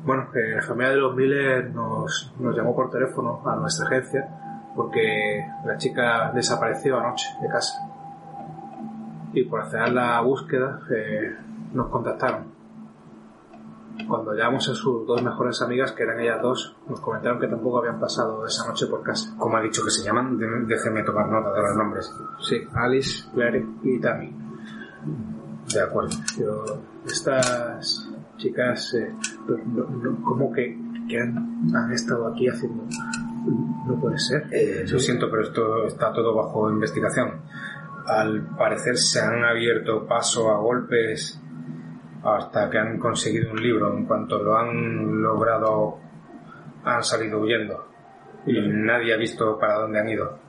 Bueno, eh, la familia de los Miller nos, nos llamó por teléfono a nuestra agencia porque la chica desapareció anoche de casa. Y por hacer la búsqueda eh, nos contactaron. Cuando llamamos a sus dos mejores amigas, que eran ellas dos, nos comentaron que tampoco habían pasado esa noche por casa. ¿Cómo ha dicho que se llaman? Déjeme tomar nota de los nombres. Sí, Alice, Claire y Tammy. De acuerdo. Pero estas chicas, eh, no- no- ¿cómo que, que han, han estado aquí haciendo? No puede ser. Eh, lo siento, pero esto está todo bajo investigación. Al parecer se han abierto paso a golpes hasta que han conseguido un libro. En cuanto lo han logrado, han salido huyendo. Y nadie ha visto para dónde han ido.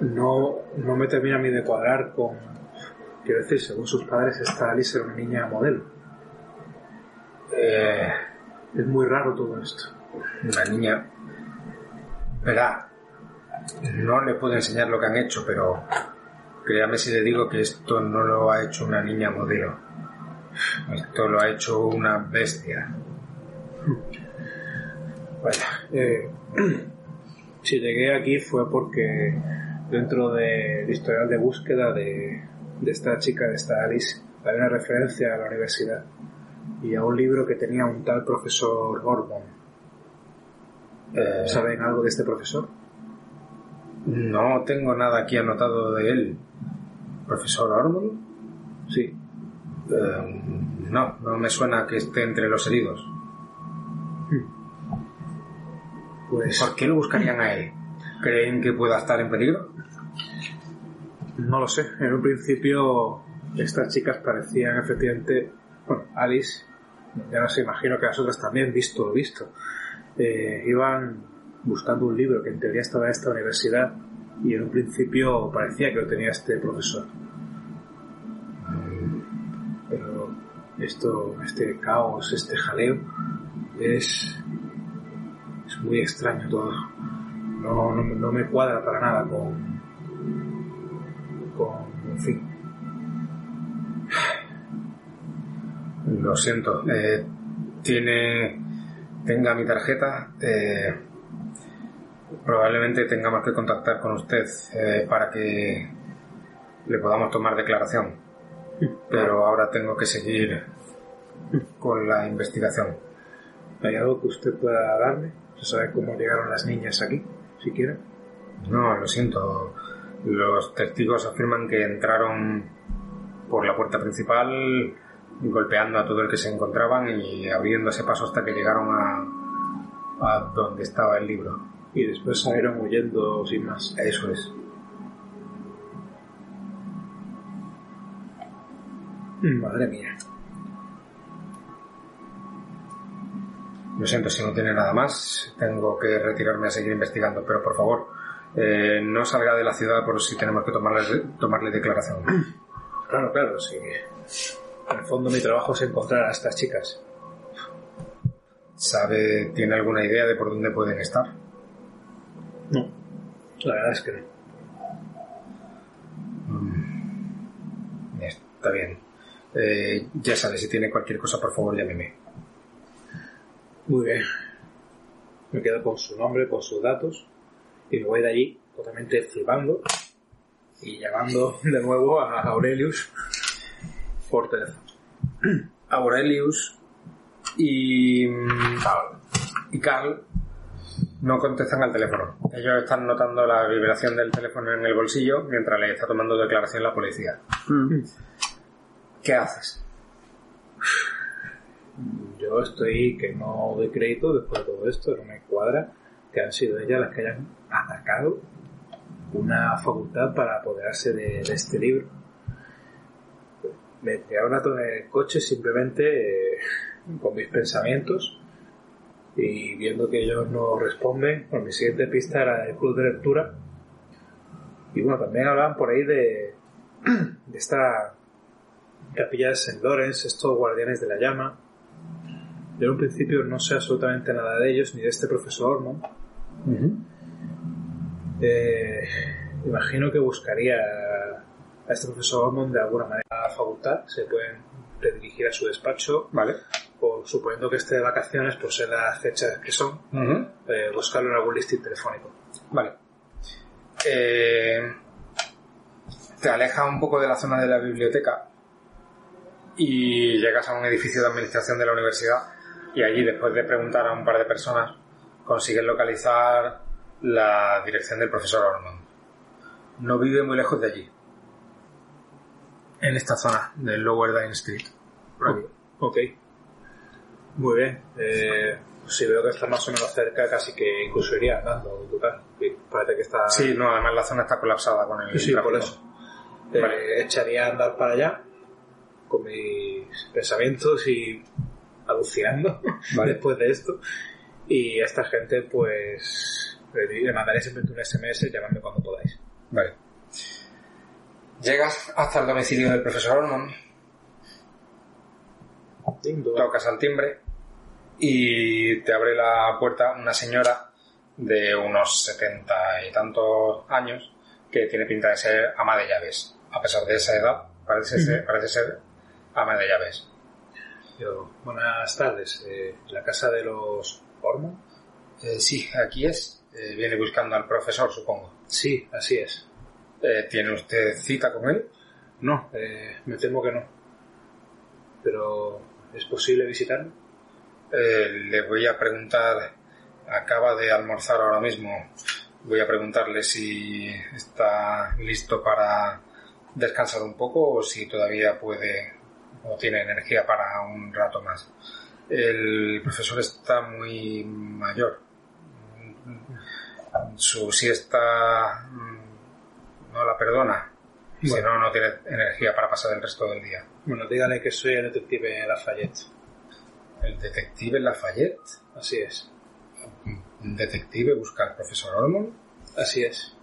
No, no me termina a mí de cuadrar con... Quiero decir, según sus padres, esta Alice era una niña modelo. Eh, Es muy raro todo esto. una niña. Verá, no le puedo enseñar lo que han hecho, pero créame si le digo que esto no lo ha hecho una niña modelo. Esto lo ha hecho una bestia. Vaya, eh, si llegué aquí fue porque dentro del historial de búsqueda de, de esta chica, de esta Alice, hay una referencia a la universidad y a un libro que tenía un tal profesor Ormond. Eh, ¿Saben algo de este profesor? no tengo nada aquí anotado de él. ¿Profesor Ormond? Sí. Eh, no, no me suena que esté entre los heridos. Pues ¿Por qué lo buscarían a él? ¿Creen que pueda estar en peligro? no lo sé. En un principio estas chicas parecían efectivamente, bueno, Alice, ya no sé, imagino que las otras también, visto lo visto, eh, iban buscando un libro que en teoría estaba en esta universidad y en un principio parecía que lo tenía este profesor. Esto, este caos, este jaleo, es, es muy extraño todo. No, no, no me cuadra para nada con, con, en fin, Lo siento. eh, tiene. Tenga mi tarjeta. eh, probablemente tengamos que contactar con usted eh, para que le podamos tomar declaración. Pero ahora tengo que seguir con la investigación. ¿Hay algo que usted pueda darme? ¿Se sabe cómo llegaron las niñas aquí, siquiera? No, lo siento. Los testigos afirman que entraron por la puerta principal golpeando a todo el que se encontraban y abriéndose paso hasta que llegaron a, a donde estaba el libro. Y después salieron huyendo sin más. Eso es. Madre mía. Lo siento si no tiene nada más. Tengo que retirarme a seguir investigando, pero por favor, eh, no salga de la ciudad por si tenemos que tomarle, tomarle declaración. Claro, claro, sí. En el fondo mi trabajo es encontrar a estas chicas. ¿Sabe, tiene alguna idea de por dónde pueden estar? No, la verdad es que no. Está bien. Eh, ya sabe, si tiene cualquier cosa, por favor, llámeme. Muy bien. Me quedo con su nombre, con sus datos y me voy de allí totalmente flipando y llamando de nuevo a Aurelius por teléfono. Aurelius y, y Carl no contestan al teléfono. Ellos están notando la vibración del teléfono en el bolsillo mientras le está tomando declaración la policía. ¿Qué haces? Yo estoy que no doy crédito después de todo esto, no me cuadra que han sido ellas las que hayan atacado una facultad para apoderarse de, este libro. Me tiré un rato en el coche simplemente eh, con mis pensamientos y viendo que ellos no responden, bueno, mi siguiente pista era el club de lectura y bueno, también hablaban por ahí de esta capilla de St. Lawrence, estos guardianes de la llama. Yo en un principio no sé absolutamente nada de ellos, ni de este profesor, ¿no? Eh, imagino que buscaría a este profesor Ormond de alguna manera a la facultad, se pueden redirigir a su despacho Vale. o suponiendo que esté de vacaciones, pues en las fechas que son, eh, buscarlo en algún listing telefónico. Vale. Eh, te alejas un poco de la zona de la biblioteca y llegas a un edificio de administración de la universidad y allí, después de preguntar a un par de personas, consigues localizar la dirección del profesor Ormond. No vive muy lejos de allí. En esta zona, del Lower Dine Street. Aquí. Ok. Muy bien. Eh, si veo que está más o menos cerca, casi que incluso iría andando Parece que está... Sí, no, además la zona está colapsada con el Sí, sí, por eso. Eh, Vale. Echaría a andar para allá con mis pensamientos y alucinando Vale. después de esto. Y a esta gente, pues, le, mandaré simplemente un SMS llamadme cuando podáis. Vale. Llegas hasta el domicilio del profesor Ormond, tocas al timbre y te abre la puerta una señora de unos setenta y tantos años que tiene pinta de ser ama de llaves. A pesar de esa edad, parece, ser, parece ser ama de llaves. Yo, buenas tardes. Eh, ¿La casa de los Ormond? Eh, sí, aquí es. Eh, viene buscando al profesor, supongo. Sí, así es. ¿Tiene usted cita con él? No, me temo que no. Pero, ¿es posible visitarlo? Le voy a preguntar, acaba de almorzar ahora mismo, voy a preguntarle si está listo para descansar un poco o si todavía puede o tiene energía para un rato más. El profesor está muy mayor. Su siesta mm, no la perdona. Si no, no tiene energía para pasar el resto del día. Bueno, dígale que soy el detective Lafayette. El detective Lafayette. Así es. Un detective busca al profesor Ormond. Así es.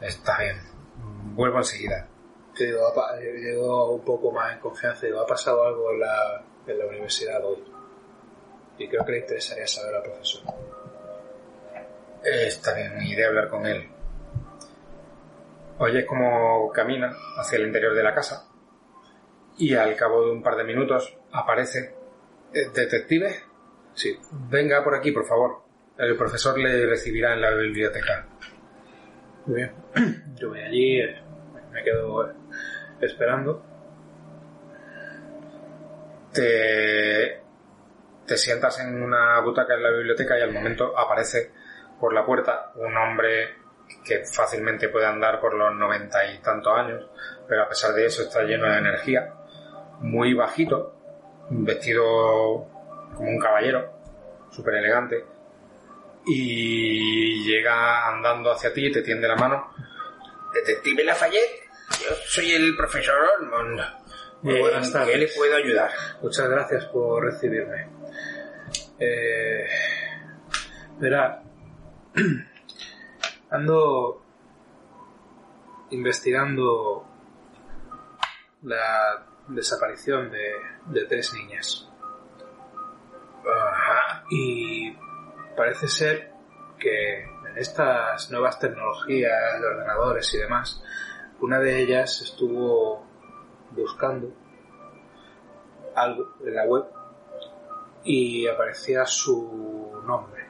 Está bien. Vuelvo enseguida. Digo, ha eh, un poco más en confianza. Digo, ha pasado algo en la, en la universidad hoy. Y creo que le interesaría saber al profesor. Eh, Está bien, iré a hablar con él. Oyes cómo camina hacia el interior de la casa y al cabo de un par de minutos aparece. "Eh, ¿Detective? Sí. Venga por aquí, por favor. El profesor le recibirá en la biblioteca. Muy bien. Yo voy allí, eh, me quedo esperando. te, te sientas en una butaca en la biblioteca y al momento aparece por la puerta un hombre que fácilmente puede andar por los noventa y tantos años, pero a pesar de eso está lleno de energía, muy bajito, vestido como un caballero, súper elegante, y llega andando hacia ti y te tiende la mano. Detective Lafayette, yo soy el profesor Ormond. Muy buenas ¿En tardes. ¿Qué le puedo ayudar? Muchas gracias por recibirme. Eh, verá, ando investigando la desaparición de, de tres niñas. Ajá. Y parece ser que en estas nuevas tecnologías de ordenadores y demás, una de ellas estuvo buscando algo en la web y aparecía su nombre.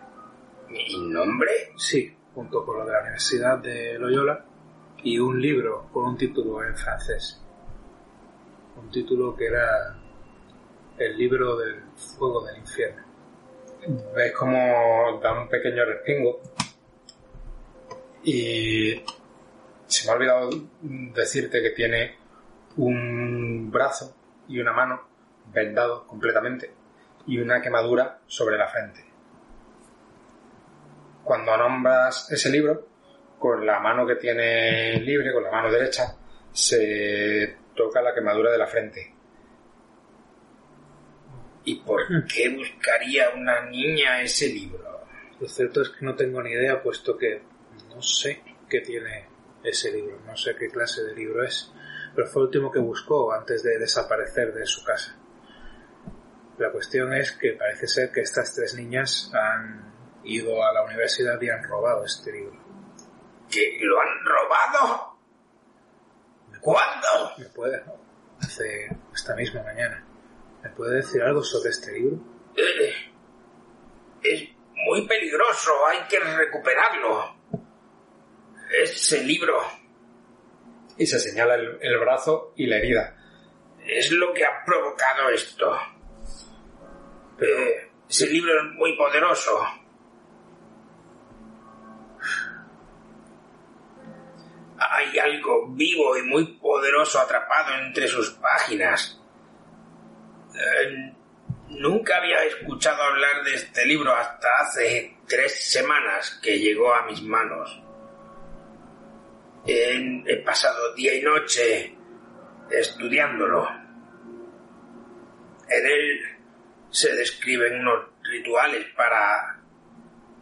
¿Mi nombre? Sí, junto con lo de la Universidad de Loyola y un libro con un título en francés. Un título que era El libro del fuego del infierno. Ves como da un pequeño respingo y se me ha olvidado decirte que tiene un brazo y una mano vendados completamente y una quemadura sobre la frente. Cuando nombras ese libro, con la mano que tiene libre, con la mano derecha, se toca la quemadura de la frente. ¿Y por qué buscaría una niña ese libro? Lo cierto es que no tengo ni idea, puesto que no sé qué tiene ese libro, no sé qué clase de libro es, pero fue el último que buscó antes de desaparecer de su casa. La cuestión es que parece ser que estas tres niñas han ido a la universidad y han robado este libro. ¿Que lo han robado? ¿Cuándo? ¿Me puede? Hace esta misma mañana. ¿Me puede decir algo sobre este libro? Eh, es muy peligroso, hay que recuperarlo. Ese libro Y se señala el, el brazo y la herida. es lo que ha provocado esto. Eh, ese libro es muy poderoso. Hay algo vivo y muy poderoso atrapado entre sus páginas. Eh, nunca había escuchado hablar de este libro hasta hace tres semanas que llegó a mis manos. He, pasado día y noche estudiándolo. En él se describen unos rituales para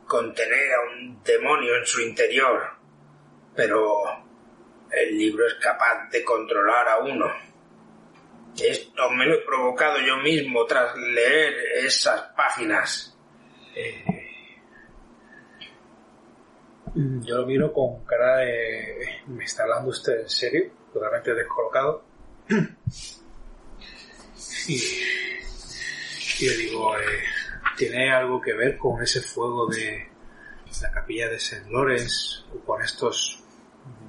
contener a un demonio en su interior, pero el libro es capaz de controlar a uno. Esto me lo he provocado yo mismo tras leer esas páginas. Mm, Yo lo miro con cara de... ¿Me está hablando usted en serio? Totalmente descolocado. Y, y le digo, eh, ¿tiene algo que ver con ese fuego de la capilla de St. Lawrence o con estos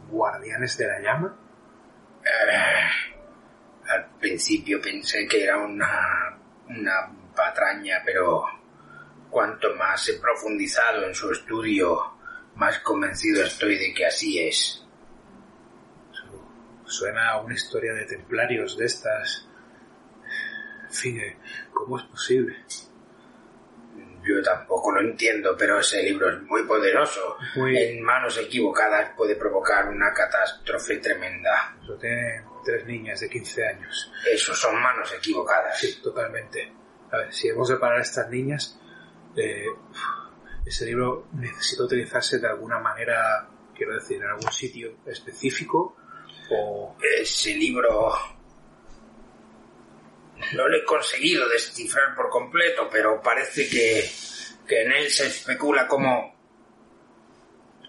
guardianes de la llama? Eh, al principio pensé que era una, una patraña, pero cuanto más he profundizado en su estudio, más convencido estoy de que así es. Suena a una historia de templarios de estas. En fin, eh, ¿cómo es posible? Yo tampoco lo entiendo, pero ese libro es muy poderoso. Muy- En manos equivocadas puede provocar una catástrofe tremenda. Tiene tres niñas de 15 años. Eso son manos equivocadas. Sí, totalmente. A ver, si hemos de parar a estas niñas, eh, ese libro necesita utilizarse de alguna manera, quiero decir, en algún sitio específico o... Ese libro no lo he conseguido descifrar por completo, pero parece que, que en él se especula cómo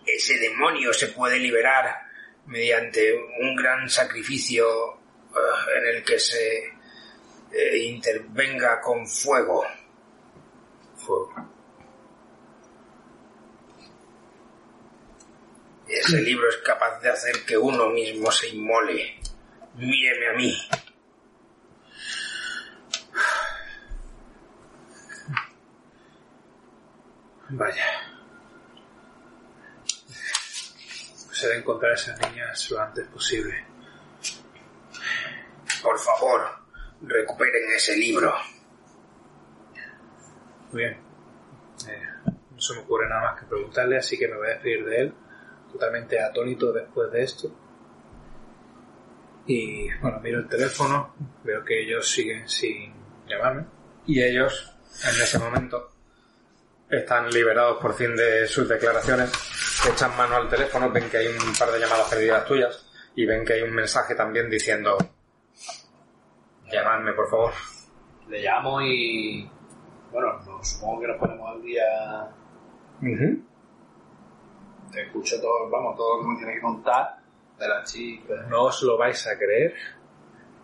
ese demonio se puede liberar mediante un gran sacrificio eh, en el que se eh, intervenga con fuego. Fuego. Ese libro es capaz de hacer que uno mismo se inmole. Míreme a mí. Vaya. Pues he de encontrar a esas niñas lo antes posible. Por favor, recuperen ese libro. Muy bien. Eh, no se me ocurre nada más que preguntarle, así que me voy a despedir de él, totalmente atónito después de esto. Y bueno, miro el teléfono, veo que ellos siguen sin llamarme. Y ellos, en ese momento, están liberados por fin de sus declaraciones, echan mano al teléfono, ven que hay un par de llamadas perdidas tuyas y ven que hay un mensaje también diciendo llamadme por favor. Le llamo y. Bueno, no, supongo que nos ponemos al día. Te escucho todo, vamos, todo lo que me tiene que contar de la chica. No os lo vais a creer,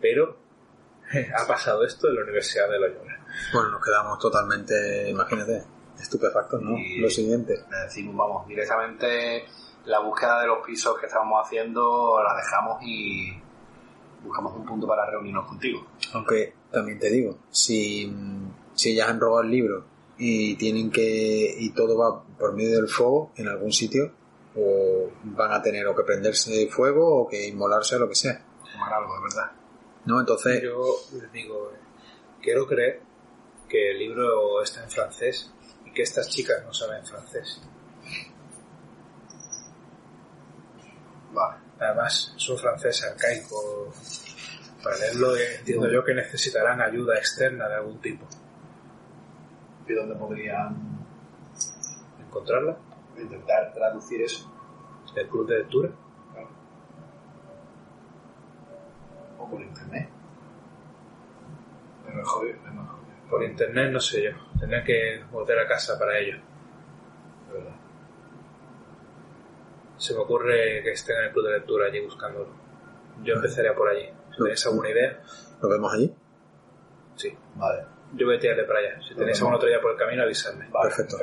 pero ha pasado esto en la Universidad de Loyola. Bueno, nos quedamos totalmente, imagínate, estupefactos, ¿no? Y- Lo siguiente. Decimos, vamos, directamente la búsqueda de los pisos que estábamos haciendo la dejamos y buscamos un punto para reunirnos contigo. Aunque también te digo, si, si ellas han robado el libro y tienen que. y todo va por medio del fuego en algún sitio, o van a tener o que prenderse fuego o que inmolarse o lo que sea. Tomar algo, de verdad. ¿No? Entonces, Yo les digo, eh, quiero creer que el libro está en francés y que estas chicas no saben francés. Vale. Además, es un francés arcaico. Para leerlo eh, entiendo yo que necesitarán ayuda externa de algún tipo. ¿Y dónde podrían ¿Encontrarla? intentar traducir eso? ¿El club de lectura? O por internet. Es mejor, es mejor. Por internet no sé yo. Tendré que volver a casa para ello. De verdad. Se me ocurre que estén en el club de lectura allí buscándolo. Yo empezaría por allí. ¿Tenéis alguna idea? ¿nos vemos allí? Sí. Vale. Yo voy a tirarle para allá. Si tenéis alguna otra idea por el camino, avisadme. Perfecto.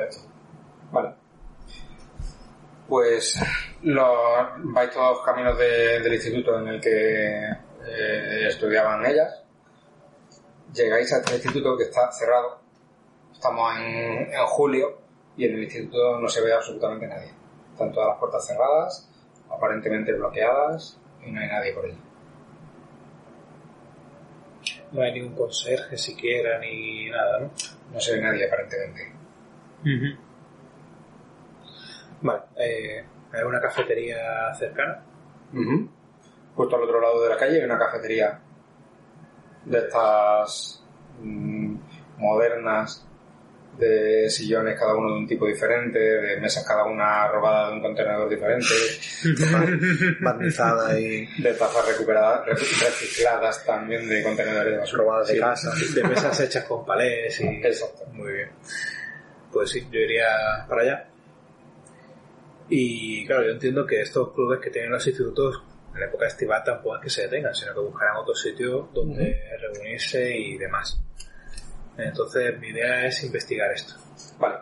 Vale. Pues los, vais todos los caminos de- del instituto en el que eh, estudiaban ellas. Llegáis a este instituto que está cerrado. Estamos en, en julio y en el instituto no se ve absolutamente nadie. Están todas las puertas cerradas, aparentemente bloqueadas y no hay nadie por allí. No hay ningún conserje siquiera ni nada, ¿no? No se ve nadie aparentemente. Vale. Eh, ¿Hay una cafetería cercana? Ujú. Justo al otro lado de la calle hay una cafetería de estas mm, modernas, de sillones cada uno de un tipo diferente, de mesas cada una robada de un contenedor diferente, Barnizada y de tazas recuperadas, rec- recicladas también de contenedores de basura. robadas de casa. De mesas hechas con palés y... Exacto. Muy bien. Pues sí, yo iría para allá. Y claro, yo entiendo que estos clubes que tienen los institutos en la época estival tampoco es que se detengan, sino que buscarán otro sitio donde reunirse y demás. Entonces mi idea es investigar esto. Vale.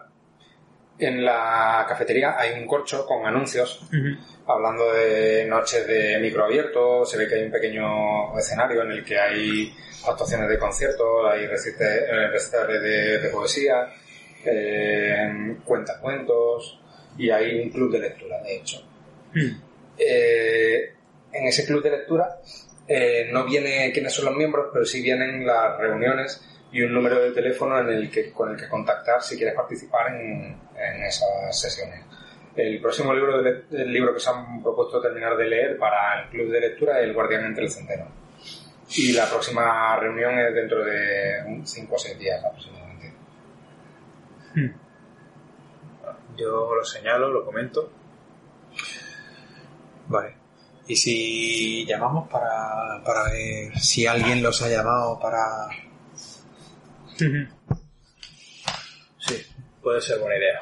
En la cafetería hay un corcho con anuncios hablando de noches de micro abierto, se ve que hay un pequeño escenario en el que hay actuaciones de conciertos, hay eh, recitales de, de poesía, eh, cuentacuentos y hay un club de lectura, de hecho. Eh, en ese club de lectura eh, no viene quiénes son los miembros, pero sí vienen las reuniones y un número de teléfono en el que, con el que contactar si quieres participar en, en esas sesiones. El próximo libro, de el libro que se han propuesto terminar de leer para el club de lectura es El guardián entre el centeno. Y la próxima reunión es dentro de 5 o 6 días aproximadamente. Yo lo señalo, lo comento. Vale. ¿Y si llamamos para, para ver si alguien los ha llamado para... Sí, puede ser buena idea.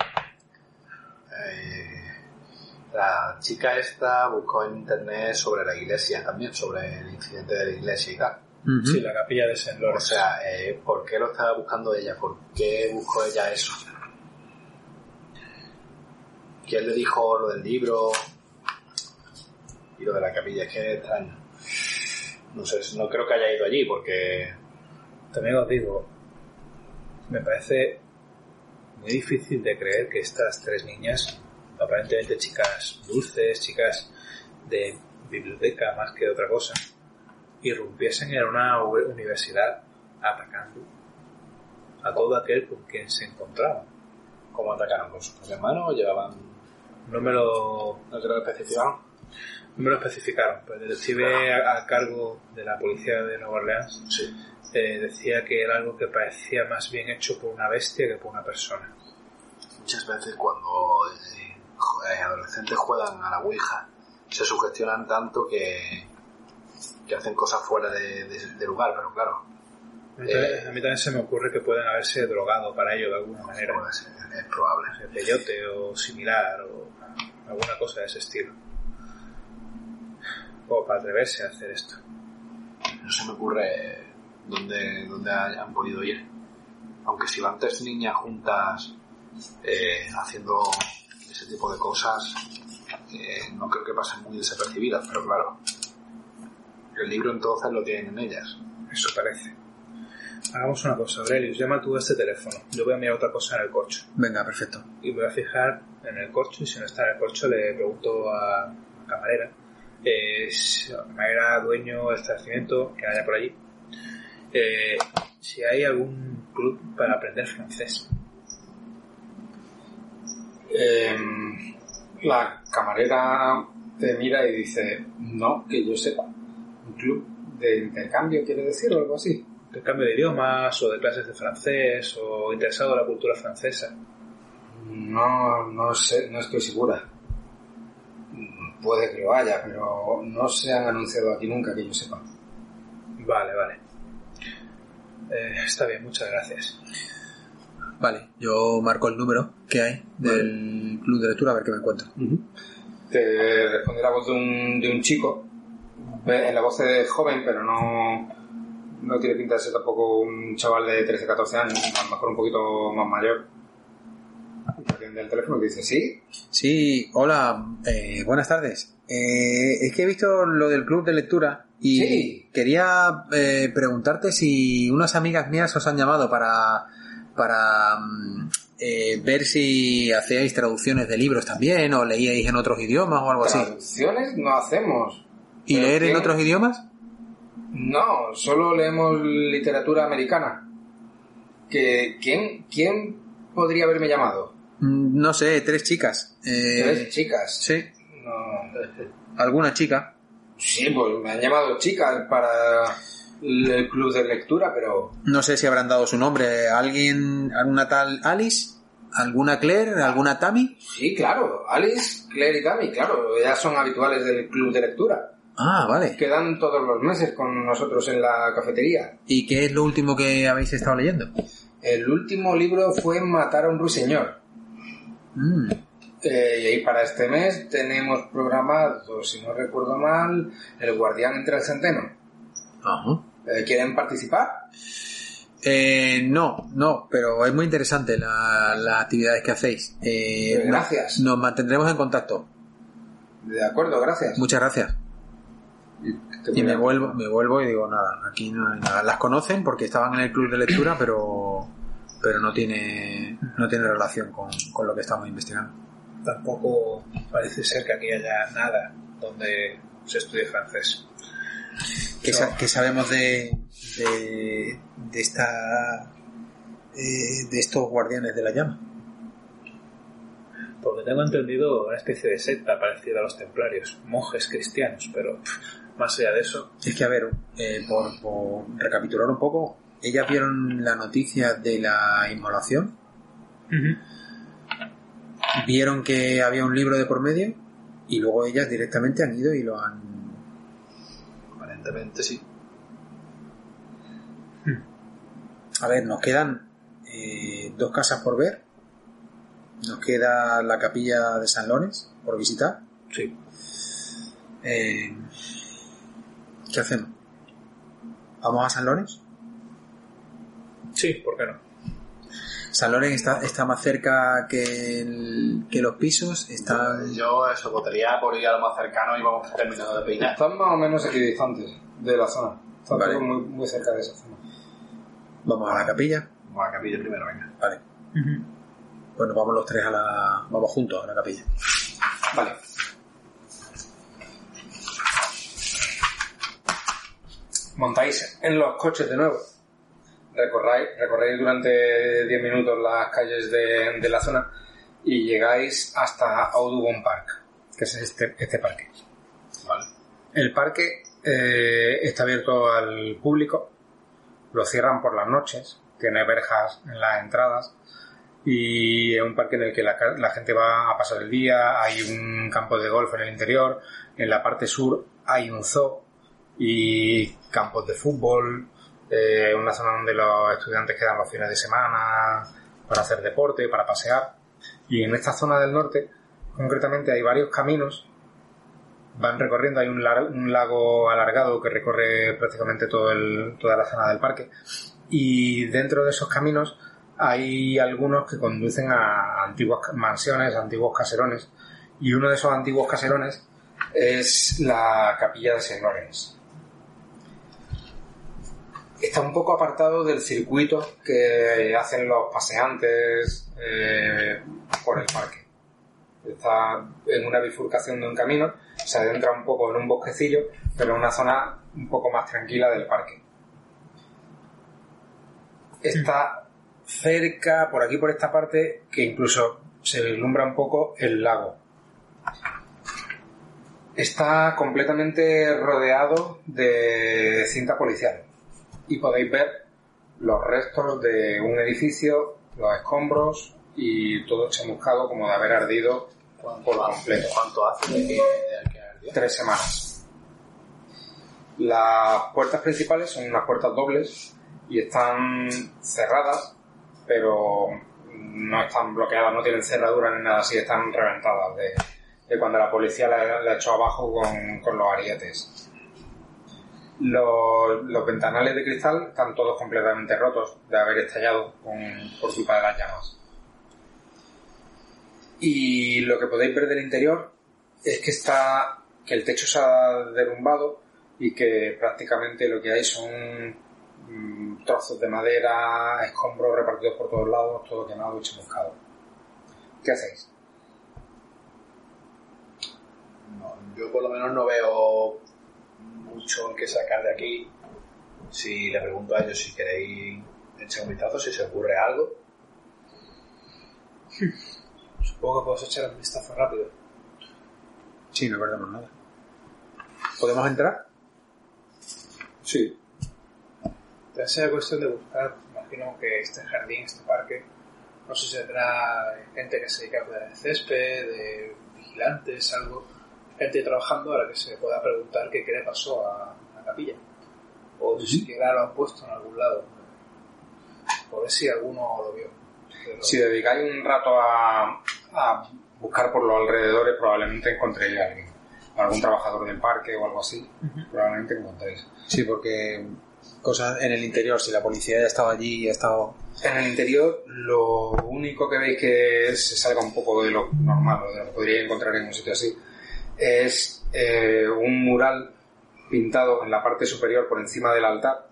Eh, la chica esta buscó en internet sobre la iglesia también, sobre el incidente de la iglesia y tal. Sí, la capilla de Saint O sea, eh, ¿por qué lo estaba buscando ella? ¿Por qué buscó ella eso? ¿Quién le dijo lo del libro? Y lo de la capilla, es que es extraño. No sé, no creo que haya ido allí porque... También os digo, me parece muy difícil de creer que estas tres niñas, aparentemente chicas dulces, chicas de biblioteca más que de otra cosa, irrumpiesen en una universidad atacando a todo aquel con quien se encontraban. ¿Cómo atacaron? ¿Con sus propias manos o llevaban... No me lo, no te lo especificaron? no me lo especificaron, pero el detective a, a cargo de la policía de Nueva Orleans Sí. eh, decía que era algo que parecía más bien hecho por una bestia que por una persona. Muchas veces cuando eh, eh, adolescentes juegan a la Ouija, se sugestionan tanto que, que hacen cosas fuera de, de- de lugar, pero claro, A mí, también, a mí también se me ocurre que pueden haberse drogado para ello de alguna manera. es probable. El peyote o similar o alguna cosa de ese estilo. O para atreverse a hacer esto. No se me ocurre dónde, dónde han podido ir. Aunque si van tres niñas juntas eh, haciendo ese tipo de cosas, eh, no creo que pasen muy desapercibidas, pero claro. El libro entonces lo tienen ellas. Eso parece. Hagamos una cosa, Aurelius, llama tú a este teléfono. Yo voy a mirar otra cosa en el corcho. Venga, perfecto. Y me voy a fijar en el corcho y si no está en el corcho le pregunto a la camarera. Eh, si la camarera, dueño, establecimiento, que haya por allí. eh, si hay algún club para aprender francés. Em, la camarera te mira y dice, no, que yo sepa. Un club de intercambio, quiere decir, o algo así. De cambio de idiomas o de clases de francés o interesado en la cultura francesa. No, no sé, no estoy segura. Puede que lo haya, pero no se han anunciado aquí nunca que yo sepa. Vale, vale. Eh, está bien, muchas gracias. Vale, yo marco el número que hay del club de lectura a ver qué me encuentro. Te responde la voz de un, de un chico, en la voz es joven, pero no, no tiene pinta de ser tampoco un chaval de 13, 14 años, a lo mejor un poquito más mayor. Atiende el teléfono y dice, ¿sí? Sí, hola, eh, buenas tardes. Eh, es que he visto lo del club de lectura y Sí. quería eh, preguntarte si unas amigas mías os han llamado para, para mm, eh, ver si hacíais traducciones de libros también o leíais en otros idiomas o algo así. Traducciones no hacemos. ¿Y ¿Pero leer en otros idiomas? No, solo leemos literatura americana. Que, ¿quién, ¿Quién podría haberme llamado? Mm, No sé, tres chicas. Eh, Tres chicas. Sí, No. alguna chica. Sí, pues me han llamado chicas para el club de lectura, pero No sé si habrán dado su nombre. ¿Alguien, alguna tal Alice? ¿Alguna Claire? ¿Alguna Tammy? sí, claro, Alice, Claire y Tammy, claro, ellas son habituales del club de lectura. Ah, vale. Quedan todos los meses con nosotros en la cafetería. ¿Y qué es lo último que habéis estado leyendo? El último libro fue Matar a un ruiseñor. Mm, Eh, y para este mes tenemos programado, si no recuerdo mal, El Guardián entre el Centeno. ajá. Eh, ¿Quieren participar? Eh, no, no, pero es muy interesante la- las actividades que hacéis. Eh, gracias. Nos mantendremos en contacto. De acuerdo, gracias. Muchas gracias. Y me vuelvo, me vuelvo y digo, nada, aquí no hay nada. Las conocen porque estaban en el club de lectura, pero pero no tiene no tiene relación con, con lo que estamos investigando. Tampoco parece ser que aquí haya nada donde se estudie francés. ¿Qué, sa- qué sabemos de, de, de esta eh, de estos guardianes de la llama? Porque tengo entendido una especie de secta parecida a los templarios, monjes cristianos, pero más allá de eso, Es que, a ver, eh, por, por recapitular un poco, ellas vieron la noticia de la inmolación, vieron que había un libro de por medio y luego ellas directamente han ido y lo han... Aparentemente sí. A ver, nos quedan eh, dos casas por ver, nos queda la capilla de San Lorenz por visitar. sí. Eh, ¿Qué hacemos? ¿Vamos a San Lorenz? Sí, ¿por qué no? San Lorenz está, está más cerca que, el- que los pisos, está... Yo eso, votaría por ir a lo más cercano y vamos terminando de peinar. Están más o menos equidistantes de la zona. Están Vale. muy, muy cerca de esa zona. Vamos a la capilla. Vamos a la capilla primero, venga. Vale. Bueno, vamos los tres a la... Vamos juntos a la capilla. Vale. Montáis en los coches de nuevo. Recorráis, recorréis durante 10 minutos las calles de, de la zona y llegáis hasta Audubon Park, que es este, este parque. Vale. El parque eh, está abierto al público, lo cierran por las noches, tiene verjas en las entradas y es un parque en el que la, la gente va a pasar el día, hay un campo de golf en el interior, en la parte sur hay un zoo y campos de fútbol, eh, una zona donde los estudiantes quedan los fines de semana para hacer deporte, para pasear y en esta zona del norte concretamente hay varios caminos van recorriendo, hay un, un lago alargado que recorre prácticamente todo toda la zona del parque y dentro de esos caminos hay algunos que conducen a antiguas mansiones, antiguos caserones y uno de esos antiguos caserones es la capilla de St. Lawrence. Está un poco apartado del circuito que hacen los paseantes eh, por el parque está en una bifurcación de un camino, se adentra un poco en un bosquecillo, pero en una zona un poco más tranquila del parque. Está cerca, por aquí, por esta parte, que incluso se vislumbra un poco el lago. Está completamente rodeado de cinta policial y podéis ver los restos de un edificio, los escombros y todo chamuscado como de haber ardido por completo. ¿Cuánto hace de que, de que ardió? Tres semanas. Las puertas principales son unas puertas dobles y están cerradas, pero no están bloqueadas, no tienen cerradura ni nada así, están reventadas de, de cuando la policía la, la echó abajo con, con los arietes. Los, los ventanales de cristal están todos completamente rotos de haber estallado con- por culpa de las llamas. Y lo que podéis ver del interior es que está que el techo se ha derrumbado y que prácticamente lo que hay son mm, trozos de madera, escombros repartidos por todos lados, todo quemado y chamuscado. ¿Qué hacéis? Yo por lo menos no veo mucho que sacar de aquí. Si le pregunto a ellos si queréis echar un vistazo, si se ocurre algo. Supongo que puedes echar un vistazo rápido. Sí, no perdemos nada. ¿Podemos entrar? Sí. Entonces será cuestión de buscar, imagino que este jardín, este parque, no sé si tendrá gente que se dedica a cuidar el césped, de vigilantes, algo, gente trabajando a la que se pueda preguntar qué, qué le pasó a la capilla. O si siquiera lo han puesto en algún lado. Por ver si alguno lo vio. Pero- Si dedicáis un rato a, a buscar por los alrededores, probablemente encontréis a alguien. Algún trabajador del parque o algo así. Probablemente encontréis. Sí, porque cosas en el interior, si la policía ya estaba allí y ha estado... En el interior, lo único que veis que se salga un poco de lo normal, o de lo que podríais encontrar en un sitio así, es eh, un mural pintado en la parte superior por encima del altar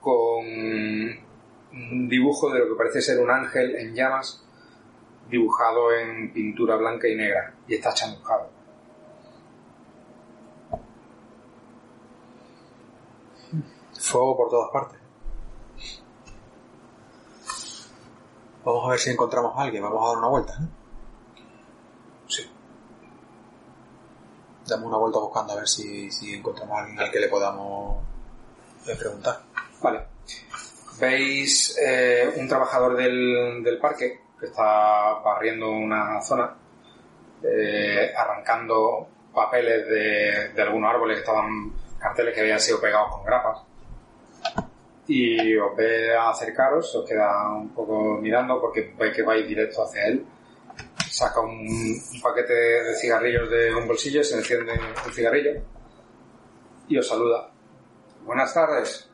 con un dibujo de lo que parece ser un ángel en llamas dibujado en pintura blanca y negra y está chamuscado. Fuego por todas partes. Vamos a ver si encontramos alguien. Vamos a dar una vuelta. ¿eh? Sí. Damos una vuelta buscando a ver si, si encontramos a alguien al que le podamos eh, preguntar. Vale. Veis eh, un trabajador del, del parque que está barriendo una zona, eh, arrancando papeles de, de algunos árboles que estaban, carteles que habían sido pegados con grapas. Y os ve acercaros, os queda un poco mirando porque veis que vais directo hacia él. Saca un, un paquete de cigarrillos de un bolsillo, se enciende un cigarrillo y os saluda. Buenas tardes.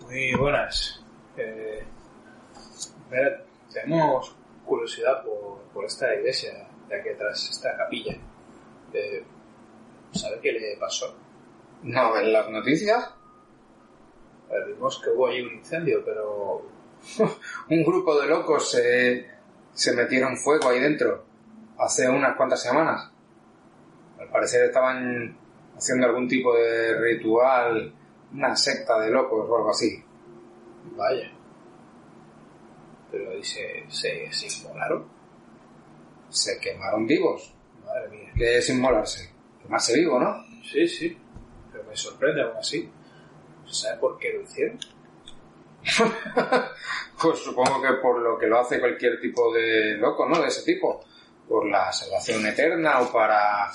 Muy buenas. Eh, tenemos curiosidad por, por esta iglesia de aquí atrás, esta capilla. Eh, ¿Sabe qué le pasó? No, en las noticias, vimos que hubo ahí un incendio, pero un grupo de locos se, se metieron fuego ahí dentro hace unas cuantas semanas. Al parecer estaban haciendo algún tipo de ritual, una secta de locos o algo así. vaya. Pero ahí se, se, inmolaron. Se quemaron vivos. Madre mía. ¿Qué es inmolarse? Quemarse vivo, ¿no? Sí, sí. Pero me sorprende aún así. ¿Se sabe por qué lo hicieron? Pues supongo que por lo que lo hace cualquier tipo de loco, ¿no? De ese tipo. Por la salvación eterna o para...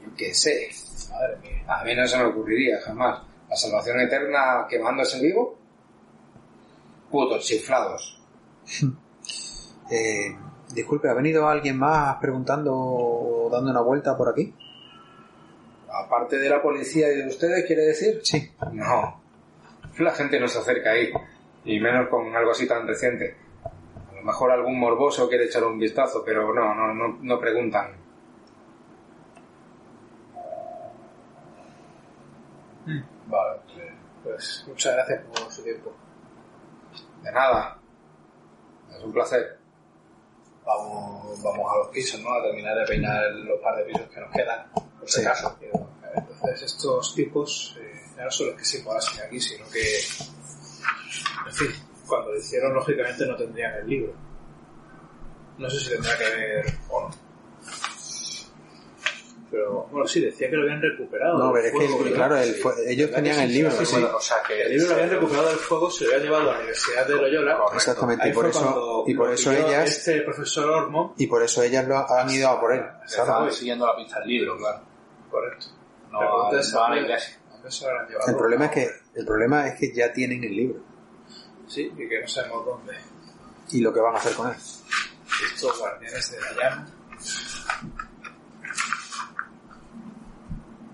yo qué sé. Madre mía. A mí no se me ocurriría jamás. La salvación eterna quemándose vivo. Putos chiflados. Eh, disculpe, ¿ha venido alguien más preguntando o dando una vuelta por aquí? Aparte de la policía y de ustedes, ¿quiere decir? Sí. No. La gente no se acerca ahí. Y menos con algo así tan reciente. A lo mejor algún morboso quiere echar un vistazo, pero no, no, no, no preguntan. Vale, pues muchas gracias por su tiempo. De nada. Es un placer. Vamos, vamos a los pisos, ¿no? A terminar de peinar los par de pisos que nos quedan, por si Sí. acaso. Entonces estos tipos eh, no son los que se inmolasen aquí, sino que, en fin, cuando lo hicieron lógicamente no tendrían el libro. No sé si tendrá que ver o no. Pero bueno, sí, decía que lo habían recuperado. No, pero es que, claro, el ellos ¿Verdad tenían el libro. Sí, sí. O sea que El libro lo habían recuperado del fuego, se lo habían llevado a la Universidad de Loyola. Exactamente, y por eso, y por eso ellas, Este profesor Ormo, y por eso ellas lo han ido a por él. Estaban siguiendo la pista del libro, claro. correcto. No, a- es, no a la ¿a dónde- iglesia. El problema, es que, el problema es que ya tienen el libro. Sí, y que no sabemos dónde. ¿Y lo que van a hacer con él? Estos guardianes de la llama.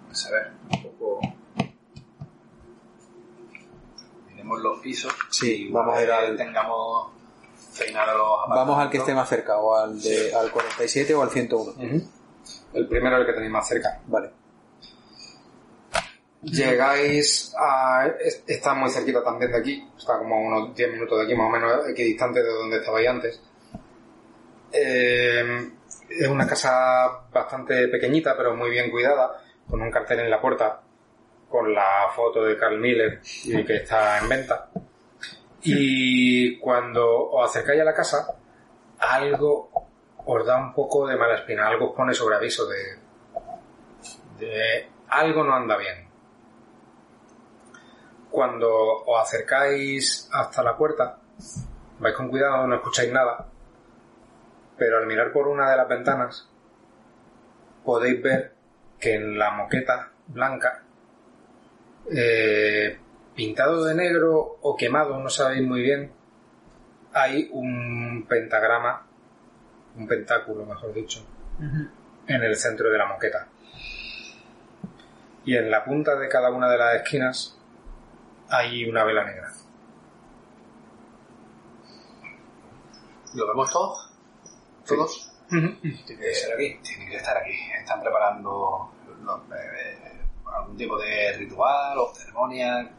Pues a ver, un poco. Miremos los pisos. Sí, vamos a ir al. Tengamos Vamos al que esté más cerca, o al, de, sí. al 47 o al 101. Uh. El primero, el que tenéis más cerca. Vale. Llegáis a... es- Está muy cerquita también de aquí. Está como unos 10 minutos de aquí, más o menos equidistante de donde estabais antes. Eh, es una casa bastante pequeñita, pero muy bien cuidada, con un cartel en la puerta con la foto de Carl Miller y que está en venta. Y cuando os acercáis a la casa, algo os da un poco de mala espina, algo os pone sobre aviso de, de algo no anda bien. Cuando os acercáis hasta la puerta, vais con cuidado, no escucháis nada, pero al mirar por una de las ventanas podéis ver que en la moqueta blanca, eh, pintado de negro o quemado, no sabéis muy bien, hay un pentagrama, un pentáculo, mejor dicho, en el centro de la moqueta. Y en la punta de cada una de las esquinas hay una vela negra. ¿Lo vemos todos? ¿Todos? Tiene que ser aquí, tiene que estar aquí. Están preparando no, eh, algún tipo de ritual o ceremonia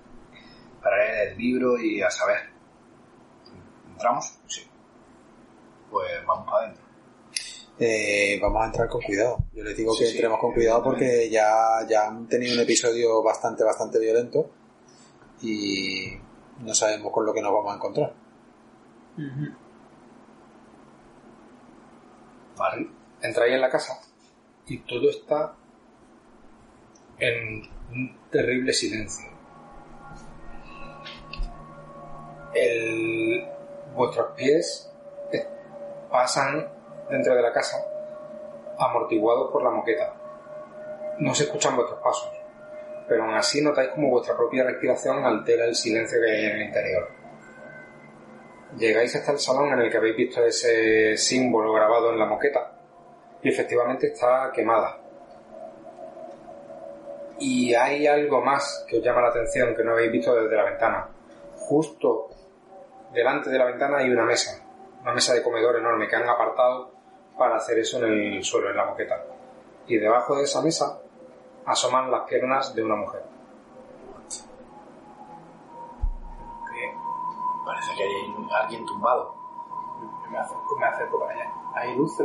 para leer el libro y a saber. ¿Entramos? Sí. Pues vamos para adentro. Eh, vamos a entrar con cuidado. Yo les digo Sí, que sí, entremos con cuidado porque ya, ya han tenido un episodio bastante, bastante violento y no sabemos con lo que nos vamos a encontrar. Vale. Entráis en la casa y todo está en un terrible silencio. El- vuestros pies pasan dentro de la casa amortiguados por la moqueta. No se escuchan vuestros pasos, pero aún así notáis como vuestra propia respiración altera el silencio que hay en el interior. Llegáis hasta el salón en el que habéis visto ese símbolo grabado en la moqueta y efectivamente está quemada. Y hay algo más que os llama la atención que no habéis visto desde la ventana. Justo delante de la ventana hay una mesa, una mesa de comedor enorme que han apartado para hacer eso en el suelo, en la moqueta. Y debajo de esa mesa asoman las piernas de una mujer. Que parece que hay alguien tumbado. Me acerco, me acerco para allá. ¿Hay luz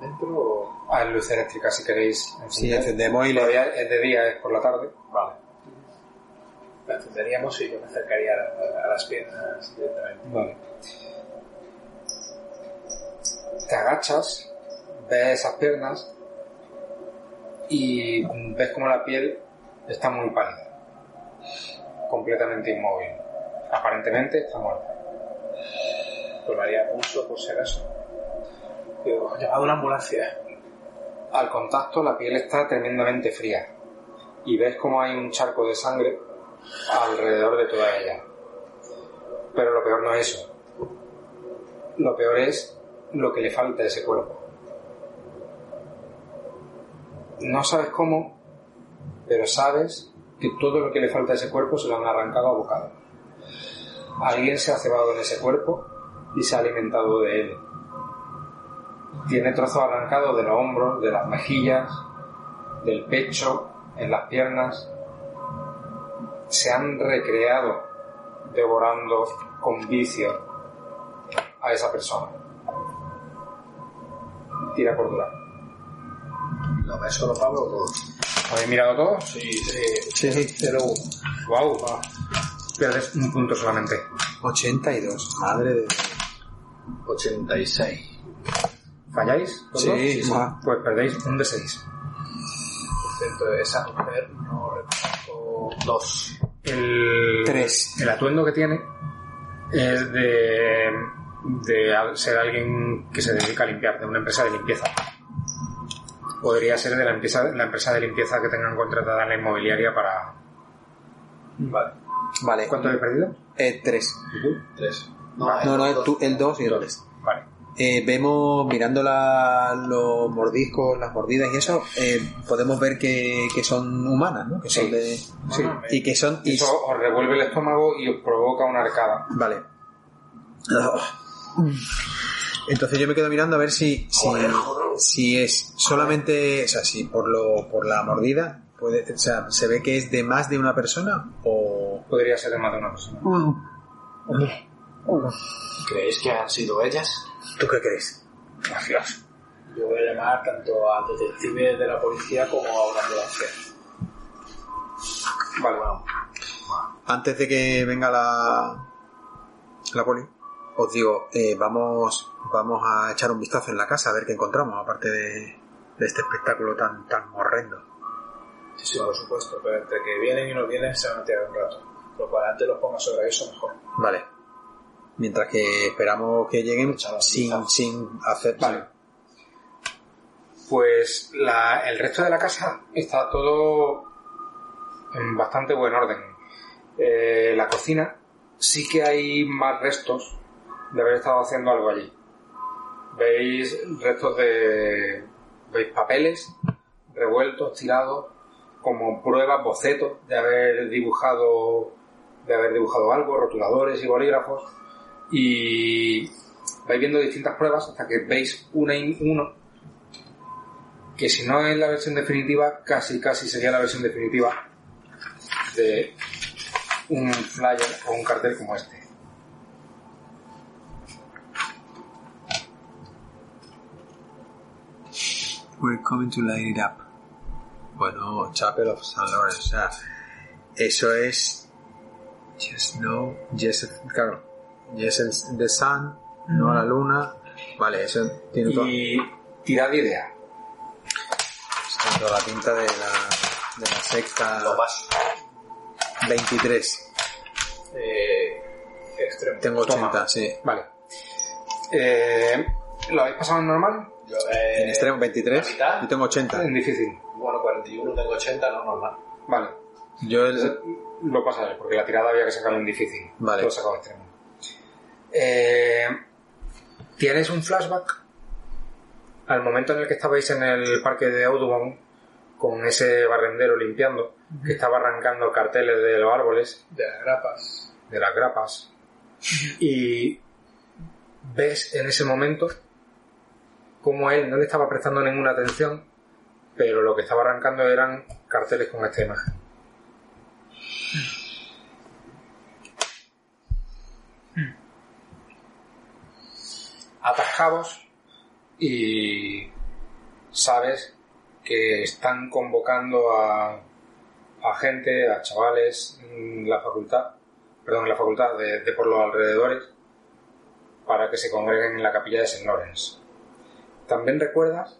dentro o...? Hay luz eléctrica si queréis. Si encender. encendemos y le... Todavía es de día, es por la tarde. Vale. La encenderíamos y yo me acercaría a, a- a las piernas directamente. Vale. Te agachas, ves esas piernas y ves como la piel está muy pálida, completamente inmóvil. Aparentemente está muerta. Tomaría pulso por si acaso. Digo, llamado una ambulancia. Al contacto la piel está tremendamente fría y ves como hay un charco de sangre alrededor de toda ella. Pero lo peor no es eso. Lo peor es lo que le falta a ese cuerpo. No sabes cómo, pero sabes que todo lo que le falta a ese cuerpo se lo han arrancado a bocado. Alguien se ha cebado en ese cuerpo y se ha alimentado de él. Tiene trozos arrancados de los hombros, de las mejillas, del pecho, en las piernas. Se han recreado devorando con vicio a esa persona. Tira por. ¿Lo ves solo Pablo o todos? ¿Habéis mirado todos? Sí, Sí, sí. ¡Wow! Pierdes un punto solamente. 82. Madre de... 86. ¿Falláis? Sí, dos? ma. Pues perdéis un de 6. Dentro de esa mujer no reconozco... Dos. El, Tres. el atuendo que tiene es de, de ser alguien que se dedica a limpiar, de una empresa de limpieza. Podría ser de la empresa, la empresa de limpieza que tengan contratada en la inmobiliaria para... Vale. Vale. ¿Cuánto he perdido? Eh, tres. ¿Y tú? Tres. No, no, el el, tú- el 2 y el Dos. 3. Vale. eh, vemos, mirando la- los mordiscos, las mordidas y eso, eh, podemos ver que, que son humanas, ¿no? Que son de... Sí. Y que son... Y, Eso os revuelve el estómago y os provoca una arcada. Vale. Entonces yo me quedo mirando a ver si, si, si es solamente, o sea, si por lo, por la mordida, puede, o sea, se ve que es de más de una persona o... Podría ser de más de una persona. ¿Creéis que han sido ellas? ¿Tú qué crees? Gracias. Yo voy a llamar tanto al detective de la policía como a una ambulancia. Vale. Antes de que venga la, la poli, os digo, eh, vamos, vamos a echar un vistazo en la casa a ver qué encontramos, aparte de, de este espectáculo tan, tan horrendo. Sí, sí, por supuesto, pero entre que vienen y no vienen se van a tirar un rato. Lo cual antes los ponga sobre eso mejor. Vale. Mientras que esperamos que lleguen sin, sin hacer... Vale. Pues la- el resto de la casa está todo en bastante buen orden. Eh, la cocina sí que hay más restos de haber estado haciendo algo allí. Veis restos de... veis papeles revueltos, tirados, como pruebas, bocetos de haber dibujado de haber dibujado algo, rotuladores y bolígrafos y vais viendo distintas pruebas hasta que veis una y uno que si no es la versión definitiva casi casi sería la versión definitiva de un flyer o un cartel como este We're coming to light it up. Bueno, Chapel of St. Lawrence, o sea, eso es... Just no, yes, claro, yes the sun, no a la luna, vale, eso tiene todo- y tirad idea toda la pinta de la, de la secta Lo vas. 23. Eh, extremo. Tengo 80, Toma. sí. vale eh, ¿lo habéis pasado en normal? Yo, eh, En extremo 23, ¿la mitad? yo tengo 80. en difícil Bueno, 41, tengo 80, no normal. vale Yo el- lo pasaré porque la tirada había que sacarlo en difícil Vale. lo he sacado extremo Eh, tienes un flashback al momento en el que estabais en el parque de Audubon con ese barrendero limpiando que estaba arrancando carteles de los árboles De las grapas. de las grapas y ves en ese momento como él no le estaba prestando ninguna atención pero lo que estaba arrancando eran carteles con esta imagen atascados y sabes que están convocando a, gente, a chavales en la facultad, perdón, en la facultad de, de por los alrededores para que se congreguen en la capilla de St. Lawrence. También recuerdas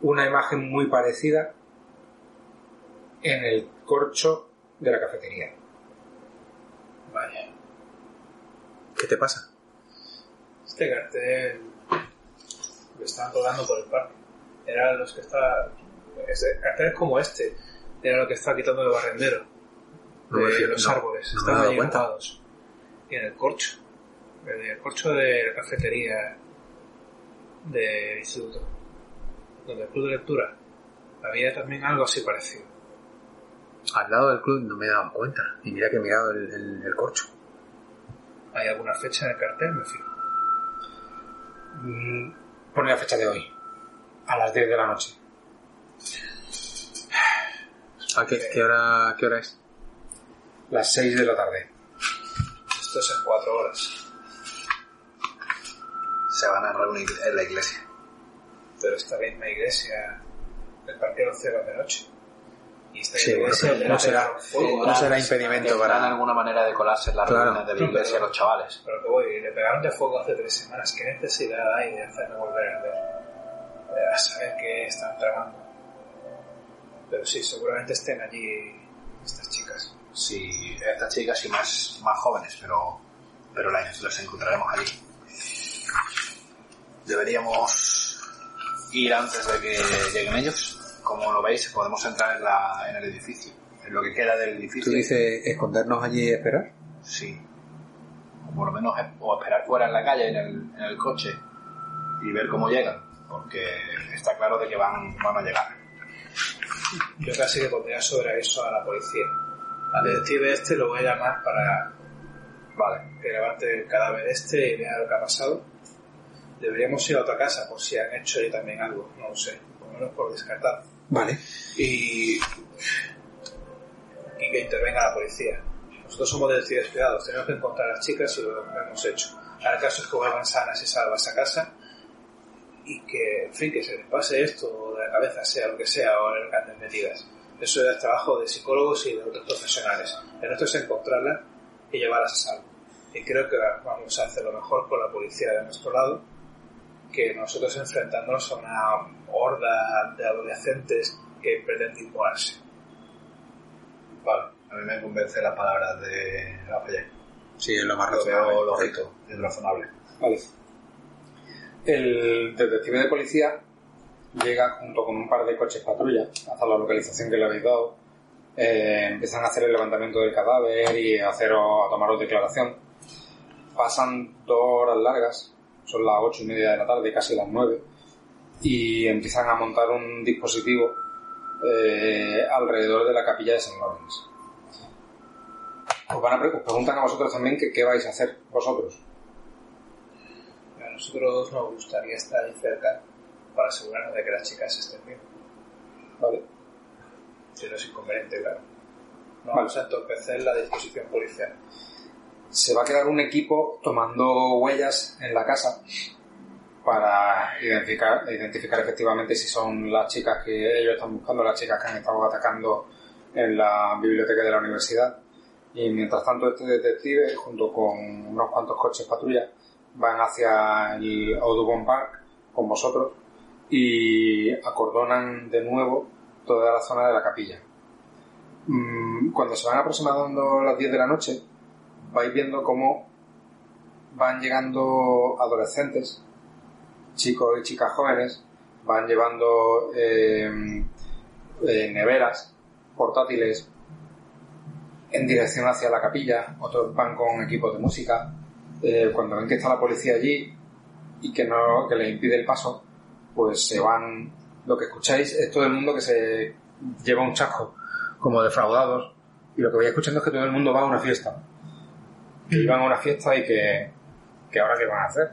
una imagen muy parecida en el corcho de la cafetería. Vaya. ¿Qué te pasa? Este cartel lo estaban colgando por el parque. Eran los que estaba. Este, carteles como este. Era lo que estaba quitando el barrendero. No de los no, árboles. no Estaban ahí. Y en el corcho. En el corcho de la cafetería del instituto. Donde el club de lectura. Había también algo así parecido. Al lado del club no me he dado cuenta. Y mira que he mirado el, el- el corcho. ¿Hay alguna fecha en el cartel? Me fijo. Mm, Pone la fecha de hoy, a las 10 de la noche. ¿A qué, qué hora, qué hora es? Las 6 de la tarde. Esto es en cuatro horas. Se van a reunir en la iglesia. Pero esta misma iglesia, el parque lo cierran de noche. Y esta Sí, iglesia pero no le será- fuego. no será impedimento para... alguna manera de colarse en las Claro. reuniones de la iglesia los chavales. Pero que voy, le pegaron de fuego hace tres semanas. ¿Qué necesidad hay de hacerme volver a ver? Eh, A saber qué están tramando. Pero sí, seguramente estén allí estas chicas. Sí, estas chicas y más, más jóvenes, pero, pero las, los encontraremos allí. Deberíamos ir antes de que lleguen ellos. Como lo veis, podemos entrar en, la, en el edificio, en lo que queda del edificio. ¿Tú dices escondernos allí y esperar? Sí. O por lo menos o esperar fuera en la calle, en el, en el coche, y ver cómo llegan, porque está claro de que van, van a llegar. Yo casi que pondría sobre eso a la policía. Al detective este lo voy a llamar para Vale, que levante el cadáver este y vea lo que ha pasado. Deberíamos ir a otra casa por si han hecho ahí también algo, no lo sé, por lo menos por descartar. Vale. Y, y que intervenga la policía. Nosotros somos detectives privados, tenemos que encontrar a las chicas y lo hemos hecho. Ahora el caso es que vuelvan sanas y salvas a casa y que, en fin, que se les pase esto de la cabeza, sea lo que sea, o en el anden metidas. Eso es trabajo de psicólogos y de otros profesionales. El nuestro es encontrarlas y llevarlas a salvo. Y creo que vamos a hacer lo mejor con la policía de nuestro lado que nosotros enfrentándonos a una horda de adolescentes que pretende imponerse. vale. A mí me convence las palabras de Lafayette. Sí, es lo más Lo razonable. lógico, es razonable. Vale. El detective de policía llega junto con un par de coches patrulla hasta la localización que le habéis dado. Eh, empiezan a hacer el levantamiento del cadáver y a, hacer, a tomaros declaración. Pasan dos horas largas, son las ocho y media de la tarde, casi las nueve, y empiezan a montar un dispositivo eh, alrededor de la capilla de San Lorenzo. Os, van a pre- os preguntan a vosotros también que qué vais a hacer vosotros. A nosotros nos gustaría estar ahí cerca para asegurarnos de que las chicas estén bien. ¿Vale? Si no es inconveniente, claro. No Vale. vamos a entorpecer la disposición policial. Se va a quedar un equipo tomando huellas en la casa para identificar, identificar efectivamente si son las chicas que ellos están buscando, las chicas que han estado atacando en la biblioteca de la universidad. Y mientras tanto este detective, junto con unos cuantos coches patrulla, van hacia el Audubon Park con vosotros y acordonan de nuevo toda la zona de la capilla. Mm, Cuando se van aproximando las 10 de la noche, vais viendo cómo van llegando adolescentes, chicos y chicas jóvenes, van llevando eh, eh, neveras, portátiles, en dirección hacia la capilla, otros van con equipos de música. Eh, cuando ven que está la policía allí y que no que les impide el paso, pues se van. Lo que escucháis es todo el mundo que se lleva un chasco, como defraudados, y lo que vais escuchando es que todo el mundo va a una fiesta. Que iban a una fiesta y que, que ahora qué van a hacer.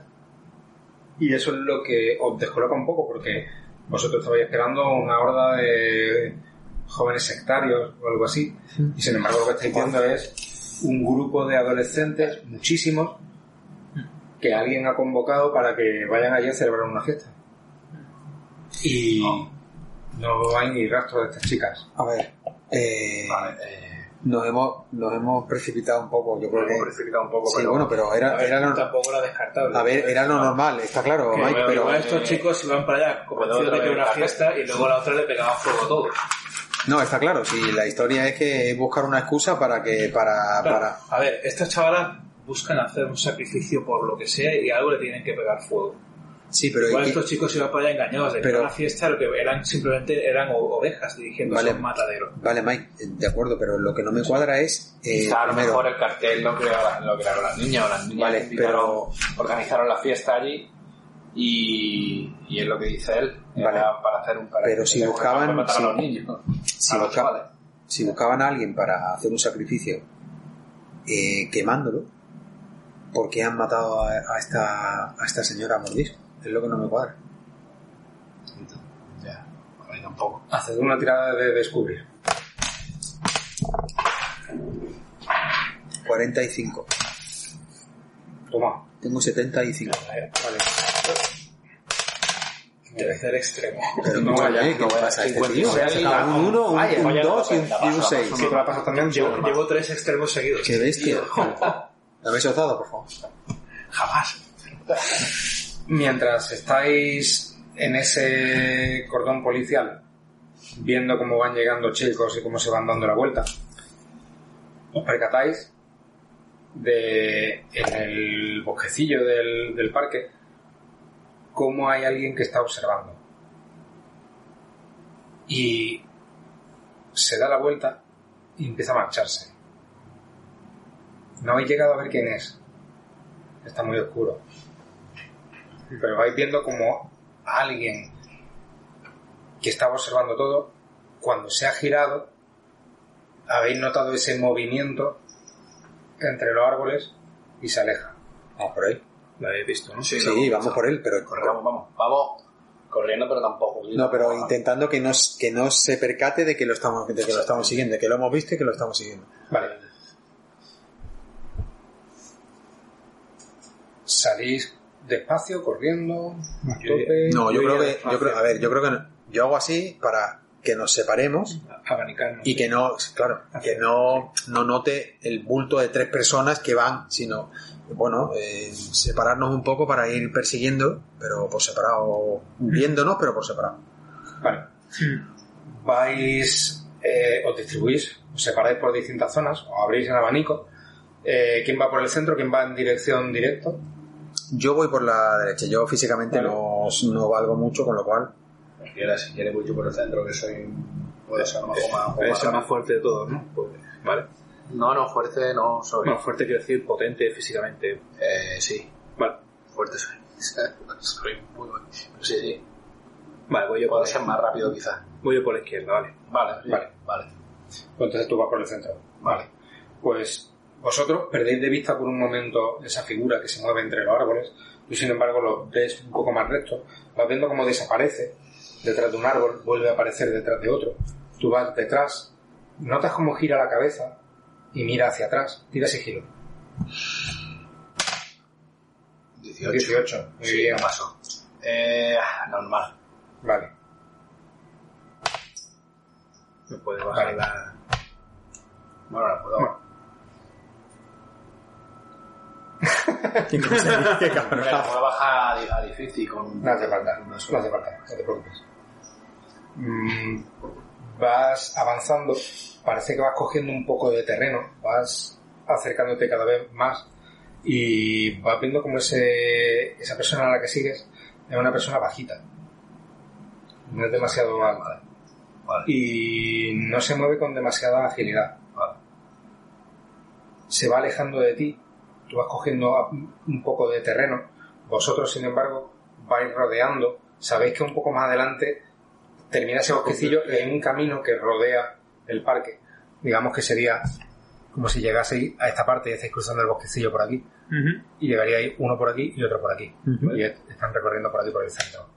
Y eso es lo que os descoloca un poco, porque vosotros estabais esperando una horda de jóvenes sectarios o algo así, y sin embargo lo que estáis viendo es un grupo de adolescentes, muchísimos, que alguien ha convocado para que vayan allí a celebrar una fiesta. Y no hay ni rastro de estas chicas. A ver, eh, Vale, eh, nos, hemos, nos hemos precipitado un poco, yo creo hemos que... precipitado un poco, Sí, pero bueno, pero A era, ver, era lo, tampoco era descartable. a ver, era lo normal, está claro, Que Mike, pero... igual estos chicos iban para allá convencidos Puedo de que una fiesta y luego la otra le pegaban fuego a todos. No, está claro, si la historia es que es buscar una excusa para que... para, Claro, para A ver, estas chavalas buscan hacer un sacrificio por lo que sea y algo le tienen que pegar fuego. Sí, pero... Igual y- estos chicos iban para allá engañados de que Pero- una fiesta, lo que eran simplemente eran ovejas dirigiéndose Vale. a un matadero. Vale, Mike, eh, de acuerdo, pero lo que no me cuadra es... eh, Quizá a lo primero, mejor el cartel lo crearon, lo crearon las niñas o las niñas Vale, invitaron- organizaron la fiesta allí y, y es lo que dice él, era para hacer un para Pero si buscaban- matar si- a los niños, si, a los busca- chavales. si buscaban a alguien para hacer un sacrificio eh, quemándolo, ¿por qué han matado a, a esta, a esta señora a mordisco? Es lo que no me cuadra. ya, a mí tampoco. Haced una tirada de descubrir. 45. Toma. Tengo 75. Vale. Tercer extremo. Pero No, vaya, ¿qué pasa a este tío? a un 1, un Vaya, vaya, 2 y un- pasa, y un pasa, 6. pasa, Si tú la pasas también, Llevo, tres extremos seguidos. Qué bestia. Dame esos dados, por favor. Jamás. Mientras estáis en ese cordón policial, viendo cómo van llegando chicos y cómo se van dando la vuelta, os percatáis de en el bosquecillo del, del parque cómo hay alguien que está observando. Y se da la vuelta y empieza a marcharse. No habéis llegado a ver quién es. Está muy oscuro. Pero vais viendo como alguien que estaba observando todo, cuando se ha girado, habéis notado ese movimiento entre los árboles y se aleja. Vamos por ahí. Lo habéis visto, ¿no? Sí, vamos por él, pero Vamos, vamos. Vamos corriendo, pero tampoco. no, pero intentando que no, que no se percate de que lo estamos, de que lo estamos siguiendo, de que lo hemos visto y que lo estamos siguiendo. Vale. Salís despacio, corriendo, a tope. No, yo creo que, yo creo, a ver, yo creo que no- yo hago así para que nos separemos Abanicarnos. y que no, claro, que no, no note el bulto de tres personas que van, sino, bueno, eh, separarnos un poco para ir persiguiendo, pero por separado, viéndonos, pero por separado. Vale. Vais, eh, os distribuís, os separáis por distintas zonas, os abrís en abanico. Eh, ¿Quién va por el centro? ¿Quién va en dirección directo? Yo voy por la derecha, yo físicamente Vale. no, no valgo mucho, con lo cual, Si quieres, si quieres voy yo por el centro, que soy... Puede ser más... Más es el más fuerte de todos, ¿no? Pues, vale. No, no, fuerte no soy. Bueno, fuerte quiero decir potente físicamente. Eh, sí, Vale. fuerte soy. soy muy bueno. Sí, sí. Vale, voy yo por, Puedo ser más rápido quizás. voy yo por la izquierda, vale. Vale, sí, Vale. vale. Pues entonces tú vas por el centro. Vale. Pues vosotros perdéis de vista por un momento esa figura que se mueve entre los árboles. Tú, sin embargo, lo ves un poco más recto. Vas viendo cómo desaparece detrás de un árbol, vuelve a aparecer detrás de otro. Tú vas detrás, notas cómo gira la cabeza y mira hacia atrás. Tira sigilo. 18. 18. Muy Sí, bien. no pasó. Eh, normal. Vale. Me puede bajar Vale. la... Bueno, la puedo... qué qué cabrón. A, di- a difícil con... No hace falta, no hace falta, no te preocupes. Mm, vas avanzando, parece que vas cogiendo un poco de terreno, vas acercándote cada vez más y vas viendo como ese, esa persona a la que sigues es una persona bajita. No es demasiado alta. Vale. Y no se mueve con demasiada agilidad. Vale. Se va alejando de ti, tú vas cogiendo un poco de terreno, vosotros sin embargo vais rodeando, sabéis que un poco más adelante termina ese bosquecillo hay un camino que rodea el parque. Digamos que sería como si llegaseis a esta parte y estáis cruzando el bosquecillo por aquí y llegaríais uno por aquí y otro por aquí. Y est- están recorriendo por aquí por el centro.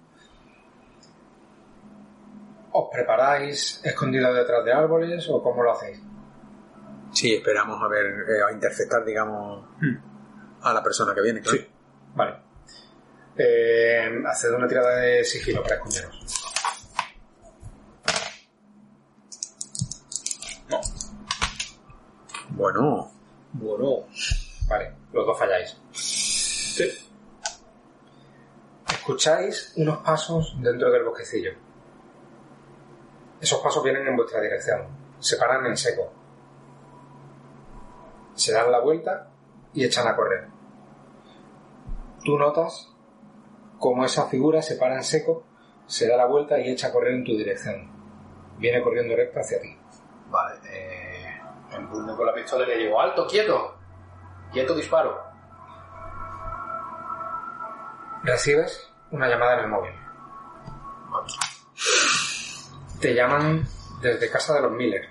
¿Os preparáis escondidos detrás de árboles o cómo lo hacéis? Sí, esperamos a ver, eh, a interceptar, digamos, a la persona que viene, claro. Sí. Vale. Eh, haced una tirada de sigilo para esconderos. Bueno, Bueno. Vale, los dos falláis. Escucháis unos pasos dentro del bosquecillo. Esos pasos vienen en vuestra dirección. Se paran en seco. Se dan la vuelta y echan a correr. Tú notas cómo esa figura se para en seco, se da la vuelta y echa a correr en tu dirección. Viene corriendo recto hacia ti. Vale, eh... Empuño con la pistola y le digo, ¡alto, quieto! Quieto, disparo. Recibes una llamada en el móvil. Te llaman desde casa de los Miller.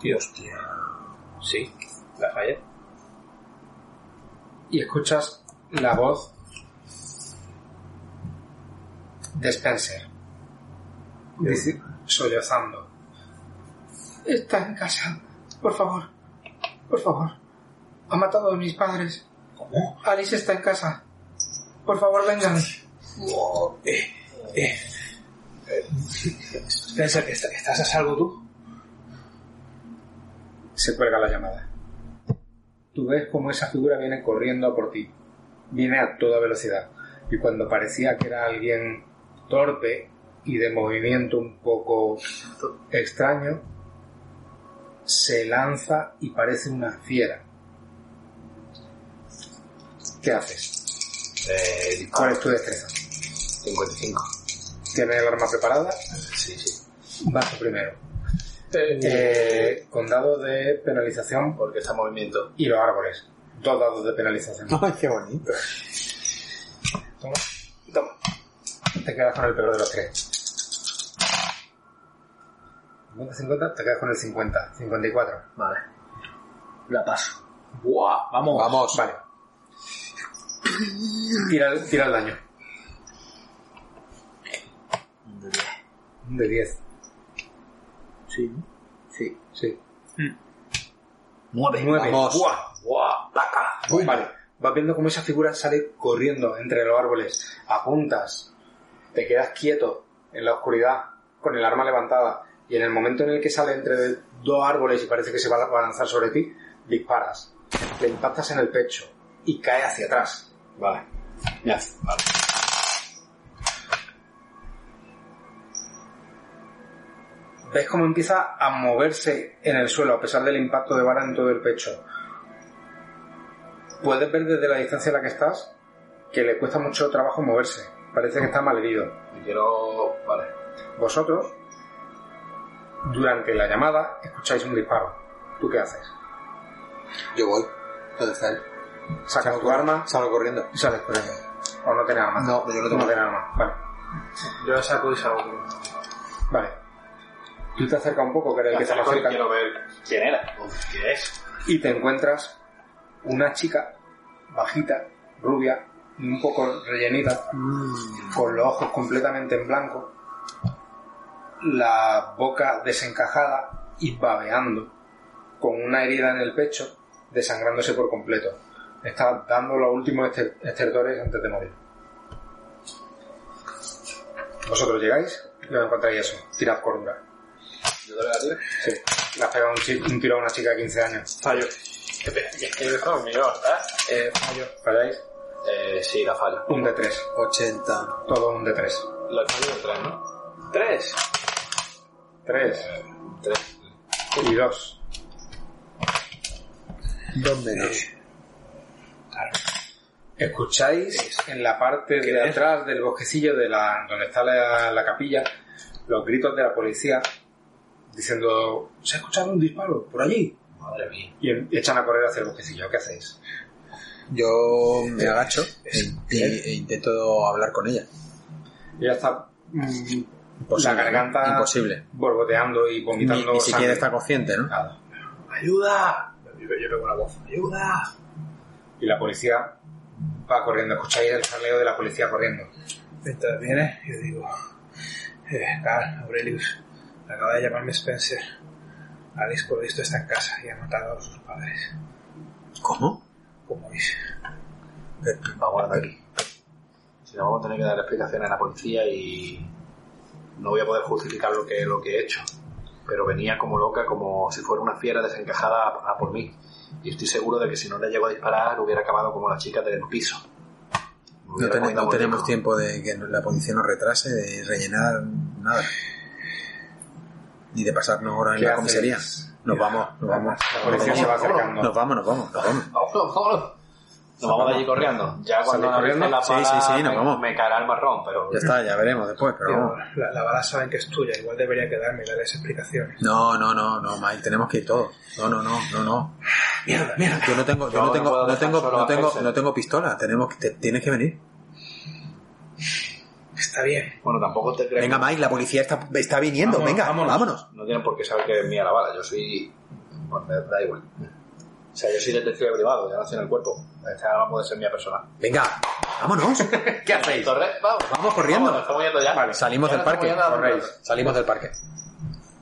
Tío, hostia. Sí, la fallé. y escuchas la voz de Spencer. Dice, sollozando. Está en casa. Por favor. Por favor. Ha matado a mis padres. ¿Cómo? Alice está en casa. Por favor, vengan. Spencer, ¿est- ¿estás a salvo tú? Se cuelga la llamada. Tú ves cómo esa figura viene corriendo a por ti. Viene a toda velocidad. Y cuando parecía que era alguien torpe y de movimiento un poco extraño, se lanza y parece una fiera. ¿Qué haces? Eh. ¿Cuál es tu destreza? 55. ¿Tienes el arma preparada? Sí, sí. Vas primero. Eh, con dados de penalización Porque está en movimiento. y los árboles. Dos dados de penalización. ay, qué bonito. Toma. Toma. Te quedas con el peor de los tres. 50-50, te quedas con el 50. 54. Vale. La paso. ¡Buah! Vamos. Vamos. Vale. Tira, el- tira el daño. De 10. Sí. Sí. Sí. Nueve. 9. Vamos. ¡Buah! ¡Buah! ¡Placa! Vale. Vas viendo cómo esa figura sale corriendo entre los árboles. Apuntas. Te quedas quieto en la oscuridad con el arma levantada. Y en el momento en el que sale entre dos árboles y parece que se va a lanzar sobre ti, disparas. Le impactas en el pecho y cae hacia atrás. Vale. Ya. Vale. Ves cómo empieza a moverse en el suelo a pesar del impacto de bala en todo el pecho. Puedes ver desde la distancia en la que estás que le cuesta mucho trabajo moverse. Parece que está mal herido. Y quiero... Vale. Vosotros, durante la llamada, escucháis un disparo. ¿Tú qué haces? Yo voy. ¿Dónde está él? Sacas tu arma Salgo corriendo. y sales corriendo. ¿O no tienes arma? No, yo no tengo. No arma. Vale. Yo la saco y salgo. Vale. Tú te acercas un poco, que era el que se acerca. quiero ver quién era. ¿Qué es? y te encuentras una chica bajita, rubia, un poco rellenita, con los ojos completamente en blanco, la boca desencajada y babeando, con una herida en el pecho, desangrándose por completo. Está dando los últimos ester- estertores antes de morir. Vosotros llegáis y os encontráis eso. Tirad cordura. ¿Yo te la? Sí. Le has pegado un, tiro a una chica de 15 años. Fallo. Es que es conmigo, ¿verdad? Eh, ¿Falláis? Eh, sí, la fallo. Un de 3. 80. Todo un de 3. La fallo de tres, ¿no? ¿Tres? 3 Tres. y 2. Dos menos. Escucháis en la parte de atrás del bosquecillo de la, donde está la, la capilla los gritos de la policía diciendo se ha escuchado un disparo por allí Madre mía. y em- echan a correr hacia el bosquecillo. ¿Qué hacéis? Yo me agacho e, e- e intento hablar con ella. Ella está mm, la garganta. Imposible. borboteando y Ni, vomitando ni siquiera sangre. está consciente, ¿no? Nada. ¡Ayuda! Yo, yo pego una voz. ¡Ayuda! Y la policía va corriendo. Escucháis el jaleo de la policía corriendo. Mientras viene, yo digo, eh, Carl, Aurelius, acaba de llamarme Spencer. Alice, por lo visto, está en casa y ha matado a sus padres. ¿Cómo? Como dice. Vamos a aquí. Si no, vamos a tener que dar explicaciones a la policía y no voy a poder justificar lo que, lo que he hecho. Pero venía como loca, como si fuera una fiera desencajada a, a por mí. Y estoy seguro de que si no le llego a disparar, hubiera acabado como la chica del piso. Me No, ten- no tenemos tiempo de que la policía nos retrase, de rellenar nada. Ni de pasarnos horas en ¿Qué la comisaría. Nos vamos, nos vamos. La policía se va acercando. Nos vamos, nos vamos, nos vamos. Vámonos, vámonos. Nos vamos de allí corriendo. Ya cuando ¿Salís corriendo? la Sí, bala, sí, sí, nos me- vamos. Me caerá el marrón, pero... Ya está, ya veremos después, pero vamos. la, la bala saben que es tuya, igual debería quedarme y darles explicaciones. No, no, no, no, Mike, tenemos que ir todos. No, no, no, no, no. Mierda, mierda. Yo no tengo, yo no no tengo, no tengo, no tengo, no tengo pistola. Tenemos que, te- tienes que venir. Está bien. Bueno, tampoco te crees... Venga, Mike, la policía está, está viniendo. Vámonos, Venga, vámonos. vámonos. No tienen por qué saber que es mía la bala. Yo soy... Bueno, me da igual. O sea, yo soy detective privado, ya nací en el cuerpo. Esta no puede ser mía personal. Venga, vámonos. ¿Qué hacéis? Torre, vamos. Vamos corriendo. Vamos, estamos yendo ya. Vale, Salimos Ya del parque. Corréis. Salimos del parque.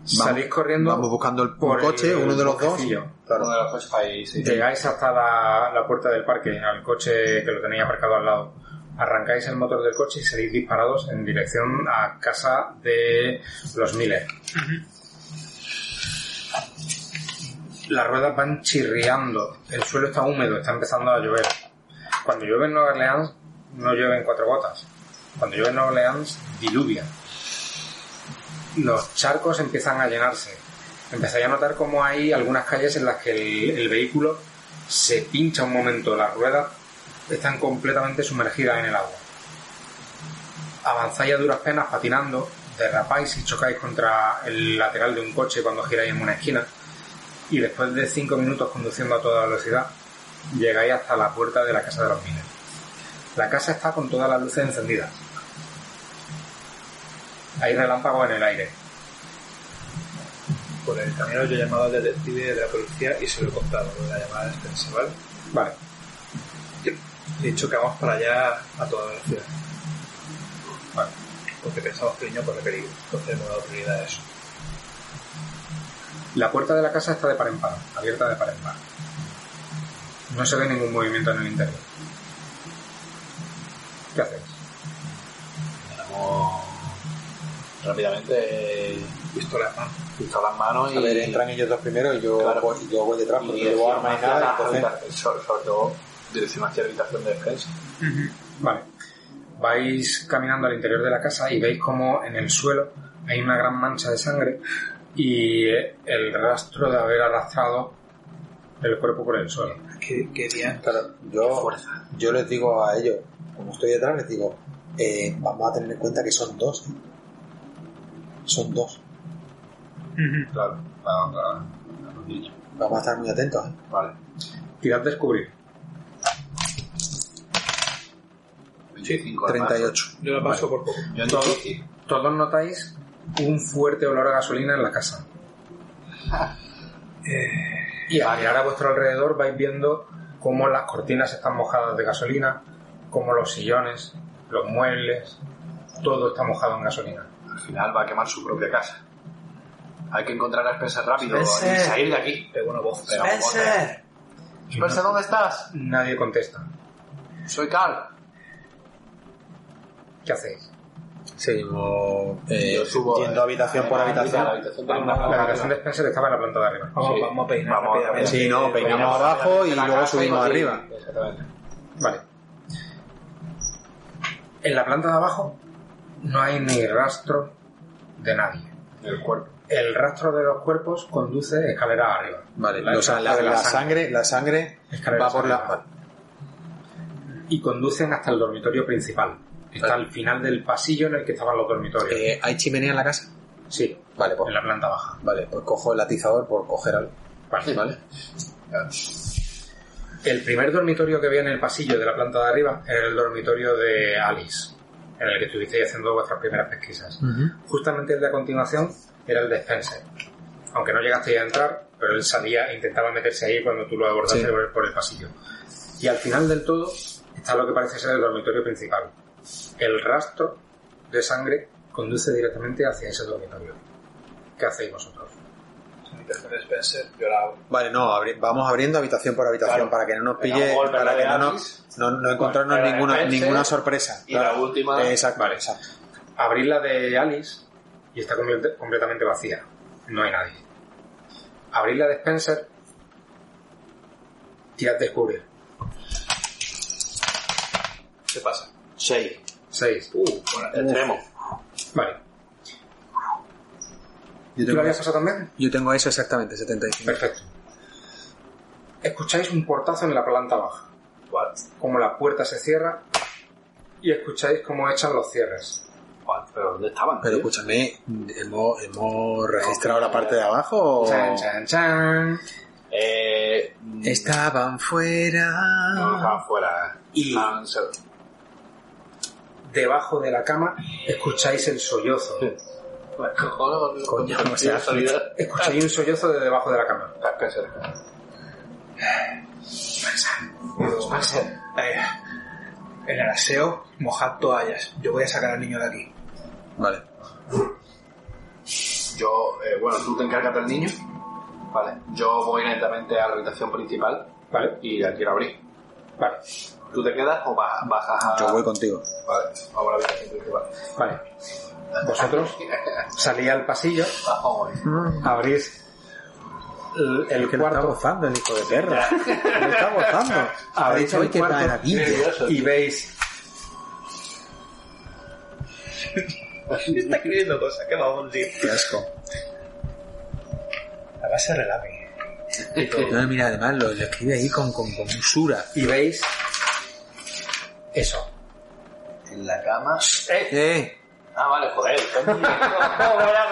Salís corriendo Vamos buscando el, por coche, el uno de los dos. Claro. Uno de los coches ahí, sí. Llegáis hasta la, la puerta del parque, al coche que lo tenéis aparcado al lado. Arrancáis el motor del coche y salís disparados en dirección a casa de los Miller. Las ruedas van chirriando, el suelo está húmedo, está empezando a llover. Cuando llueve en Nueva Orleans, no llueve en cuatro gotas. Cuando llueve en Nueva Orleans, diluvia. Los charcos empiezan a llenarse. Empezáis a notar como hay algunas calles en las que el, el vehículo se pincha un momento, las ruedas están completamente sumergidas en el agua. Avanzáis a duras penas patinando, derrapáis y chocáis contra el lateral de un coche cuando giráis en una esquina y después de cinco minutos conduciendo a toda velocidad llegáis hasta la puerta de la casa de los Miller. La casa está con todas las luces encendidas. Hay relámpagos en el aire. Por el camino yo he llamado al detective de la policía y se lo he contado, la llamada Spencer, ¿vale? Vale. He dicho que vamos para allá a toda velocidad. Vale. Porque pensamos que el niño corre peligro. Entonces hemos dado prioridad a eso. La puerta de la casa está de par en par, abierta de par en par. No se ve ningún movimiento en el interior. ¿Qué hacéis? Tenemos rápidamente Pistola en mano. pistola en mano y... A ver, entran ellos dos primero y yo, Claro. voy, y yo voy detrás y porque llevo arma ni nada. sobre todo dirección hacia la habitación de defensa. Vale. Vais caminando al interior de la casa y veis como en el suelo hay una gran mancha de sangre y el rastro de haber arrastrado el cuerpo por el suelo. ¿Qué, qué día? claro, yo, yo les digo a ellos, como estoy detrás, les digo, eh, vamos a tener en cuenta que son dos. ¿eh? Son dos. Claro, para, para, para los niños. Vamos a estar muy atentos. ¿eh? Vale. Tirad descubrir. 25 además. 38. Yo la paso por poco. Yo. Todos notáis un fuerte olor a gasolina en la casa. y al mirar a vuestro alrededor vais viendo cómo las cortinas están mojadas de gasolina, cómo los sillones, los muebles, todo está mojado en gasolina. Al final va a quemar su propia casa. Hay que encontrar a Spencer rápido Spencer. y salir de aquí. Pego una voz. Pero vamos a- ¡Spencer! Spencer, ¿dónde estás? Nadie contesta. Soy Carl. ¿Qué hacéis? Seguimos eh, Yo subo, yendo eh, habitación por la habitación. La habitación de Spencer estaba en la planta de arriba. Vamos, Sí. vamos a peinar Vamos a rápidamente. Sí, no, peinamos abajo y luego subimos y- arriba. Exactamente. Vale. En la planta de abajo no hay ni rastro de nadie. El cuerpo. El rastro de los cuerpos conduce escalera arriba. Vale, La- o sea, la, de la sangre, la sangre Escalera va por la. Y conducen hasta el dormitorio principal. Está al final del pasillo en el que estaban los dormitorios. Eh, ¿Hay chimenea en la casa? sí, Vale, pues, en la planta baja. vale, pues cojo el atizador por coger algo. Vale. Vale. El primer dormitorio que había en el pasillo de la planta de arriba era el dormitorio de Alice, en el que estuvisteis haciendo vuestras primeras pesquisas. Justamente el de a continuación era el de Spencer. Aunque no llegasteis a entrar, pero él salía e intentaba meterse ahí cuando tú lo abordaste Sí. por el pasillo. Y al final del todo está lo que parece ser el dormitorio principal. El rastro de sangre conduce directamente hacia ese dormitorio. ¿Qué hacéis vosotros? Spencer. Vale, no, abri- vamos abriendo habitación por habitación Claro. para que no nos pille, para que de no, nos- Alice. no, no encontrarnos ninguna, Spencer. ninguna sorpresa. Y la última- Exacto, Vale. exacto. La de Alice y está complet- completamente vacía. No hay nadie. Abrís la de Spencer. Tirad descubrir. ¿Qué pasa? 6. 6. Uh, bueno, Extremo. Vale. Yo ¿Tú lo habías pasado también? yo tengo eso exactamente, 75. Perfecto. Escucháis un portazo en la planta baja. Vale. Como la puerta se cierra y escucháis cómo echan los cierres. Vale, ¿Pero dónde estaban? Pero tío? escúchame, ¿hemos, hemos registrado la parte de abajo o...? Chan, chan, chan. Eh, mm, Estaban fuera. No, estaban fuera. Y- Estaban se- Debajo de la cama escucháis el sollozo. Cojones, Coño, con- o sea, casualidad. Escucháis un sollozo de debajo de la cama. Eh, en el aseo, mojad toallas. Yo voy a sacar al niño de aquí. Vale. Yo, eh, bueno, tú te encargas del niño. Vale. Yo voy lentamente a la habitación principal ¿Vale? y la quiero abrir. Vale. ¿Tú te quedas o ba- bajas a.? Yo voy contigo. Vale, vamos a la habitación principal. Vale. Vosotros salís al pasillo, Vamos. abrís el, el Que lo está cuarto, gozando el hijo de perra. Lo está gozando. Abrís dicho, "Ay, el cuarto maravilla". y veis Está escribiendo cosas, ¿qué vamos a decir? Qué asco. La base relame. No, mira, además lo, lo escribe ahí con, con, con usura. y veis eso. En la cama. Eh, Ah, vale, joder.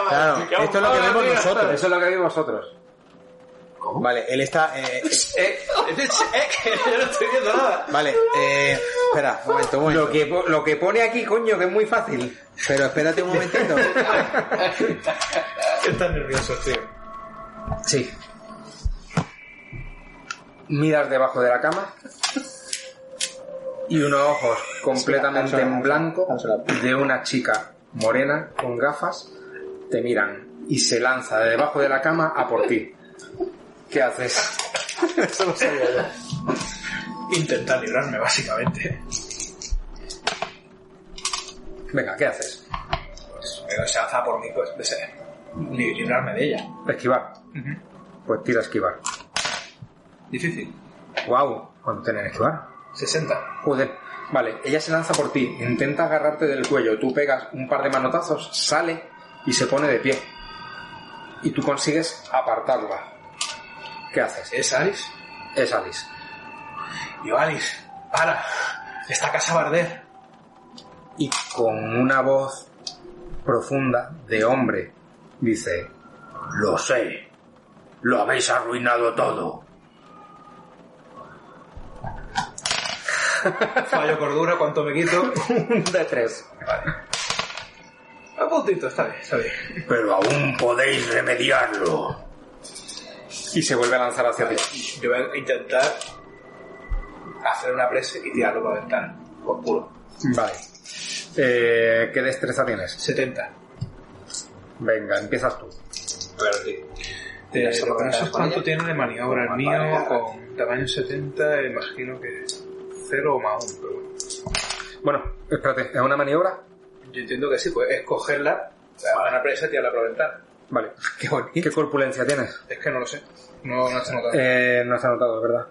claro, esto es lo que vemos nosotros. Eso es lo que veis vosotros. Vale, él está... eh, eh, Eh, yo no estoy viendo nada. vale, eh, espera, un momento, un momento. Lo que, lo que pone aquí, coño, que es muy fácil. Pero espérate un momentito. Estás nervioso, tío. Sí. Miras debajo de la cama y unos ojos completamente en blanco de una chica morena con gafas te miran y se lanza de debajo de la cama a por ti. ¿Qué haces? Eso lo sabía yo. Intentar librarme, básicamente. Venga, ¿qué haces? Pero se alza por mí, pues, de ser. li- librarme de ella. Esquivar. Pues tira a esquivar. Difícil. Wow, ¿cuánto tienes que esquivar? 60. Joder. Vale, ella se lanza por ti, intenta agarrarte del cuello, tú pegas un par de manotazos, sale y se pone de pie. Y tú consigues apartarla. ¿Qué haces? ¿Es Alice? Es Alice. Yo, Alice, para. Esta casa va a arder. Y con una voz profunda de hombre dice, Lo sé. Lo habéis arruinado todo. Fallo cordura, ¿cuánto me quito? de tres. A puntito, está bien, está bien. Pero aún podéis remediarlo. Y se vuelve a lanzar hacia ti. Yo voy a intentar hacer una presa y tirarlo por la ventana. Por puro. Vale. Eh, ¿Qué destreza tienes? 70. Venga, empiezas tú. Eh, sé es cuentas, cuánto tiene de maniobra. El Vale, mío vale. con tamaño 70, imagino que 0 o más 1. Pero bueno. Bueno, espérate, ¿es una maniobra? Yo entiendo que sí, pues es cogerla, hacer una presa y tirarla por la ventana. Vale. Qué bonito. ¿Qué corpulencia tienes? Es que no lo sé. No, no está notado. Eh, no se ha notado, ¿verdad?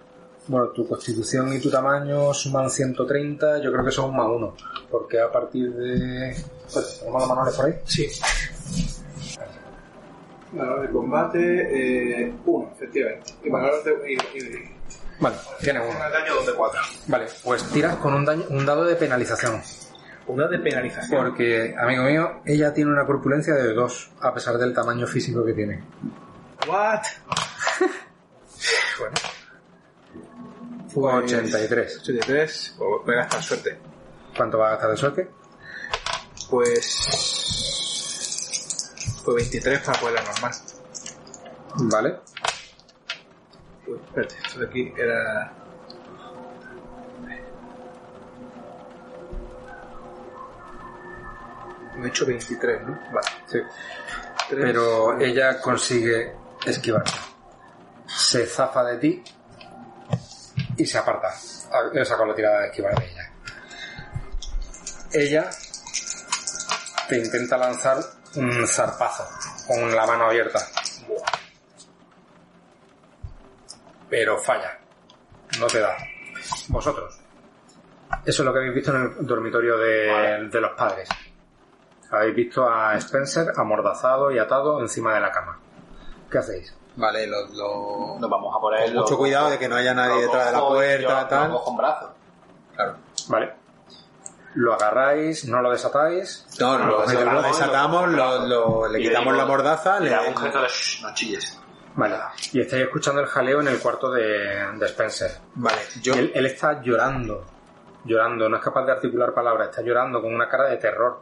Bueno, tu constitución y tu tamaño suman 130, yo creo que son más uno. Porque a partir de... Pues, ¿Tenemos los manuales por ahí? Sí. Valor de combate, 1, efectivamente. Y valor de. Y, y, Vale, tienes uno. daño donde 4. Vale, pues tiras con un, daño, un dado de penalización. Una de penalización. Porque, amigo mío, ella tiene una corpulencia de 2, a pesar del tamaño físico que tiene. ¿What? bueno. Pues, 83. 83. Pues voy a gastar suerte. ¿Cuánto va a gastar de suerte? Pues. Pues 23 para poder normal. Vale. Espérate, esto de aquí era. Me he hecho 23, ¿no? Vale. Sí. Tres. Pero ella consigue esquivarte. Se zafa de ti y se aparta. Ah, Le saco la tirada de esquivar de ella. Ella te intenta lanzar un zarpazo con la mano abierta. Pero falla. No te da. Vosotros. Eso es lo que habéis visto en el dormitorio de, de los padres. Habéis visto a Spencer amordazado y atado encima de la cama. ¿Qué hacéis? Vale, lo, lo- Nos vamos a él. Mucho lo- cuidado de que no haya nadie lo detrás de la puerta, yo tal. Lo cojo en brazos. Claro. Vale. Lo agarráis, no lo desatáis. No, lo, Lo lo desatamos, desatamos, lo lo, lo- le quitamos digo- la mordaza, Le le, hago un gesto de "Shh, no chilles. Vale. Y estáis escuchando el jaleo en el cuarto de, de Spencer. Vale, yo... Él, él está llorando. Llorando, no es capaz de articular palabras, está llorando con una cara de terror.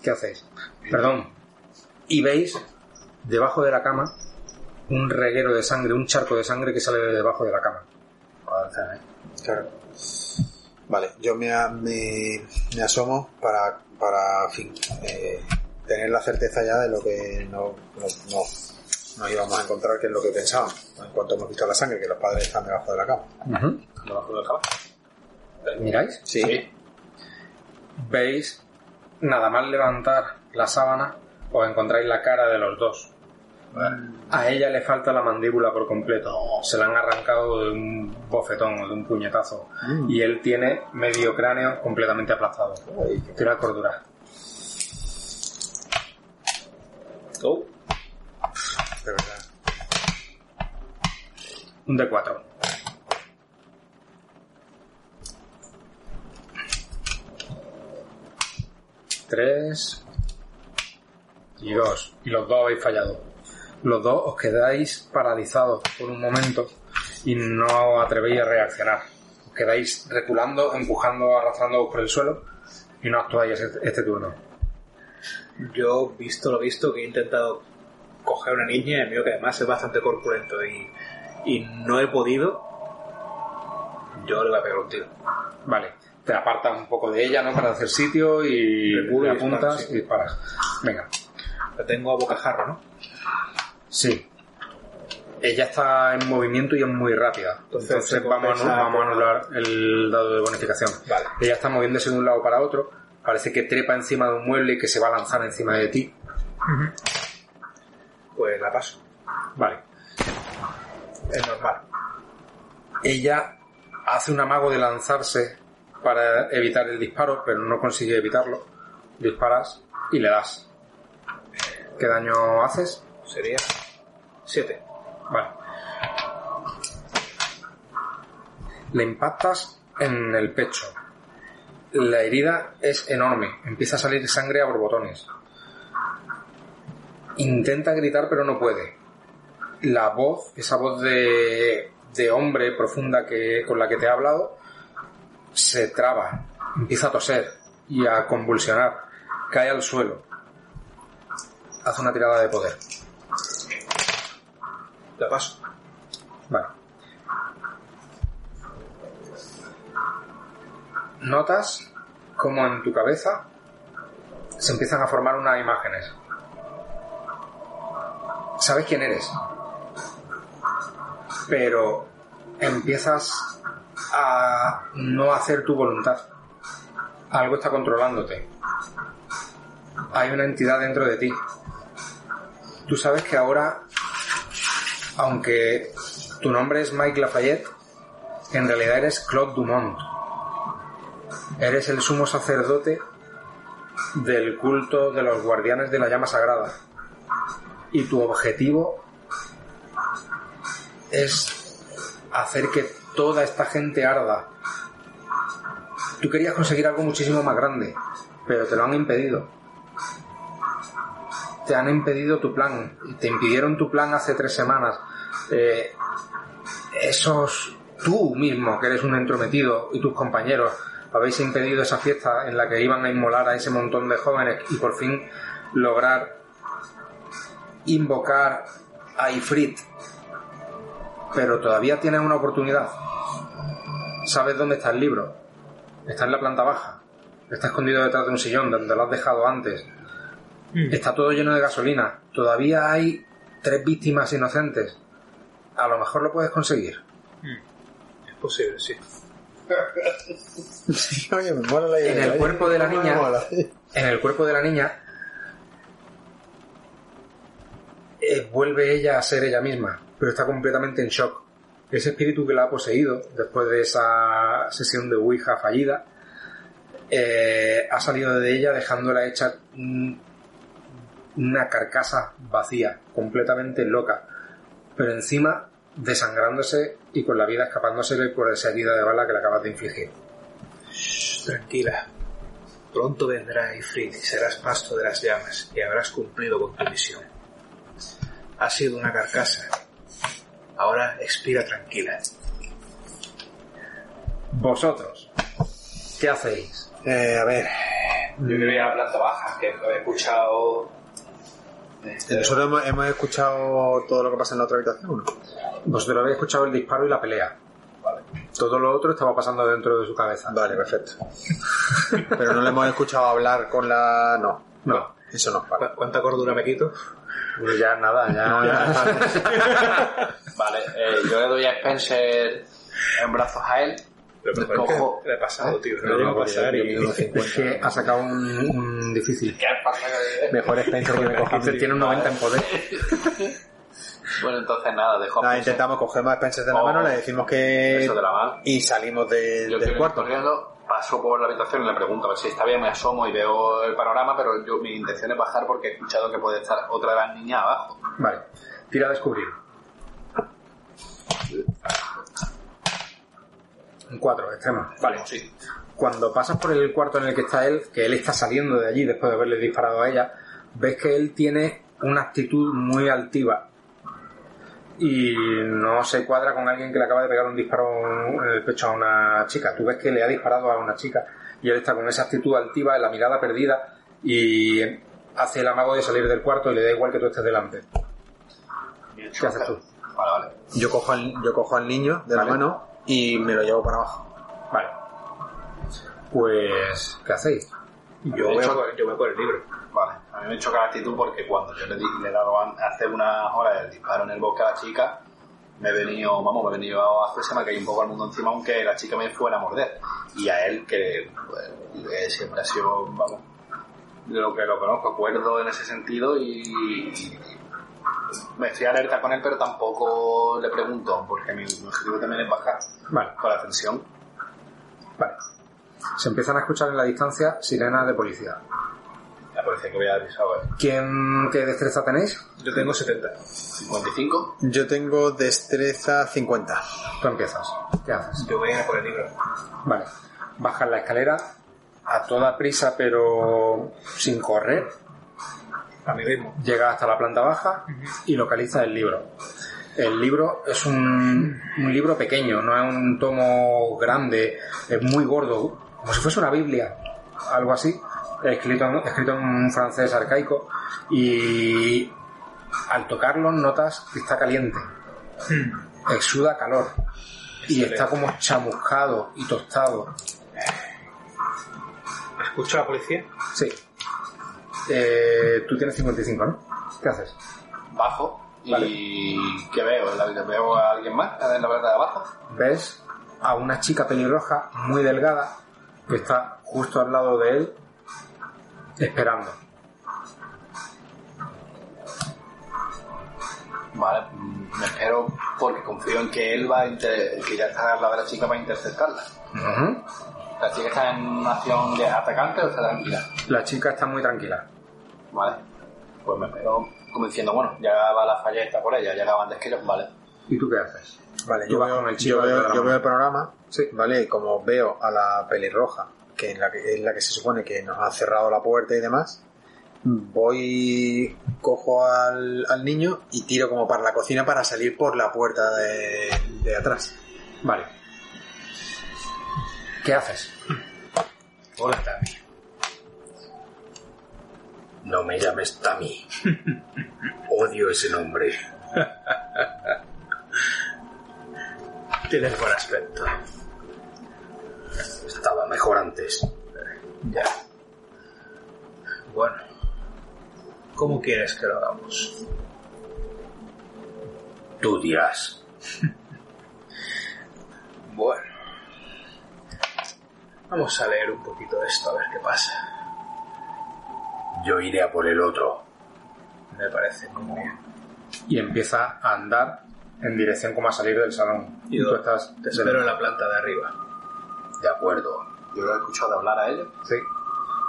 ¿Qué hacéis? Perdón. Y veis debajo de la cama un reguero de sangre, un charco de sangre que sale de debajo de la cama. Claro. Vale, yo me, a- me, me asomo para, para fin, eh, tener la certeza ya de lo que no, no, no- nos íbamos a encontrar, que es lo que pensábamos. En cuanto hemos visto la sangre, que los padres están debajo de la cama. Ujú. Debajo del caballo. ¿Miráis? Sí. Veis, nada más levantar la sábana, os encontráis la cara de los dos. A ella le falta la mandíbula por completo. Se la han arrancado de un bofetón o de un puñetazo. Y él tiene medio cráneo completamente aplastado. Tira cordura. De verdad. Un de 4. Tres. Y dos. Y los dos habéis fallado. Los dos os quedáis paralizados por un momento y no atrevéis a reaccionar. Os quedáis reculando, empujando, arrastrando por el suelo y no actuáis este, este turno. Yo, visto lo visto, que he intentado coger a una niña, y mío que además es bastante corpulento y, y no he podido, yo le voy a pegar un tiro. Vale, te apartas un poco de ella, ¿no? Para hacer sitio y Reculo le y apuntas disparo, sí. y disparas. Venga, La tengo a bocajarro, ¿no? sí. Ella está en movimiento y es muy rápida. Entonces, vamos, a, vamos a anular el dado de bonificación. Vale. Ella está moviéndose de un lado para otro. Parece que trepa encima de un mueble y que se va a lanzar encima de ti. Pues la paso. Vale. Es normal. Ella hace un amago de lanzarse para evitar el disparo, pero no consigue evitarlo. Disparas y le das. ¿Qué daño haces? Sería 7. Vale. Le impactas en el pecho. La herida es enorme. Empieza a salir sangre a borbotones. Intenta gritar pero no puede. La voz, esa voz de, de hombre profunda que, con la que te he hablado, se traba. Empieza a toser y a convulsionar. Cae al suelo. Hace una tirada de poder. La paso. Notas como en tu cabeza se empiezan a formar unas imágenes. Sabes quién eres, pero empiezas a no hacer tu voluntad. Algo está controlándote. Hay una entidad dentro de ti. Tú sabes que ahora aunque tu nombre es Mike Lafayette, en realidad eres Claude Dumont. Eres el sumo sacerdote del culto de los guardianes de la llama sagrada. Y tu objetivo es hacer que toda esta gente arda. Tú querías conseguir algo muchísimo más grande, pero te lo han impedido te han impedido tu plan, te impidieron tu plan hace tres semanas. Eh, esos, tú mismo, que eres un entrometido, y tus compañeros, habéis impedido esa fiesta en la que iban a inmolar a ese montón de jóvenes y por fin lograr invocar a Ifrit. Pero todavía tienes una oportunidad. ¿Sabes dónde está el libro? Está en la planta baja. Está escondido detrás de un sillón donde lo has dejado antes. Está todo lleno de gasolina. Todavía hay tres víctimas inocentes. A lo mejor lo puedes conseguir. Es posible, sí. Oye, me mola la idea. En el cuerpo de la niña, en el cuerpo de la niña, eh, vuelve ella a ser ella misma, pero está completamente en shock. Ese espíritu que la ha poseído después de esa sesión de Ouija fallida, eh, ha salido de ella dejándola hecha un- una carcasa vacía, completamente loca, pero encima desangrándose y con la vida escapándosele por esa herida de bala que le acabas de infligir. Tranquila. Pronto vendrá Ifrit y serás pasto de las llamas y habrás cumplido con tu misión. Ha sido una carcasa. Ahora expira tranquila. Vosotros, ¿qué hacéis? Eh, a ver, Yo quiero ir a la planta baja, que he escuchado. Nosotros hemos, hemos escuchado todo lo que pasa en la otra habitación, ¿no? Vosotros habéis escuchado el disparo y la pelea. Todo lo otro estaba pasando dentro de su cabeza. Vale, perfecto. Pero no le hemos escuchado hablar con la... No, No, eso no. Vale. ¿Cu- ¿Cuánta cordura me quito? pues ya nada, ya. No, ya. Vale, eh, yo le doy a Spencer en brazos a él. Lo mejor es Cojo- que le pasado, tío. No, a pasar y... mido unos 50. Es que ha sacado un, un difícil. ¿Qué pasa? Mejor Spencer que me coja tiene un 90 en poder. Bueno, entonces nada, dejo a Nada, intentamos coger a Spencer de la Oh. mano, le decimos que... Eso de la mano. Y salimos de- Yo del cuarto. corriendo, paso por la habitación y le pregunto a ver si está bien, me asomo y veo el panorama, pero yo mi intención es bajar porque he escuchado que puede estar otra de las niñas abajo. Vale, tira a descubrir. Un 4, extremo. Vale. Sí. Cuando pasas por el cuarto en el que está él, que él está saliendo de allí después de haberle disparado a ella, ves que él tiene una actitud muy altiva y no se cuadra con alguien que le acaba de pegar un disparo en el pecho a una chica. Tú ves que le ha disparado a una chica y él está con esa actitud altiva, la mirada perdida y hace el amago de salir del cuarto y le da igual que tú estés delante. ¿Qué haces tú? Vale, vale. Yo cojo al, yo cojo al niño de Vale. la mano y me lo llevo para abajo. Vale. Pues, ¿qué hacéis? Yo voy, a yo voy a por el libro. Vale, a mí me choca la actitud porque cuando yo le, di- le he dado hace unas horas el disparo en el bosque a la chica, me he venido, vamos, me he venido a hacer, se me ha caído un poco al mundo encima, aunque la chica me fuera a morder. Y a él, que pues, siempre ha sido, vamos, de lo que lo conozco, acuerdo en ese sentido y, y me estoy alerta con él, pero tampoco le pregunto, porque mi, mi objetivo también es bajar Vale, con la tensión. vale. Se empiezan a escuchar en la distancia sirenas de policía. La policía que voy a avisar, ¿vale? ¿Quién, qué destreza tenéis? Yo tengo 70. 55. Yo tengo destreza 50. Tú empiezas. ¿Qué haces? Yo voy a ir a por el libro. Vale. Bajas la escalera a toda prisa, pero sin correr. A mi ritmo. Llega hasta la planta baja y localiza el libro. El libro es un, un libro pequeño, no es un tomo grande, es muy gordo, como si fuese una Biblia, algo así, escrito escrito en un francés arcaico y al tocarlo notas que está caliente, exuda calor y está como chamuscado y tostado. ¿Escucho a la policía? Sí. Eh, tú tienes 55, ¿no? ¿Qué haces? bajo y. ¿qué veo? ¿En la- ¿Veo a alguien más en la planta de abajo? ves a una chica pelirroja muy delgada que está justo al lado de él esperando. Vale, mm, me espero porque confío en que él va a inter- que ya está al lado de la chica para interceptarla. ¿La chica está en acción de atacante o está tranquila? La chica está muy tranquila. Vale, pues me espero como diciendo, bueno, ya va la falleta por ella, ya va antes que yo, vale. ¿Y tú qué haces? Vale, yo veo, el yo veo- programa. yo veo el programa, Sí. ¿vale? Y como veo a la pelirroja, que es la que, es la que se supone que nos ha cerrado la puerta y demás, voy, cojo al, al niño y tiro como para la cocina para salir por la puerta de, de atrás. Vale. ¿Qué haces? Hola, Tami. No me llames Tami. Odio ese nombre. Tienes buen aspecto. Estaba mejor antes. Ya. Bueno. ¿Cómo quieres que lo hagamos? Tú dirás. Bueno. Vamos a leer un poquito esto a ver qué pasa. Yo iré a por el otro. Me parece muy bien. Y empieza a andar en dirección como a salir del salón. Y tú estás te espero en la planta de arriba. De acuerdo. Yo lo he escuchado hablar a ella. Sí.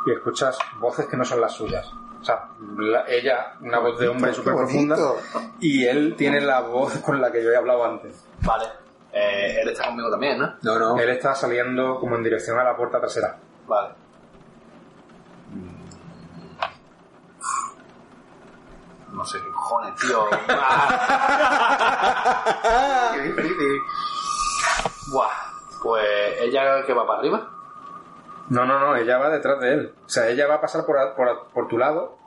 Y escuchas voces que no son las suyas. O sea, la- ella, una voz de hombre súper profunda, y él tiene la voz con la que yo he hablado antes. Vale. Eh, él está conmigo también, ¿no? No, no. Él está saliendo como en dirección a la puerta trasera. Vale. No sé qué cojones, tío. Buah. Pues ella que va para arriba. No, no, no, ella va detrás de él. O sea, ella va a pasar por, por, por tu lado,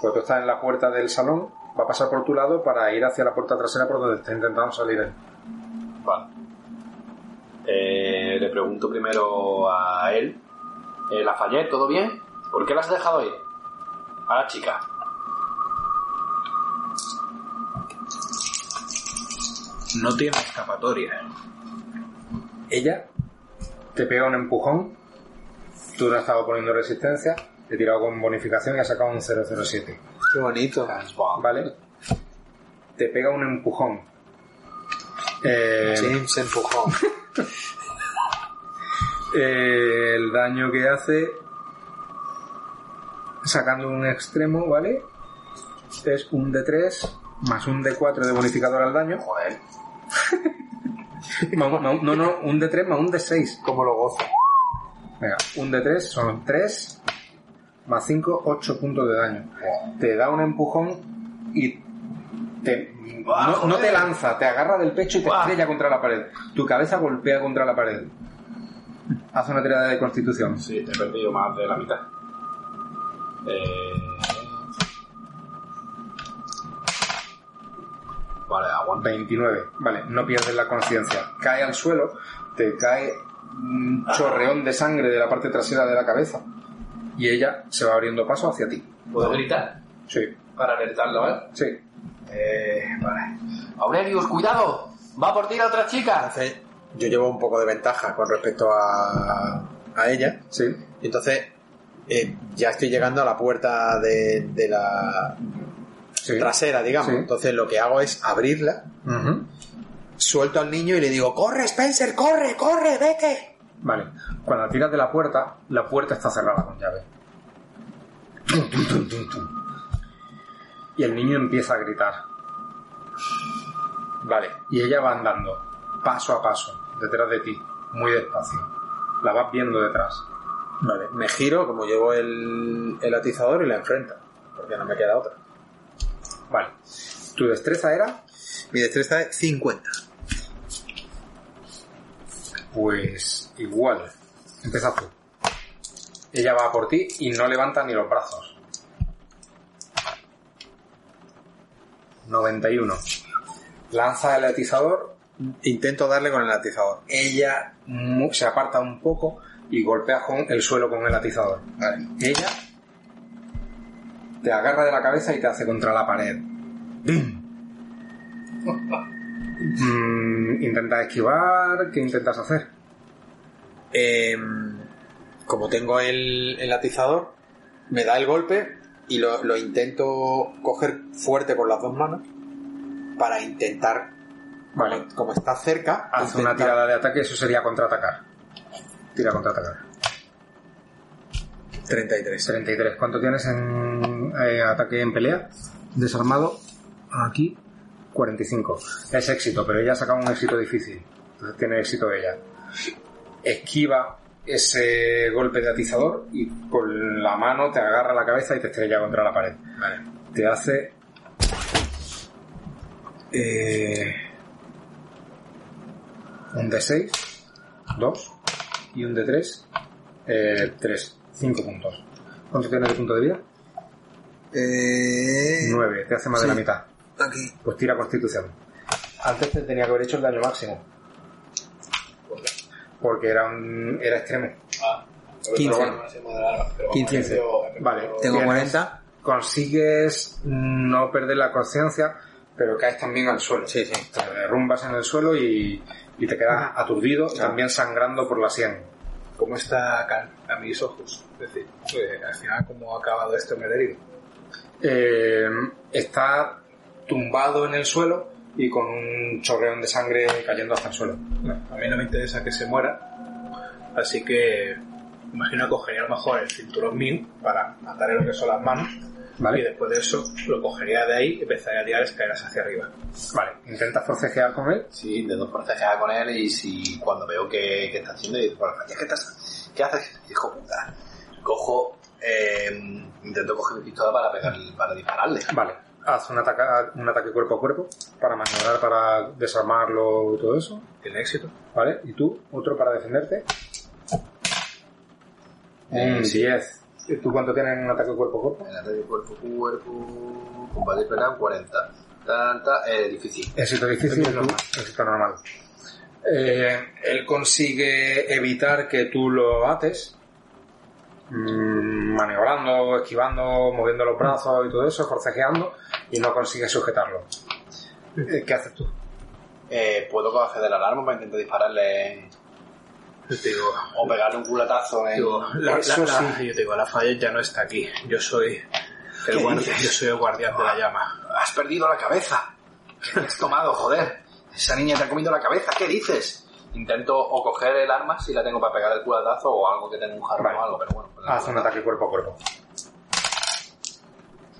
porque tú estás en la puerta del salón, va a pasar por tu lado para ir hacia la puerta trasera por donde está intentando salir él. Vale. Eh, le pregunto primero a él. Eh, ¿La fallé? ¿Todo bien? ¿Por qué la has dejado ir? A la chica. No tiene escapatoria. Ella te pega un empujón, tú no has estado poniendo resistencia, te he tirado con bonificación y has sacado un 007. Qué bonito. ¿Vale? Te pega un empujón. Eh, James empujó. eh, el daño que hace sacando un extremo, ¿vale? Es un D3 más un D4 de bonificador al daño. Joder. No, no, un D3 más un D6. ¿Cómo lo gozo? Venga, un D3 son 3 más 5, 8 puntos de daño. Te da un empujón y te ¡Ah, No, te lanza, te agarra del pecho y te estrella contra la pared. Tu cabeza golpea contra la pared. Haz una tirada de constitución. Sí, he perdido más de la mitad. Eh... Vale, aguanta. 29. Vale, no pierdes la conciencia. Cae al suelo, te cae un chorreón de sangre de la parte trasera de la cabeza. Y ella se va abriendo paso hacia ti. ¿Puedo gritar? Sí, Para alertarlo, ¿vale? sí. Eh, vale. Aurelius, cuidado. Va por ti la otra chica. Entonces, yo llevo un poco de ventaja con respecto a, a ella. Sí. Entonces, eh, ya estoy llegando a la puerta de, de la Sí. trasera, digamos. Sí. Entonces, lo que hago es abrirla, suelto al niño y le digo, corre, Spencer, corre, corre, vete. Vale. Cuando tiras de la puerta, la puerta está cerrada con llave. Tum, tum, tum, tum, tum. Y el niño empieza a gritar. Vale. Y ella va andando, paso a paso, detrás de ti, muy despacio. La vas viendo detrás. Vale, me giro como llevo el, el atizador y la enfrento, porque no me queda otra. Vale. Tu destreza era, Mi destreza es 50. pues igual. Empieza tú. Ella va por ti y no levanta ni los brazos. 91. Lanza el atizador Intento darle con el atizador. ella se aparta un poco y golpea con el suelo con el atizador. Vale. Ella te agarra de la cabeza y te hace contra la pared. Mm, intenta esquivar. ¿Qué intentas hacer? Em, como tengo el, el atizador, me da el golpe y lo, lo intento coger fuerte con las dos manos para intentar, Vale. como está cerca, Haz una intentar- tirada de ataque, eso sería contraatacar. Tira contraatacar. 33. 33. ¿Cuánto tienes en eh, ataque en pelea? Desarmado. Aquí. 45. Es éxito, pero ella ha sacado un éxito difícil. Entonces tiene éxito ella. Esquiva ese golpe de atizador y con la mano te agarra la cabeza y te estrella contra la pared. Vale. Te hace. eh, un D6, 2 y un D3, 3, 5 puntos. ¿Cuánto tienes de punto de vida? Eh, 9, te hace más de la mitad. Aquí. Pues tira constitución. Antes te tenía que haber hecho el daño máximo. Porque era un, era extremo. Ah, 15. Pero bueno, de la arma, pero 15. vamos, yo- Vale. Tengo Tienes- 40. Consigues no perder la conciencia, pero caes también al suelo. Sí, sí. Te derrumbas en el suelo y, y te quedas aturdido, también sangrando por la sien. ¿Cómo está Cal a mis ojos? Es decir, pues, al final, ¿cómo ha acabado esto en el herido? Eh, está tumbado en el suelo y con un chorreón de sangre cayendo hasta el suelo. A mí no me interesa que se muera, así que imagino que cogería a lo mejor el cinturón mío para atarle lo que son las manos Vale. y después de eso lo cogería de ahí y empezaría a tirar escaleras hacia arriba. Vale, intenta forcejear con él. Sí, intento forcejear con él y si cuando veo que, que está haciendo, digo, bueno, ¿qué, estás, ¿qué haces? Hijo puta. Cojo, eh, intento coger mi pistola para pegar, para dispararle. Vale, haz un ataque, un ataque cuerpo a cuerpo para maniobrar, para desarmarlo y todo eso. ¿Tiene éxito? Vale, y tú, otro para defenderte. Un sí. 10. ¿Y tú cuánto tienes en un ataque cuerpo a cuerpo? El ataque cuerpo a cuerpo, combate esperado 40. Tanta, eh, difícil. Éxito difícil, tú, éxito normal. Eh, él consigue evitar que tú lo ates, mm, maniobrando, esquivando, moviendo los brazos y todo eso, forcejeando, y no consigue sujetarlo. Eh, ¿Qué haces tú? Eh, ¿Puedo coger del alarma para intentar dispararle Yo te digo, o pegarle un culatazo en... digo, la, Eso la- la- sí. yo te digo, la falla ya no está aquí. Yo soy el ¿Qué guardia, dices? yo soy el guardián de la llama. Has perdido la cabeza. ¿Qué te has tomado, joder? Esa niña te ha comido la cabeza, ¿qué dices? Intento o coger el arma si la tengo para pegar el culatazo o algo que tenga un jarrón Vale. o algo, pero bueno. pues Haz un ataque cuerpo a cuerpo.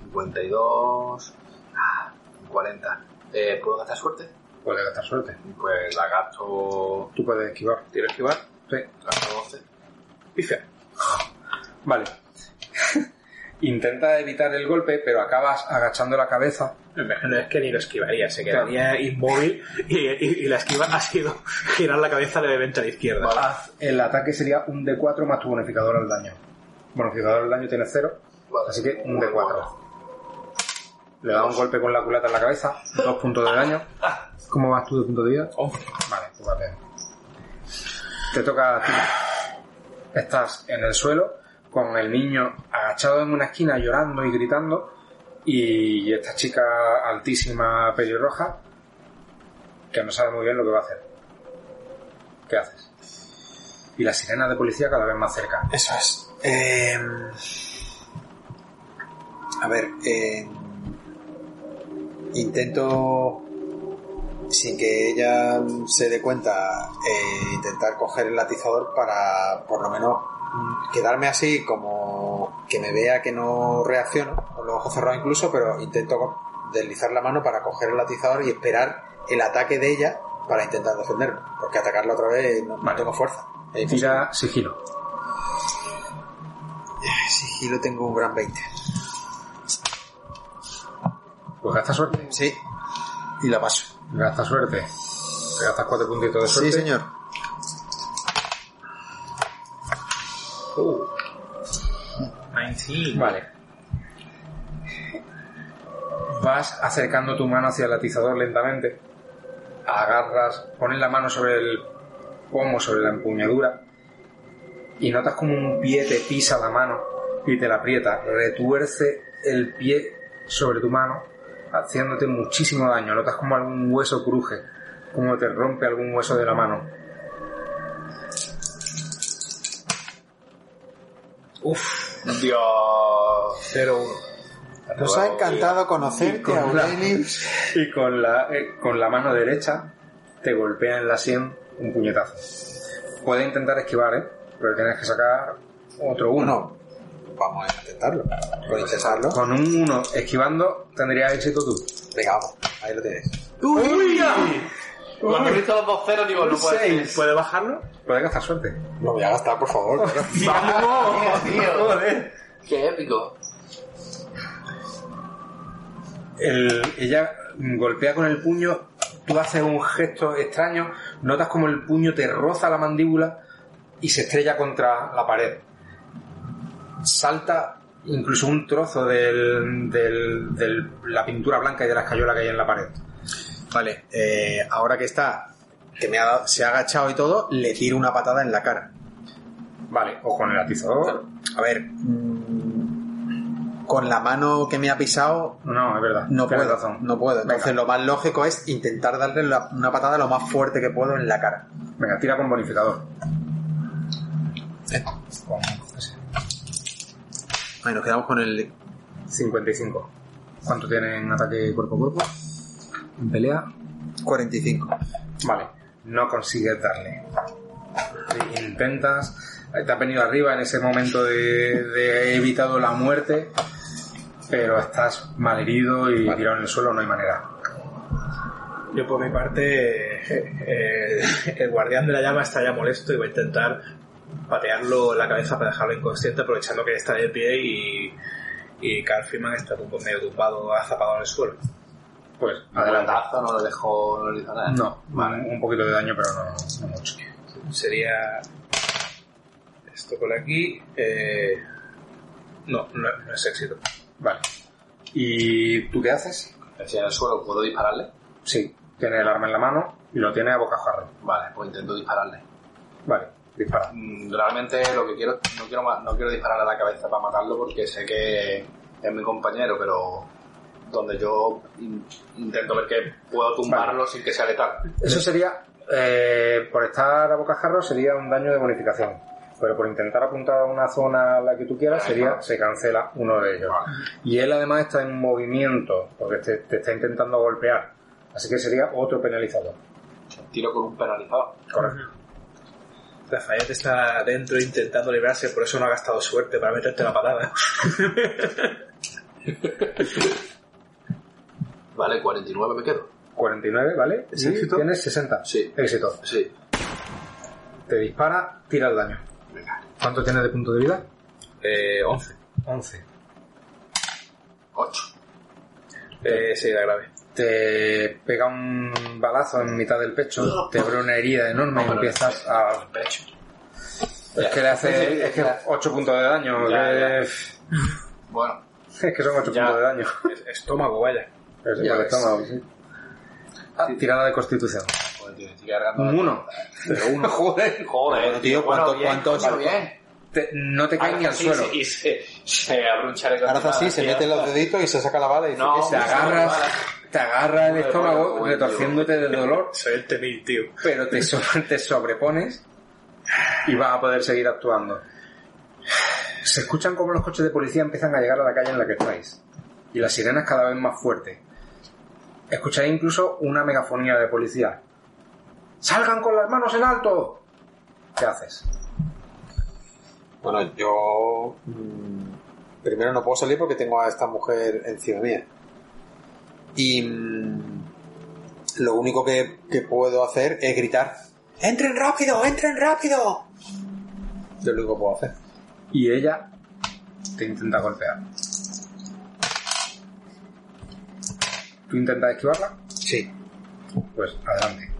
52... Ah, 40. Eh, ¿Puedo gastar suerte? Puede gastar suerte. Pues la gasto... Tú puedes esquivar. ¿Tiro esquivar? Sí. Gasto 12. Pifia. Vale. Intenta evitar el golpe, pero acabas agachando la cabeza. Me imagino es que ni lo esquivaría, se quedaría inmóvil y, y- y la esquiva ha sido girar la cabeza levemente a la izquierda. El ataque sería un D4 más tu bonificador al daño. Bonificador al daño tiene 0, así que un D4. Le da un golpe con la culata en la cabeza, dos puntos de daño. ¿Cómo vas tú de punto de vida? Vale, tú vas bien. Te toca a ti. Estás en el suelo con el niño agachado en una esquina llorando y gritando y esta chica altísima pelirroja que no sabe muy bien lo que va a hacer. ¿Qué haces? Y la sirena de policía cada vez más cerca. Eso es. Eh, a ver, eh, intento, sin que ella se dé cuenta, eh, intentar coger el latizador para, por lo menos, quedarme así como que me vea que no reacciono, con los ojos cerrados incluso, pero intento deslizar la mano para coger el latizador y esperar el ataque de ella para intentar defenderme, porque atacarla otra vez no, Vale. tengo fuerza. Tira sigilo. Sigilo tengo un gran 20. Pues gasta suerte. Sí. Y la paso. Gasta suerte. Te gastas cuatro puntitos de suerte. Sí, señor. 19. Vale. Vas acercando tu mano hacia el atizador lentamente. Agarras, pones la mano sobre el pomo, sobre la empuñadura. Y notas como un pie te pisa la mano y te la aprieta. Retuerce el pie sobre tu mano, haciéndote muchísimo daño. Notas como algún hueso cruje, como te rompe algún hueso de la mano. Uf, Dios. 0-1. Nos ha encantado conocerte, con la- Aurelius. y con la, eh, con la mano derecha te golpea en la sien un puñetazo. Puedes intentar esquivar, ¿eh? Pero tienes que sacar otro uno. Bueno, vamos a intentarlo. Por intentarlo. Con un 1 esquivando tendrías éxito tú. Venga, vamos. Ahí lo tienes. Cuando he visto los dos ceros, digo, no puede ser. ¿Puede bajarlo? Puedes gastar suerte. Lo voy a gastar, por favor. ¡Vamos! tío! ¡Qué épico! El- ella golpea con el puño, tú haces un gesto extraño, notas como el puño te roza la mandíbula y se estrella contra la pared. Salta incluso un trozo del, del- del- la pintura blanca y de la escayola que hay en la pared. Vale, eh, ahora que está, que me ha se ha agachado y todo, le tiro una patada en la cara. Vale, o con el atizador. A ver, mm, con la mano que me ha pisado, No, es verdad. no puedo. razón. No puedo. Entonces, Venga. lo más lógico es intentar darle la- una patada lo más fuerte que puedo en la cara. Venga, tira con bonificador. Eh. Ahí nos quedamos con el 55. ¿Cuánto tiene en ataque cuerpo a cuerpo? En pelea. 45. Vale, no consigues darle. Intentas, te has venido arriba en ese momento de, de he evitado la muerte, pero estás malherido y tirado en el suelo, no hay manera. Yo por mi parte, eh, el guardián de la llama está ya molesto y voy a intentar patearlo en la cabeza para dejarlo inconsciente aprovechando que está de pie y, y Carl Freeman está medio tumbado, azapado en el suelo. Pues. Adelantazo, no lo dejo, no le hizo nada. No, un, un poquito de daño, pero no, no mucho. Sería esto por aquí. eh, no, no, no es éxito. Vale. ¿Y tú qué haces? Si en el suelo puedo dispararle. Sí, tiene el arma en la mano y lo tiene a bocajarro. Vale, pues intento dispararle. Vale, dispara. Mm, Realmente lo que quiero, no quiero, no quiero disparar a la cabeza para matarlo porque sé que es mi compañero, pero donde yo in- intento ver que puedo tumbarlo sin que sea letal. Eso sería, eh, por estar a bocajarro, sería un daño de bonificación. Pero por intentar apuntar a una zona a la que tú quieras, sería, se cancela uno de ellos. Y él además está en movimiento, porque te, te está intentando golpear. Así que sería otro penalizador. Tiro con un penalizado. Correcto. Rafael está dentro intentando librarse, por eso no ha gastado suerte para meterte la patada. Vale, 49 me quedo. 49, ¿vale? ¿Es y éxito? tienes 60. Sí. Éxito. Sí. Te dispara, tira el daño. Venga. ¿Cuánto tienes de punto de vida? Eh, 11. 11. Eh, sí, la grave. te pega un balazo en mitad del pecho, te abre una herida enorme y empiezas a... Es que le hace es que 8 puntos de daño. Ya, que- Bueno, Es que son 8 Ya. puntos de daño. Es- Estómago, vaya. Pero sí, Ya por el ves. estómago, sí. Ah, tirada de constitución. Tío, estoy cargando. Un 1. Pero uno, joder. joder, Bueno, tío, ¿cuánto- bien, coño, bien. Te- no te caes ni al Así, suelo. sí, Y se, se abre un chaleco. Ahora hace así, se mete los deditos y se saca la bala y dice No, se agarras, te agarra el estómago Joder, retorciéndote de dolor, Soy el temil, tío. pero te, so- te sobrepones y vas a poder seguir actuando. Se escuchan como los coches de policía empiezan a llegar a la calle en la que estáis. Y las sirenas cada vez más fuertes. Escucháis incluso una megafonía de policía. ¡Salgan con las manos en alto! ¿Qué haces? Bueno, yo mm, primero no puedo salir porque tengo a esta mujer encima mía. Y mm, lo único que, que puedo hacer es gritar, ¡Entren rápido! ¡Entren rápido! Es lo único que puedo hacer. Y ella te intenta golpear. ¿Tú intentas esquivarla? Sí. Pues adelante.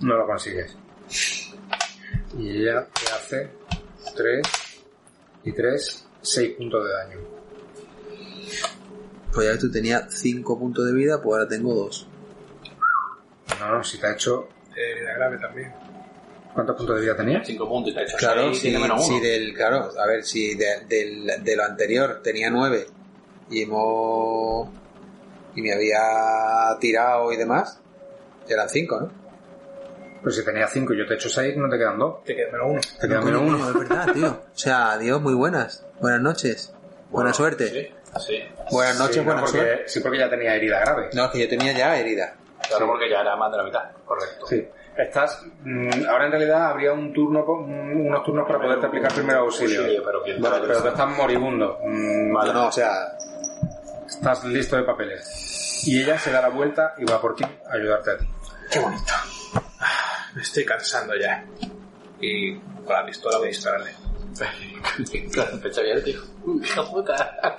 No lo consigues. Y ella te hace 3 y 3, 6 puntos de daño. Pues ya tú tenías 5 puntos de vida, pues ahora tengo 2. No, no, si te ha hecho... Eh, la grave también. ¿Cuántos puntos de vida tenías? 5 puntos y te ha hecho Claro, seis, si, tiene menos uno. si del, claro, a ver, si de, del- de lo anterior tenía 9 y hemos y me había tirado y demás, eran 5, ¿no? Pues si tenías 5 y yo te he hecho 6, no te quedan 2. Te queda menos uno. Te queda menos 1. Es verdad, tío. O sea, adiós, muy buenas. Buenas noches. Buena suerte. Sí, sí. Buenas noches, buena porque, suerte. Sí, porque ya tenía herida grave. No, es que yo tenía ya herida. Claro, porque ya era más de la mitad. Correcto. Sí. Estás... mm, ahora en realidad habría un turno, mm, unos turnos para poderte aplicar primer auxilio. Auxilio, pero quién Bueno, sabe. pero tú estás moribundo. Mm, Vale, no, o sea, Estás listo de papeles. Y ella se da la vuelta y va por ti a ayudarte a ti. Qué bonito. Me estoy cansando ya. Y con la pistola voy a dispararle. El pecho abierto, tío. Hija puta.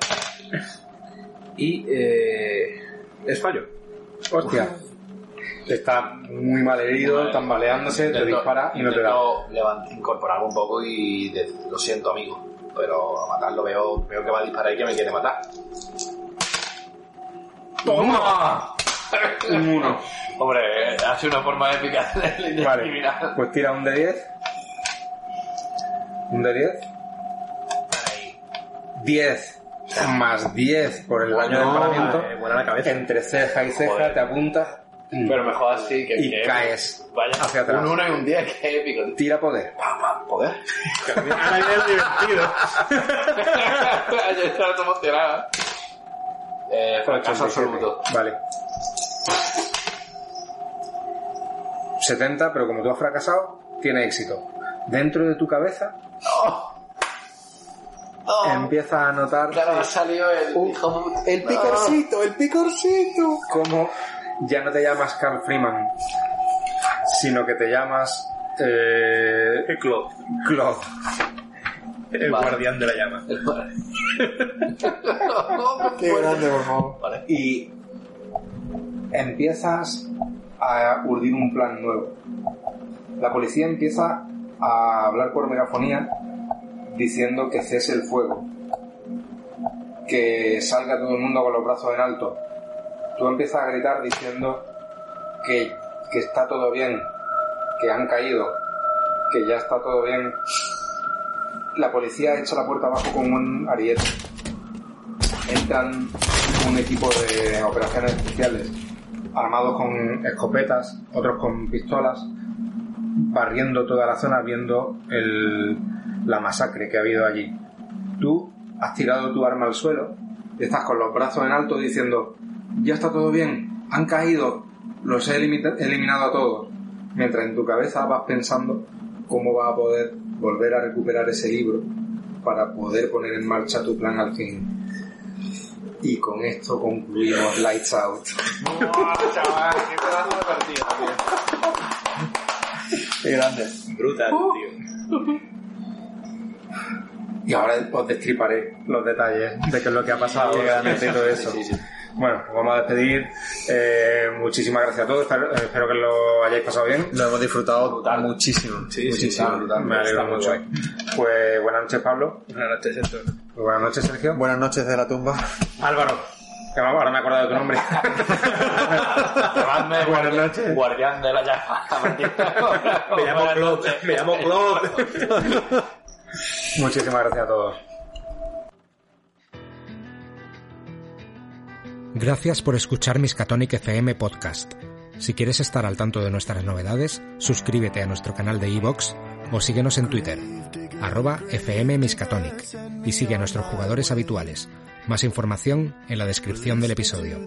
Y eh, es fallo. Hostia. Está muy mal herido, tambaleándose, te Intento- dispara y no te da. intento incorporarme un poco y de- lo siento, amigo. Pero a matarlo veo, veo que va a disparar y que me quiere matar. ¡Toma! Un 1. Hombre, eh, hace una forma épica de Vale. Pues tira un de 10. Un de 10. Ahí. 10 más 10 por el daño de emparamiento. Eh, buena la cabeza. Entre ceja y ceja Joder. te apuntas Pero mejor así que y que- caes Vaya, hacia atrás. un 1 y un 10, que épico. tío. Tira poder. Ahora divertido. Yo estaba todo emocionado. Eh, fracaso 87. absoluto. Vale. 70, pero como tú has fracasado, tiene éxito. Dentro de tu cabeza Oh, empiezas a notar claro, ha salido el hijo puta. el picorcito, el picorcito. cómo ya no te llamas Carl Freeman, sino que te llamas eh, Claude. Claude. El Vale. guardián de la llama. Qué grande, por favor. Vale. y empiezas a urdir un plan nuevo. La policía empieza a hablar por megafonía diciendo que cese el fuego, que salga todo el mundo con los brazos en alto. Tú empiezas a gritar diciendo que, que está todo bien, que han caído, que ya está todo bien. La policía echa la puerta abajo con un ariete entran un equipo de operaciones especiales armados con escopetas, otros con pistolas, barriendo toda la zona viendo el- la masacre que ha habido allí. Tú has tirado tu arma al suelo y estás con los brazos en alto diciendo, ya está todo bien, han caído, los he eliminado a todos, mientras en tu cabeza vas pensando cómo vas a poder volver a recuperar ese libro para poder poner en marcha tu plan al fin. Y con esto concluimos Lights Out. chaval, qué pedazo de partida, tío. Qué grande. Brutal, tío. Y ahora os destriparé los detalles de qué es lo que ha pasado y todo eso. Bueno, nos vamos a despedir. Eh, muchísimas gracias a todos. Espero, espero que lo hayáis pasado bien. Lo hemos disfrutado muchísimo. muchísimo. Me alegro Está muy mucho. guay. Pues buenas noches, Pablo. Buenas noches, Héctor. Pues buenas noches, Sergio. Buenas noches de la tumba. Álvaro. Que ahora me he acordado de tu nombre. Llamadme Buenas guardián- noches. Guardián de la llama. Me llamo Claude. Me llamo Claude. Muchísimas gracias a todos. Gracias por escuchar Miskatonic FM Podcast. Si quieres estar al tanto de nuestras novedades, suscríbete a nuestro canal de iVoox o síguenos en Twitter, arroba FM Miskatonic, y sigue a nuestros jugadores habituales. Más información en la descripción del episodio.